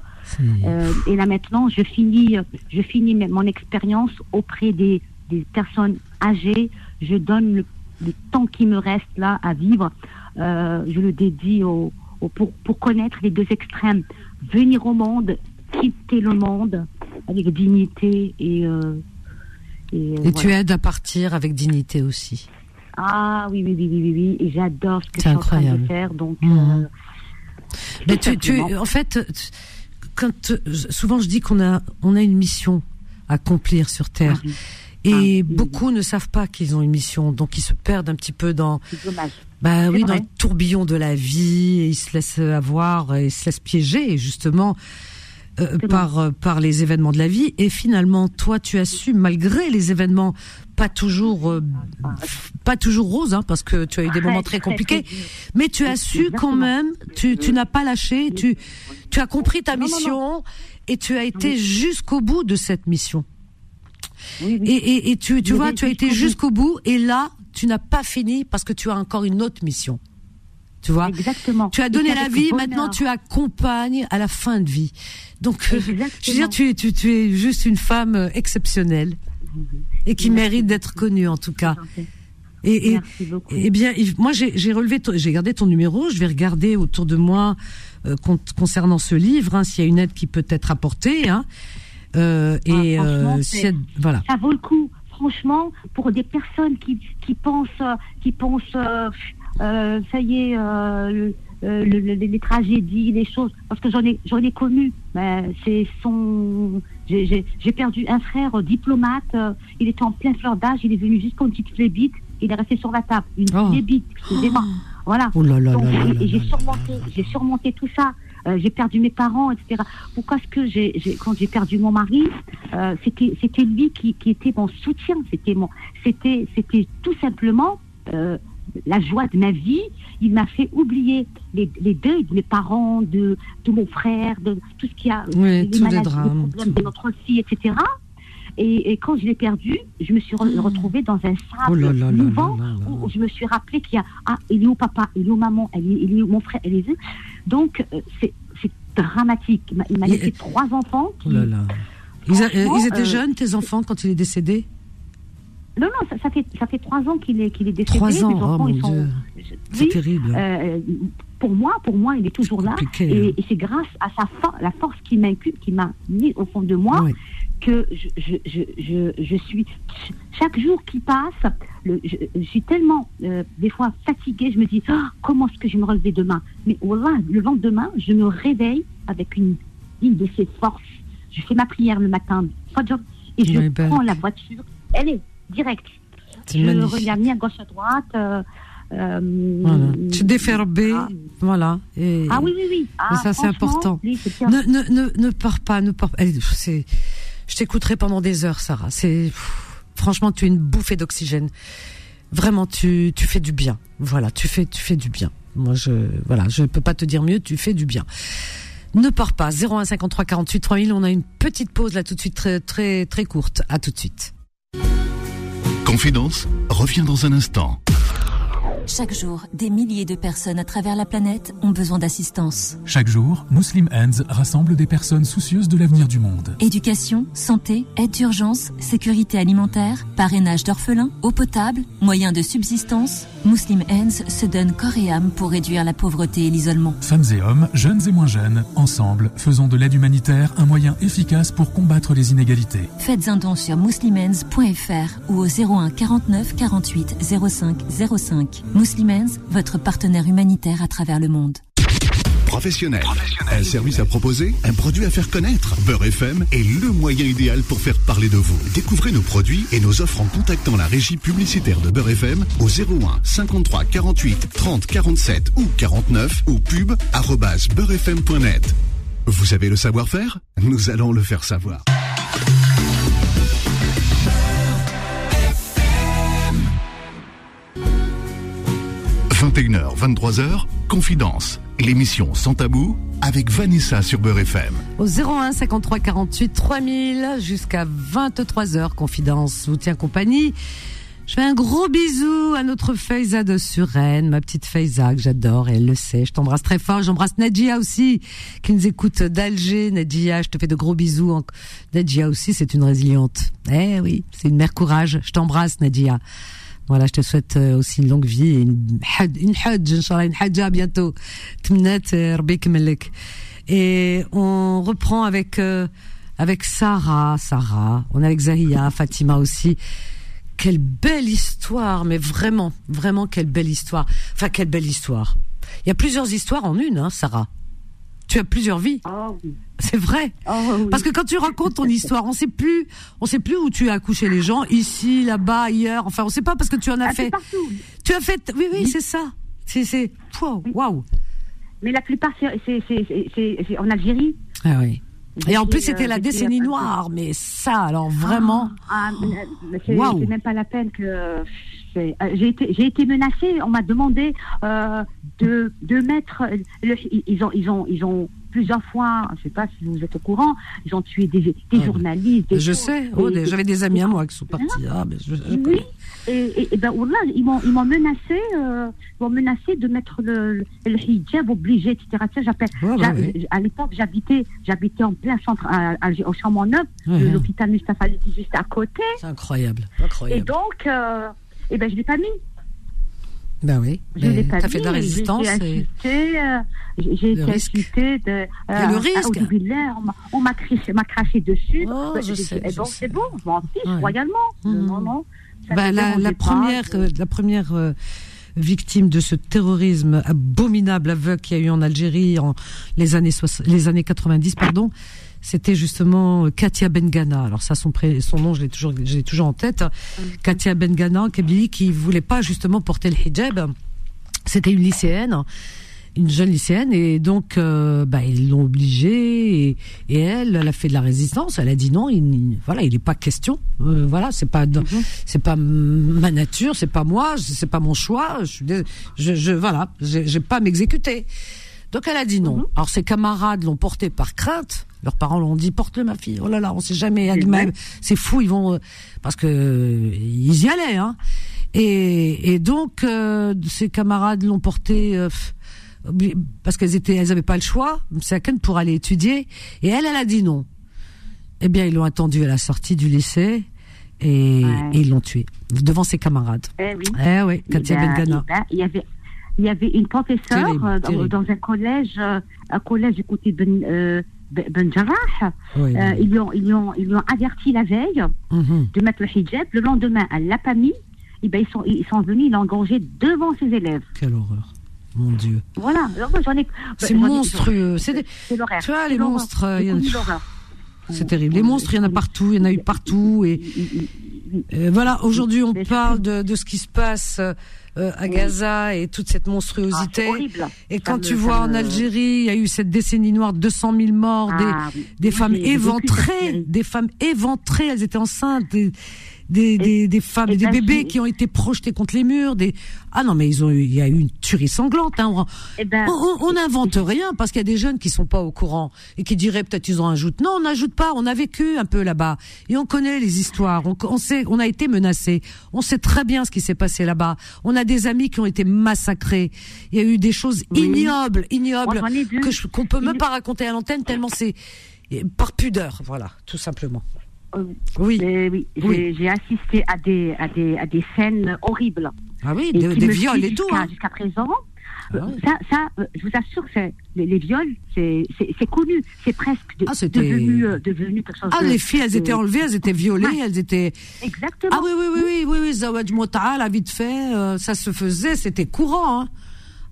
Euh, et là maintenant, je finis, je finis mon expérience auprès des, des personnes âgées. Je donne le, le temps qui me reste là à vivre. Euh, je le dédie au, au- pour, pour connaître les deux extrêmes. Venir au monde, quitter le monde avec dignité et. euh, et, euh, Et tu aides à partir avec dignité aussi. Ah oui, oui, oui, oui, oui, oui. Et j'adore ce que en train incroyable. de faire. Donc, euh, Mais tu, tu, en fait, tu- quand souvent je dis qu'on a, on a une mission à accomplir sur Terre, Ah oui. et Ah, beaucoup ne savent pas qu'ils ont une mission, donc ils se perdent un petit peu dans, bah oui, dans le tourbillon de la vie, et ils se laissent avoir, et ils se laissent piéger justement euh, par euh, par les événements de la vie. Et finalement, toi, tu as su, malgré les événements, pas toujours euh, pas toujours roses, hein, parce que tu as eu des moments très compliqués, mais tu as su quand même, tu, tu n'as pas lâché, tu, tu as compris ta mission et tu as été jusqu'au bout de cette mission. Et, et, et tu, tu vois, tu as été jusqu'au bout et là, tu n'as pas fini parce que tu as encore une autre mission. Tu vois Exactement. Tu as donné la vie, maintenant tu accompagnes à la fin de vie. Donc, euh, je veux dire, tu, es- tu, tu es juste une femme euh, exceptionnelle et qui Merci mérite d'être connue en tout cas. Et, et, eh bien, moi, j'ai relevé, j'ai gardé ton numéro. Je vais regarder autour de moi euh, con- concernant ce livre, hein, s'il y a une aide qui peut être apportée. Hein, euh, et Ah, euh, voilà. ça vaut le coup, franchement, pour des personnes qui, qui pensent, qui pensent, euh, ça y est, euh, le- euh, le- le- les tragédies, les choses, parce que j'en ai, j'en ai connu. Ben, c'est son, j'ai- perdu un frère euh, diplomate. euh, il était en pleine fleur d'âge. Il est venu jusqu'à une petite flébite. Il est resté sur la table. Une Oh. flébite, excusez-moi. Voilà. Oh là là Donc, là là et- là et j'ai surmonté, j'ai surmonté tout ça. Euh, j'ai perdu mes parents, etc. Pourquoi est-ce que j'ai, j'ai- quand j'ai perdu mon mari, euh, c'était, c'était lui qui, qui était mon soutien. C'était mon, c'était, c'était tout simplement euh, la joie de ma vie. Il m'a fait oublier les, les deuils de mes parents, de, de mon frère, de tout ce qui a, Oui, les tous les maladies, drames, problèmes tout. de notre fille, etc. Et, et quand je l'ai perdu, je me suis re- retrouvée dans un sable Oh mouvant où je me suis rappelé qu'il y a ah il est où papa, il est où maman, il est, il est où mon frère, elle est où? Donc euh, c'est c'est dramatique. Il m'a- Il laissé trois enfants. Qui... Oh là là. Ils, a- ils étaient euh, jeunes, tes enfants, quand il est décédé? Non non, ça, ça fait ça fait trois ans qu'il est qu'il est décédé. Trois ans, Mes oh enfants, mon ils sont- Dieu. C'est oui, terrible. euh, pour moi, pour moi, il est toujours là. Et, hein. et c'est grâce à sa for- la force qui m'inculque, qui m'a mis au fond de moi, Oui. que je, je, je, je, je suis chaque jour qui passe, le, je, suis tellement euh, des fois fatiguée, je me dis Ah, comment est-ce que je vais me relever demain? Mais voilà, le lendemain, je me réveille avec une, une de ces forces. Je fais ma prière le matin, et je ben. prends la voiture, elle est directe. C'est Je magnifique. regarde ni à gauche à droite. euh, euh, Voilà. Tu déferbais, ah, voilà. Et, ah oui, oui, oui. Ah, et ça, c'est franchement, important. oui. Ne, ne, ne, ne pars pas, ne pars pas. Eh, je t'écouterai pendant des heures, Sarah. C'est, franchement, tu es une bouffée d'oxygène. Vraiment, tu, tu fais du bien. Voilà, tu fais, tu fais du bien. Moi, je voilà, je peux pas te dire mieux. Tu fais du bien. Ne pars pas. 01 53 48 3000. On a une petite pause là tout de suite, très très très courte. À tout de suite. Confidence revient dans un instant. Chaque jour, des milliers de personnes à travers la planète ont besoin d'assistance. Chaque jour, Muslim Hands rassemble des personnes soucieuses de l'avenir du monde. Éducation, santé, aide d'urgence, sécurité alimentaire, parrainage d'orphelins, eau potable, moyens de subsistance. Muslim Hands se donne corps et âme pour réduire la pauvreté et l'isolement. Femmes et hommes, jeunes et moins jeunes, ensemble, faisons de l'aide humanitaire un moyen efficace pour combattre les inégalités. Faites un don sur muslimhands.fr ou au 01 49 48 05 05. Muslimens, votre partenaire humanitaire à travers le monde. Professionnel. Un service à proposer, un produit à faire connaître. Beurre FM est le moyen idéal pour faire parler de vous. Découvrez nos produits et nos offres en contactant la régie publicitaire de Beurre FM au 01 53 48 30 47 ou 49 ou pub arobase beurrefm.net. Vous avez le savoir-faire? Nous allons le faire savoir. 21h, 23h, Confidence, l'émission sans tabou avec Vanessa sur Beurre FM. Au 01 53 48 3000 jusqu'à 23h, Confidence vous tient compagnie. Je fais un gros bisou à notre Faiza de Suresnes, ma petite Faiza que j'adore et elle le sait. Je t'embrasse très fort. J'embrasse Nadia aussi qui nous écoute d'Alger. Nadia, je te fais de gros bisous. Nadia aussi, c'est une résiliente. Eh oui, c'est une mère courage. Je t'embrasse Nadia. Voilà, je te souhaite euh, aussi une longue vie et une had, une hajj, hajja bientôt. Euh. Et on reprend avec, euh, avec Sarah, Sarah. On est avec Zahia, Fatima aussi. Quelle belle histoire, mais vraiment, vraiment quelle belle histoire. Enfin, quelle belle histoire. Il y a plusieurs histoires en une, hein, Sarah. Tu as plusieurs vies. C'est vrai. Parce que quand tu racontes ton histoire, on sait plus, on sait plus où tu as accouché les gens, ici, là-bas, ailleurs. Enfin, on sait pas parce que tu en as fait. Tu as fait. Oui, oui, c'est ça. C'est, c'est. Waouh. Mais la plupart, c'est, c'est, c'est, c'est en Algérie. Ah oui. Et en plus, c'était la décennie noire, mais ça, alors vraiment. Ah, mais c'est, c'est même pas la peine que. J'ai été, j'ai été menacée. On m'a demandé euh, de, de mettre. Le, ils ont, ils ont, ils ont plusieurs fois. Je sais pas si vous êtes au courant. Ils ont tué des, des Ah, journalistes. Des je choses. sais. Oh, Et- J'avais des amis à moi qui sont partis. Ah, mais je, je oui, et, et, et ben voilà, ils m'ont ils m'ont menacé, euh, ils m'ont menacé de mettre le, le, hijab obligé, etc. J'appelle-. À l'époque, j'habitais j'habitais en plein centre à, à- au Ouais, ouais. l'hôpital Mustafa juste à côté. C'est incroyable, Et incroyable. donc, euh, et ben je l'ai pas mis. Ben oui. Je l'ai pas mis. fait de la résistance. euh, j'ai été insultée de. euh, Il y a le risque. on m'a- craché, craché dessus. Oh, Ben, je sais, eh bon, c'est bon, je m'en fiche Ouais. royalement. Mhm. Non, non. Ben, la, la pas, première, je- euh, la première euh, victime de ce terrorisme abominable, aveugle qu'il y a eu en Algérie en les années soix- les années 90, pardon, c'était justement euh, Katia Bengana. Alors ça, son, pré- son nom, je l'ai toujours, je l'ai toujours en tête. Katia Bengana, Kabylie, qui voulait pas justement porter le hijab. C'était une lycéenne, une jeune lycéenne, et donc euh, bah, ils l'ont obligée. Et, et elle, elle a fait de la résistance. Elle a dit non, il, il- voilà, il n'est pas question. Euh, voilà, c'est pas, de- c'est pas ma nature, c'est pas moi, c'est pas mon choix. Je suis, je, je voilà, j'ai j'ai pas à m'exécuter. Donc elle a dit non. Alors ses camarades l'ont porté par crainte. Leurs parents l'ont dit porte-le ma fille. Oh là là, on sait jamais. Elle dit, vrai. Mais c'est fou, ils vont euh, parce que euh, ils y allaient. Hein. Et, et donc euh, ses camarades l'ont porté euh, parce qu'elles étaient, elles avaient pas le choix. C'est à Cannes pour aller étudier. Et elle, elle a dit non. Eh bien, ils l'ont attendue à la sortie du lycée et, Ouais. et ils l'ont tuée devant ses camarades. Eh oui. Eh oui, Katia Eh ben, Bengana. eh ben, il y avait il y avait une professeure Terrible, euh, dans, terrible. dans un collège euh, un collège du côté de Ben, euh, Ben Ben Jarrah. Oui, ils lui ont ils lui ont ils lui ont averti la veille Mhm. de mettre le hijab le lendemain elle l'a pas mis et ben ils sont ils sont venus ils l'ont engorgé devant ses élèves Quelle horreur. Mon Dieu. voilà alors moi, j'en ai C'est j'en ai- monstrueux. C'est des- c'est l'horaire Tu vois, C'est les monstres, a- l'horreur. C'est terrible. Les monstres, il y en a partout, il y en a eu partout. Et euh, voilà, aujourd'hui, on parle de, de ce qui se passe euh, à Gaza et toute cette monstruosité. Ah, et quand tu vois en me- Algérie, il y a eu cette décennie noire, 200 000 morts, Ah, des, oui. des femmes éventrées, des femmes éventrées, elles étaient enceintes, des, des, des femmes, et des bébés qui ont été projetés contre les murs. Des ah non mais ils ont eu, il y a eu une tuerie sanglante. Hein. On- Eh ben, on n'invente rien parce qu'il y a des jeunes qui sont pas au courant et qui diraient peut-être ils en ajoutent. Non, on n'ajoute pas. On a vécu un peu là-bas et on connaît les histoires. On, on sait, on a été menacés. On sait très bien ce qui s'est passé là-bas. On a des amis qui ont été massacrés. Il y a eu des choses ignobles, ignobles je- qu'on peut même pas raconter à l'antenne tellement c'est par pudeur. Voilà, tout simplement. Oui. oui. Oui. J'ai- J'ai assisté à des, à des, à des scènes horribles. Ah oui, Et des, viols et tout. Jusqu'à hein. présent. Ah Euh. Ça, ça euh, je vous assure les, les viols, c'est connu. C'est presque de- c'était- devenu, euh, devenu quelque chose Ah, de- les filles, elles de- étaient enlevées, elles étaient violées, Ouais. elles étaient. Exactement. Ah oui, oui, oui, oui, oui, oui, Zawaj Mota, la vite fait, euh, ça se faisait, c'était courant. Hein.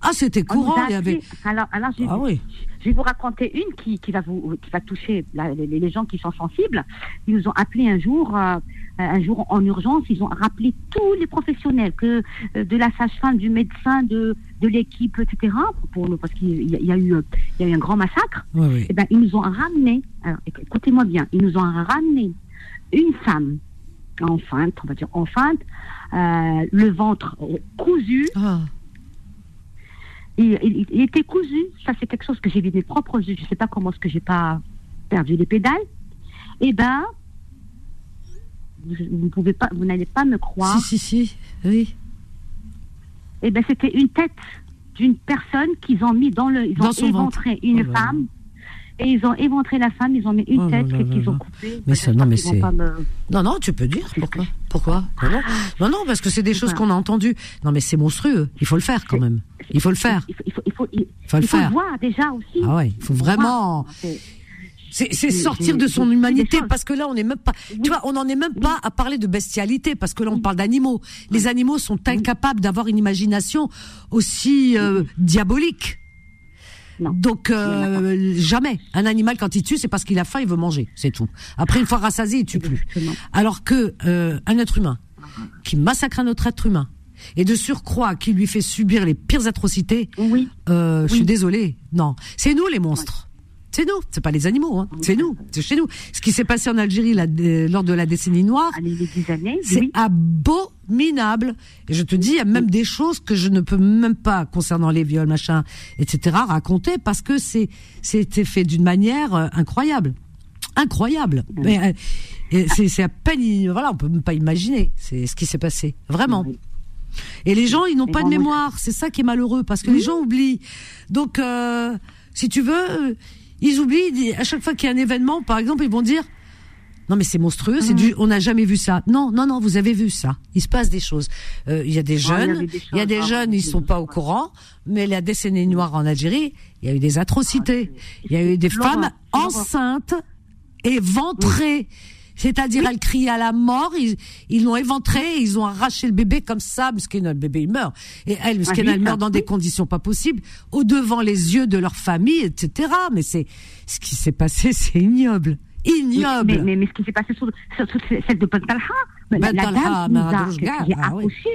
Ah, c'était nous courant, il y avait. Alors, alors je, Ah oui. Je vais vous raconter une qui, qui va vous qui va toucher la- les, les gens qui sont sensibles. Ils nous ont appelé un jour, euh, un jour en urgence. Ils ont rappelé tous les professionnels, que euh, de la sage-femme, du médecin, de de l'équipe, etc. Pour nous, parce qu'il y, a- il y a eu il y a eu un grand massacre. Oui, oui. Eh ben, ils nous ont ramené. Écoutez-moi bien. Ils nous ont ramené une femme enceinte, on va dire enceinte, euh, le ventre cousu. Ah. Il, il- il était cousu. Ça, c'est quelque chose que j'ai vu de mes propres yeux. Je ne sais pas comment est-ce que j'ai pas perdu les pédales. Eh ben, vous, pouvez pas, vous n'allez pas me croire. Si, si, si, oui. Eh ben, c'était une tête d'une personne qu'ils ont mis dans le, ils Dans ont son éventré ventre. une Oh femme. Et ils ont éventré la femme, ils ont mis une Oh tête qu'ils ont là. coupé. Mais ça, non, mais c'est. me- Non, non, tu peux dire. Pourquoi? Pourquoi? Non, non. non, non, parce que c'est des choses qu'on a entendues. Non, mais c'est monstrueux. Il faut le faire quand même. Il faut le faire. Il faut, il faut, il faut, il- Faut le faire. voir déjà aussi. Ah ouais, il faut vraiment. C'est- sortir de son humanité parce que là on n'est même pas tu vois on n'en est même pas à parler de bestialité parce que là on parle d'animaux les animaux sont incapables d'avoir une imagination aussi euh, diabolique donc euh, jamais. Un animal quand il tue c'est parce qu'il a faim il veut manger c'est tout. Après une fois rassasié il tue plus. Alors que euh, un être humain qui massacre un autre être humain et de surcroît qui lui fait subir les pires atrocités oui. euh, je suis désolée. Non. C'est nous les monstres c'est nous, c'est pas les animaux, hein. c'est nous, c'est chez nous. Ce qui s'est passé en Algérie euh, lors de la décennie noire, c'est abominable. Et je te dis, il y a même des choses que je ne peux même pas, concernant les viols, machin, etc., raconter parce que c'est c'était fait d'une manière euh, incroyable, incroyable. Mais euh, c'est à peine, voilà, on peut même pas imaginer. C'est ce qui s'est passé, vraiment. Et les gens, ils n'ont pas de moi, moi, mémoire. C'est ça qui est malheureux parce que les gens oublient. Donc, euh, si tu veux, ils oublient. À chaque fois qu'il y a un événement, par exemple, ils vont dire. Non mais c'est monstrueux, c'est du, on n'a jamais vu ça. Non, non, non, vous avez vu ça. Il se passe des choses. Euh, Il y a des il y jeunes, il y a des choses, jeunes, ils sont pas au courant. Mais la décennie noire en Algérie, il y a eu des atrocités. Il y a eu des femmes enceintes éventrées. C'est-à-dire, elles crient à la mort, ils, ils l'ont éventré, ils ont arraché le bébé comme ça, parce que le bébé il meurt. Et elle, parce Ah, oui, elle meurt dans des conditions pas possibles, au devant les yeux de leur famille, etc. Mais c'est, ce qui s'est passé, <laughs> c'est ignoble. Ignoble. Mais, mais, mais ce qui s'est passé sur, sur, sur celle de Bentalha, la, la dame qui nous a, qui ah oui. accouché,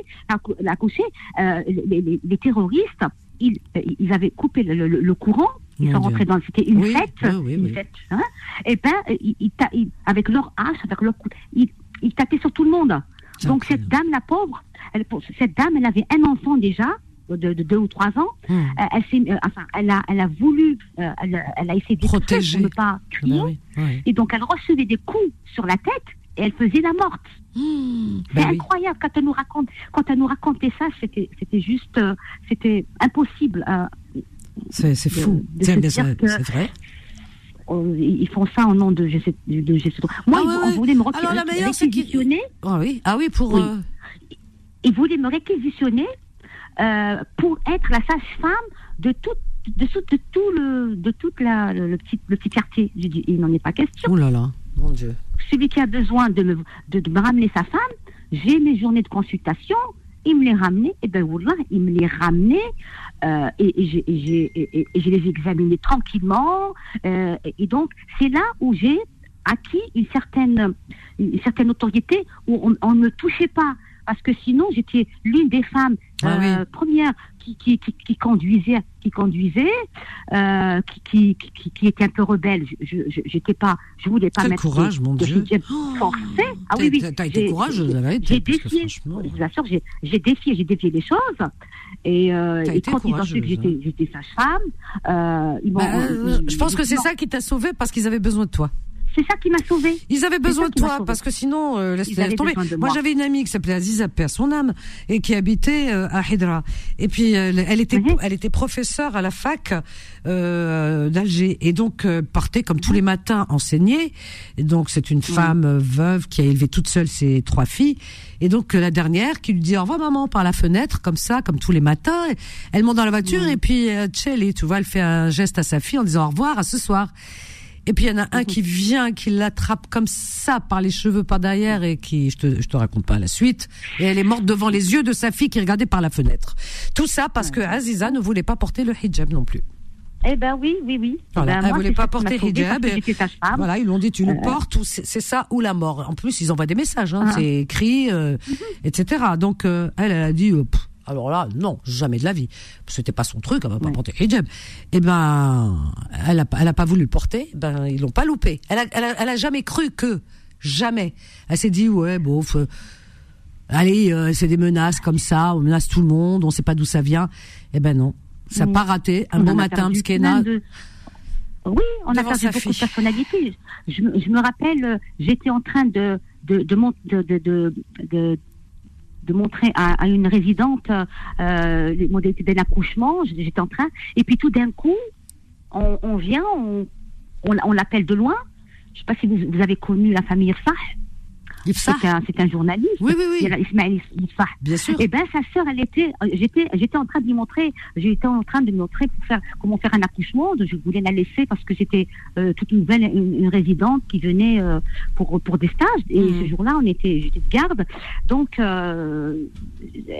accouché, euh, les, les, les terroristes, ils, euh, ils avaient coupé le, le, le courant, ils sont rentrés dans, c'était une Oui, fête, oui, une fête, hein, et ben, ils, ils avec leur hache, avec leur coup, ils, ils tapaient sur tout le monde. Donc cette dame, la pauvre, elle, cette dame, elle avait un enfant déjà, de, de deux ou trois ans. Hmm. Euh, elle, s'est- euh, enfin, elle a, elle a voulu, euh, elle, a- elle a essayé de Protéger. pour ne pas crier. Oui, oui. Et donc, elle recevait des coups sur la tête et elle faisait la morte. c'est bah oui. incroyable quand elle nous raconte, quand elle nous racontait ça, c'était, c'était juste, euh, c'était impossible. C'est, c'est de- fou. de C'est, se mais dire c'est, que- c'est vrai. ils font ça au nom de je sais, de je sais trop. Moi, Ah ils, ouais, on ouais. voulait me ré- Alors, la meilleure, c'est qu'ils- réquisitionner. Ah oui, ah oui, pour. Oui. euh, Ils voulaient me réquisitionner euh, pour être la sage-femme de tout, de, tout- de tout le, de toute la, le, le petit, le petit quartier. Il n'en est pas question. Oh là là, mon Dieu. celui qui a besoin de me, de, de me ramener sa femme, j'ai mes journées de consultation, il me les ramenait, et ben voilà, il me les ramenait, euh, et, et je les examinais tranquillement, euh, et, donc c'est là où j'ai acquis une certaine, une certaine notoriété, où on on ne me touchait pas. Parce que sinon j'étais l'une des femmes Ah euh, premières qui, qui, qui, qui conduisait, qui conduisait, euh, qui, qui, qui, était un peu rebelle. Je, je, j'étais pas, je voulais pas Quel mettre courage, de- mon de Dieu. hijab forcé. Ah oui, oui. T'as- été J'ai- courageuse, la vérité, J'ai défié, je vous assure, j'ai, j'ai défié, j'ai défié les choses. Et, euh, et quand ils ont su que j'étais, j'étais sage-femme, euh, ils m'ont. Bah, euh, je pense que c'est ça qui t'a sauvé parce qu'ils avaient besoin de toi. C'est ça qui m'a sauvé. Ils avaient besoin de toi sauvée. parce que sinon, euh, laisse, tomber. Moi, j'avais une amie qui s'appelait Aziza Père, son âme, et qui habitait euh, à Hydra. Et puis, elle était, elle était professeure à la fac euh, d'Alger, et donc euh, partait comme tous les matins enseigner. Et donc, c'est une femme euh, veuve qui a élevé toute seule ses trois filles. Et donc, la dernière qui lui dit au revoir maman par la fenêtre, comme ça, comme tous les matins. Elle monte dans la voiture et puis euh, Tchelly, tu vois, elle fait un geste à sa fille en disant au revoir, à ce soir. Et puis il y en a un qui vient, qui l'attrape comme ça par les cheveux par derrière et qui, je te, je te raconte pas la suite. Et elle est morte devant les yeux de sa fille qui regardait par la fenêtre. Tout ça parce que Aziza ne voulait pas porter le hijab non plus. Eh ben oui, oui, oui. Voilà, Ben, elle moi, voulait pas porter sauvée hijab. et-. Voilà, ils l'ont dit, tu le Euh, portes ou c'est ça ou la mort. En plus, ils envoient des messages, hein, Ah. c'est écrit, euh, etc. Donc euh, elle, elle a dit, euh, pff, alors là, non, jamais de la vie. C'était pas son truc, elle va pas porter hijab. Eh ben, elle a, pas- elle a pas voulu le porter. Ben, ils l'ont pas loupé. Elle a, elle a, elle a jamais cru que, jamais. Elle s'est dit, ouais, bon. euh, Allez, euh, c'est des menaces comme ça, on menace tout le monde, on sait pas d'où ça vient. Eh ben non, ça n'a Mm. pas raté. Un On bon matin, Mskena, de- Oui, on a perdu beaucoup de personnalités. Je, me- je me rappelle, euh, j'étais en train de de de, de, de, montrer à, une résidente euh, les modalités d'un accouchement. J'étais en train, et puis tout d'un coup, on, vient, on, on, l'appelle de loin. Je sais pas si vous, vous avez connu la famille Irsah. C'est un, un journaliste. Oui, oui, oui. Ismaël. Bien sûr. Eh ben, sa sœur, elle était, euh, j'étais, j'étais en train de lui montrer, j'étais en train de lui montrer pour faire, comment faire un accouchement. Je voulais la laisser parce que c'était euh, toute une nouvelle, une, une résidente qui venait euh, pour pour des stages. Et Mhm. ce jour-là, on était, j'étais de garde. Donc, euh,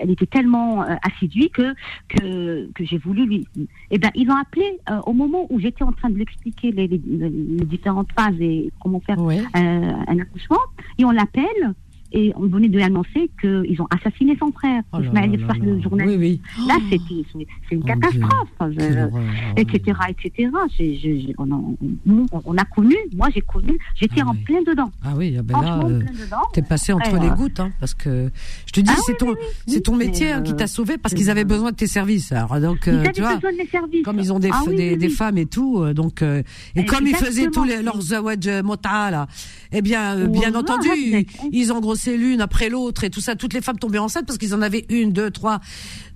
elle était tellement assidue que que que j'ai voulu lui. Eh ben, ils l'ont appelé au moment où j'étais en train de lui expliquer les, les, les différentes phases et comment faire un accouchement. Et on l'appelle et on venait de lui annoncer qu'ils ont assassiné son frère, Oh Ismaël là le journaliste. Oui, oui. Là, c'est une Dieu. catastrophe, euh, etc., etc. Je- je- on, a, on- on a connu, moi j'ai connu, j'étais en plein dedans. Ah oui, ah ben là, euh, t'es passé entre les euh, gouttes, hein, parce que je te dis, Ah c'est ton, c'est ton métier hein, qui euh, t'a sauvé parce qu'ils avaient besoin de tes services. Alors donc, euh, Ils avaient tu vois, besoin de mes services. comme ils ont des, Ah des, femmes et tout, euh, donc euh, et comme ils faisaient tous les, leurs zawaj euh, mota là, eh bien, euh, bien entendu, ils, Hadek. ils engrossaient l'une après l'autre et tout ça. Toutes les femmes tombaient enceintes parce qu'ils en avaient une, deux, trois.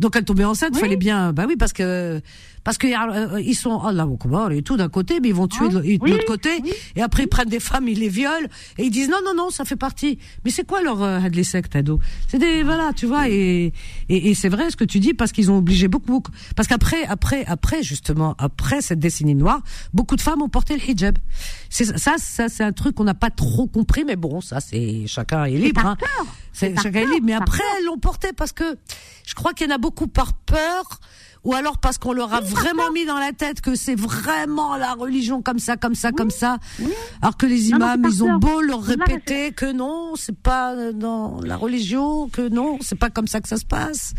Donc elles tombaient enceintes. Fallait bien, bah oui, parce que parce que euh, ils sont Allah Akbar et tout d'un côté, mais ils vont tuer de, l'autre côté. Et après ils prennent des femmes, ils les violent et ils disent non non non, ça fait partie. Mais c'est quoi leur euh, les sectes ado? C'est des voilà, tu vois et et, et c'est vrai ce que tu dis parce qu'ils ont obligé beaucoup beaucoup parce qu'après après après justement après cette décennie noire, beaucoup de femmes ont porté le hijab. C'est ça ça c'est un truc qu'on n'a pas trop compris mais bon, ça c'est chacun est libre hein. C'est chacun est libre mais après elles l'ont porté parce que je crois qu'il y en a beaucoup par peur ou alors parce qu'on leur a vraiment mis dans la tête que c'est vraiment la religion comme ça, comme ça, comme ça. Alors que les Non, non, imams, ils ont beau leur répéter que non, c'est pas dans la religion, que non, c'est pas comme ça que ça se passe.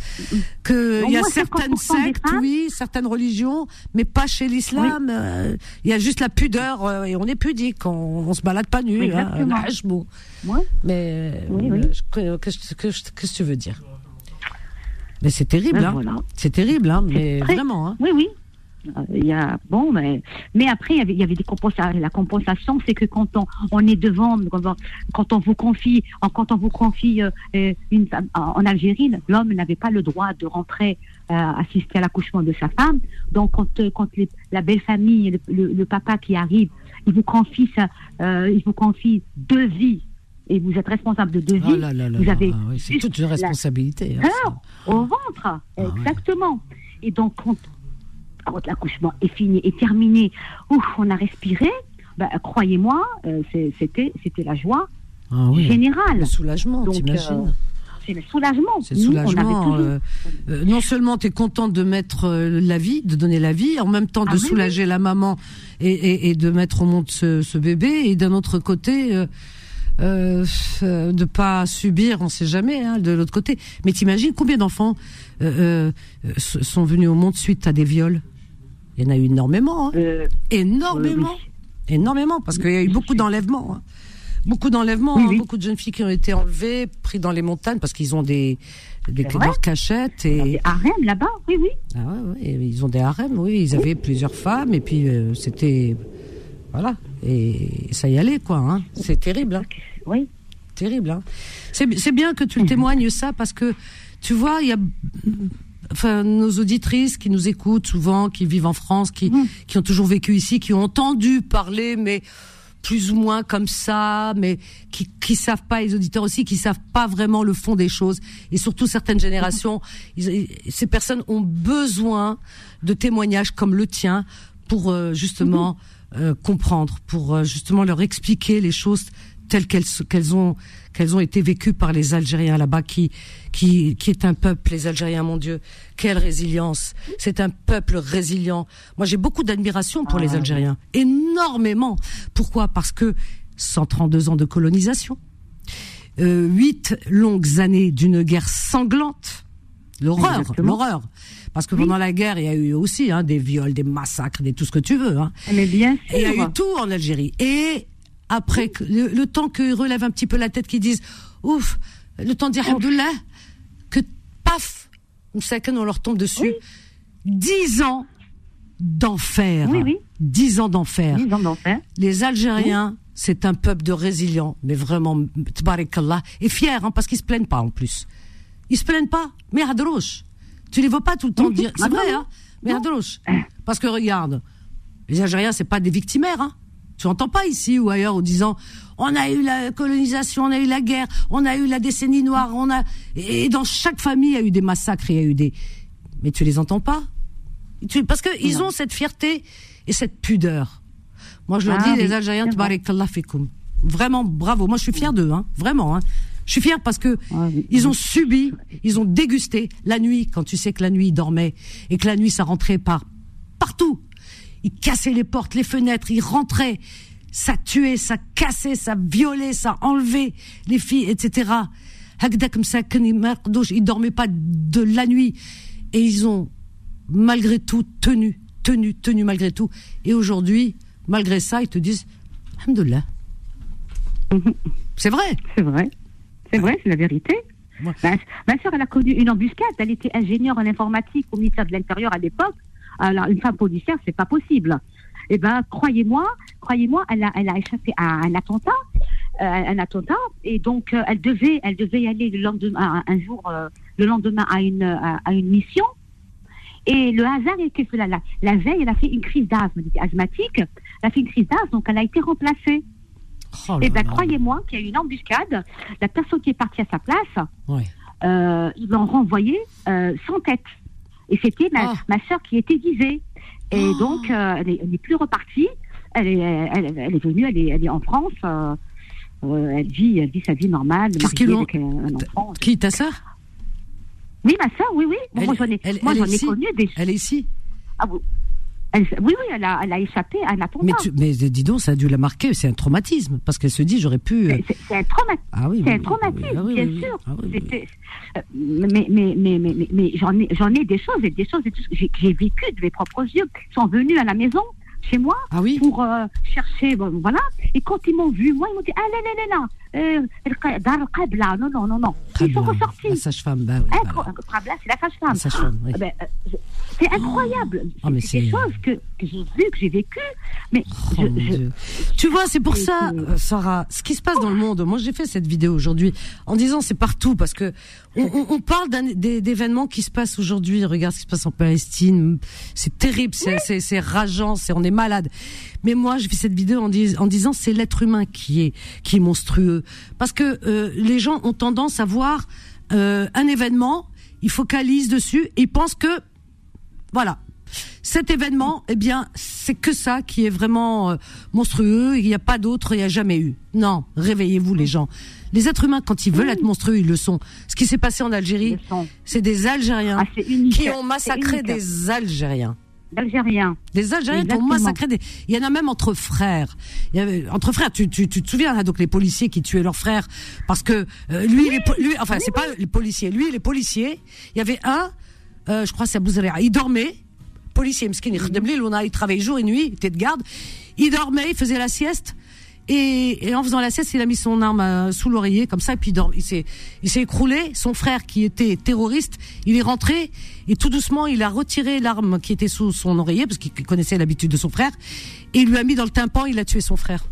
Que il y a certaines 50% des sectes, oui, certaines religions, mais pas chez l'islam. Euh, Il y a juste la pudeur euh, et on est pudique, on, on se balade pas nu. Hein, un. <laughs> Mais Oui, oui. euh, que- que- que- Qu'est-ce que tu veux dire Mais c'est terrible, Ben hein. voilà. C'est terrible, hein, mais très- vraiment. Hein. Oui, oui. Euh, Il y a bon, mais mais après il y avait, il y avait des compensations. La compensation, c'est que quand on, on est devant, quand on, quand on vous confie, quand on vous confie euh, euh, une femme en Algérie, l'homme n'avait pas le droit de rentrer euh, assister à l'accouchement de sa femme. Donc quand quand les- la belle famille, le, le- le papa qui arrive, il vous confie ça, euh, il vous confie deux vies. Et vous êtes responsable de deux vies. là vous avez ah oui, c'est toute une la- responsabilité. hein, cœur au ventre. Exactement. Et donc, quand, quand l'accouchement est fini, est terminé, ouf, on a respiré, bah, croyez-moi, euh, c'était c'était la joie Ah oui. générale. Le soulagement, t'imagines euh, C'est le soulagement. C'est le Nous, on avait soulagement. euh, euh, non seulement tu es contente de mettre euh, la vie, de donner la vie, en même temps de Ah oui, soulager la maman et, et, et de mettre au monde ce, ce bébé, et d'un autre côté, euh, euh, euh, de pas subir, on sait jamais, hein, de l'autre côté. Mais t'imagines combien d'enfants euh, euh, sont venus au monde suite à des viols? Il y en a eu énormément, hein. énormément, énormément, parce qu'il y a eu beaucoup d'enlèvements. hein. Beaucoup d'enlèvements, beaucoup de jeunes filles qui ont été enlevées, pris dans les montagnes parce qu'ils ont des, des leurs cachettes et Des harems là-bas, oui, oui. ah ouais, ouais, ils ont des harems, oui, ils avaient plusieurs femmes et puis euh, c'était voilà et ça y allait quoi, hein. C'est terrible, hein. Oui. Terrible, hein. C'est bien que tu témoignes ça parce que tu vois, il y a enfin nos auditrices qui nous écoutent souvent, qui vivent en France, qui qui ont toujours vécu ici, qui ont entendu parler mais plus ou moins comme ça, mais qui qui savent pas les auditeurs aussi, qui savent pas vraiment le fond des choses, et surtout certaines générations, ils- ces personnes ont besoin de témoignages comme le tien pour euh, justement comprendre, pour euh, justement leur expliquer les choses telles qu'elles qu'elles ont qu'elles ont été vécues par les Algériens là-bas, qui qui qui est un peuple, les Algériens, mon Dieu, quelle résilience C'est un peuple résilient. Moi, j'ai beaucoup d'admiration pour les Algériens, énormément. Pourquoi? Parce que 132 ans de colonisation, euh, huit longues années d'une guerre sanglante, l'horreur, l'horreur. Parce que pendant la guerre, il y a eu aussi hein, des viols, des massacres, des tout ce que tu veux. Hein. Mais bien Et il y a eu tout en Algérie. Et après, le, le temps qu'ils relèvent un petit peu la tête, qu'ils disent ouf, le temps de dire que paf, on sait qu'on leur tombe dessus. Dix ans d'enfer. Oui, oui. Dix ans d'enfer. Dix ans d'enfer. Les Algériens, c'est un peuple de résilients, mais vraiment, tabarakallah, et fiers, hein, parce qu'ils se plaignent pas en plus. Ils se plaignent pas, mais hadrouche. Tu les vois pas tout le temps dire. C'est vrai, hein, mais hadrouche. Parce que regarde, les Algériens, c'est pas des victimaires, hein. Tu entends pas ici ou ailleurs en disant on a eu la colonisation, on a eu la guerre, on a eu la décennie noire, on a et dans chaque famille il y a eu des massacres, il y a eu des mais tu les entends pas parce que ils ont cette fierté et cette pudeur. Moi je leur Ah dis les Algériens tabarakallah fikoum. Vraiment bravo. Moi je suis fier d'eux hein, vraiment hein. Je suis fière parce que ont subi, ils ont dégusté la nuit. Quand tu sais que la nuit ils dormaient et que la nuit ça rentrait par partout, ils cassaient les portes, les fenêtres, ils rentraient, ça tuait, ça cassait, ça violait, ça enlevait les filles, etc. Ils dormaient pas de la nuit et ils ont malgré tout tenu, tenu, tenu malgré tout. Et aujourd'hui, malgré ça, ils te disent, Alhamdulillah. <laughs> C'est vrai. C'est vrai. C'est vrai, c'est la vérité. Ma, ma soeur, elle a connu une embuscade. Elle était ingénieure en informatique au ministère de l'Intérieur à l'époque. Alors, une femme policière, c'est pas possible. Eh ben, croyez-moi, croyez-moi, elle a, elle a échappé à un attentat, euh, un attentat, et donc euh, elle devait, elle devait y aller le lendemain, un, un jour, euh, le lendemain à une, à, à une mission. Et le hasard est que la, la, la veille, elle a fait une crise d'asthme, elle était asthmatique. Elle a fait une crise d'asthme, donc elle a été remplacée. Oh Eh ben, croyez-moi qu'il y a eu une embuscade. La personne qui est partie à sa place, Ouais. euh, ils l'ont renvoyée euh, sans tête. Et c'était ma, ma soeur qui était visée. Et donc, euh, elle, est, elle n'est plus repartie. Elle est, elle, elle est venue, elle est, elle est en France. euh, elle, vit, elle vit sa vie normale, Qu'est-ce qu'ils mariée l'ont- avec un, enfant. Qui, ta sœur? Oui, ma soeur, oui, oui. Elle- moi, j'en ai, moi, j'en ai connu des... Elle est ici? Ah, oui. Elle- oui, oui, elle a, elle a échappé à un attentat. Mais, tu, mais dis donc, ça a dû la marquer, c'est un traumatisme. Parce qu'elle se dit, j'aurais pu. euh, C'est- un traumatisme. Ah oui, un traumatisme, oui, ah bien oui, sûr. Ah mais mais, mais, mais, mais, j'en ai, ai des choses et des choses que j'ai vécues de mes propres yeux. Ils sont venus à la maison, chez moi, pour euh, chercher, bon, voilà. Et quand ils m'ont vu, moi, ils m'ont dit, ah là là là là, Qabla. non, non, non, non. Ils sont ressortis. La sage-femme, bah oui. Incro- Qabla, c'est la sage-femme. La sage-femme, oui. Eh ben, euh, c'est incroyable. Oh, mais c'est des choses que, que j'ai vues, que j'ai vécues. Mais Oh, je, mon je- Dieu. Tu vois, c'est pour ça, euh, Sarah, ce qui se passe dans le monde. Moi, j'ai fait cette vidéo aujourd'hui en disant c'est partout parce que on, on- on parle d'événements qui se passent aujourd'hui. Regarde ce qui se passe en Palestine. C'est terrible, c'est c'est- c'est rageant, c'est on est malade. Mais moi, j'ai fait cette vidéo en, dis- en disant c'est l'être humain qui est qui est monstrueux parce que euh, les gens ont tendance à voir euh, un événement, ils focalisent dessus et ils pensent que voilà. Cet événement, eh bien, c'est que ça qui est vraiment euh, monstrueux. Il n'y a pas d'autre, il n'y a jamais eu. Non, réveillez-vous les gens. Les êtres humains, quand ils veulent être monstrueux, ils le sont. Ce qui s'est passé en Algérie, c'est des Algériens Ah, qui ont massacré des Algériens. d'Algériens. Les Algériens ont Exactement. massacré des. Il y en a même entre frères. Il y avait entre frères. Tu, tu, tu te souviens hein, donc les policiers qui tuaient leurs frères parce que euh, lui, les, lui, enfin c'est pas les policiers. Lui, les policiers. Il y avait un, euh, je crois c'est Abou Zaria. Il dormait. Policier, Mskin, il travaillait jour et nuit, il était de garde. Il dormait, il faisait la sieste. Et, et en faisant la sieste, il a mis son arme euh, sous l'oreiller comme ça, et puis il, s'est, il s'est écroulé. Son frère, qui était terroriste, il est rentré et tout doucement, il a retiré l'arme qui était sous son oreiller parce qu'il connaissait l'habitude de son frère, et il lui a mis dans le tympan. Il a tué son frère.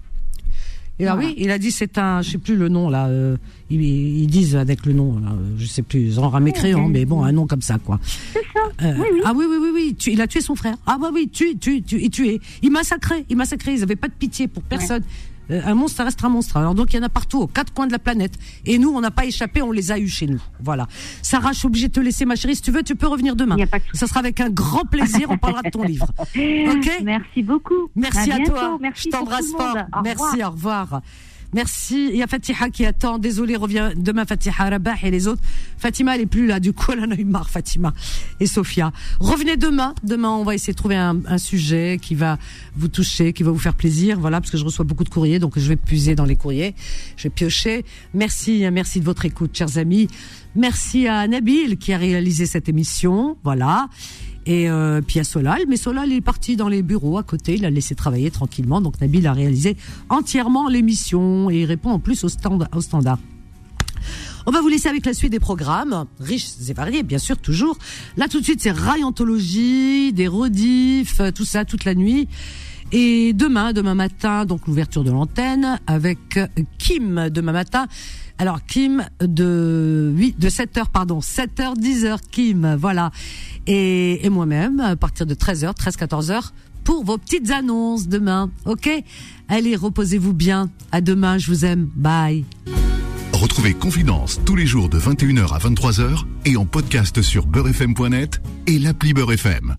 Et là, Voilà. oui, il a dit c'est un, je sais plus le nom là. euh, ils, ils disent avec le nom, là, euh, je sais plus, en mécréant, mais bon, un nom comme ça quoi. C'est ça. Euh, Oui, oui. Ah oui, oui, oui, oui. Tu- il a tué son frère. Ah bah oui, tu, tu, tu, il tué. Il massacrait, il massacrait. Ils avaient pas de pitié pour personne. Un monstre, ça reste un monstre. Alors donc il y en a partout, aux quatre coins de la planète. Et nous, on n'a pas échappé, on les a eus chez nous. Voilà. Sarah, je suis obligée de te laisser, ma chérie. Si tu veux, tu peux revenir demain. Ça sera avec un grand plaisir. On parlera de ton livre. <laughs> Ok? Merci beaucoup. Merci À toi. Merci je t'embrasse fort. Au Merci. Au revoir. Merci. Il y a Fatiha qui attend. Désolé, revient demain Fatiha Rabah et les autres. Fatima, elle est plus là. Du coup, elle en a eu marre, Fatima et Sophia. Revenez demain. Demain, on va essayer de trouver un, un sujet qui va vous toucher, qui va vous faire plaisir. Voilà, parce que je reçois beaucoup de courriers, donc je vais puiser dans les courriers. Je vais piocher. Merci, merci de votre écoute, chers amis. Merci à Nabil qui a réalisé cette émission. Voilà. Et euh, puis à Solal, mais Solal il est parti dans les bureaux à côté, il a laissé travailler tranquillement. Donc Nabil a réalisé entièrement l'émission et il répond en plus au, stand, au standard. On va vous laisser avec la suite des programmes, riches et variés, bien sûr, toujours. Là, tout de suite, c'est Rayontologie, des rediffs, euh, tout ça, toute la nuit. Et demain, demain matin, donc l'ouverture de l'antenne avec Kim demain matin. Alors Kim de 8, de 7 heures, pardon, 7 heures, 10 heures, Kim, voilà. Et, et moi-même, à partir de 13 heures, 13, 14 heures, pour vos petites annonces demain. Ok? Allez, reposez-vous bien. À demain, je vous aime. Bye. Retrouvez Confidence tous les jours de 21h à 23h et en podcast sur beurrefm.net et l'appli Beurre FM.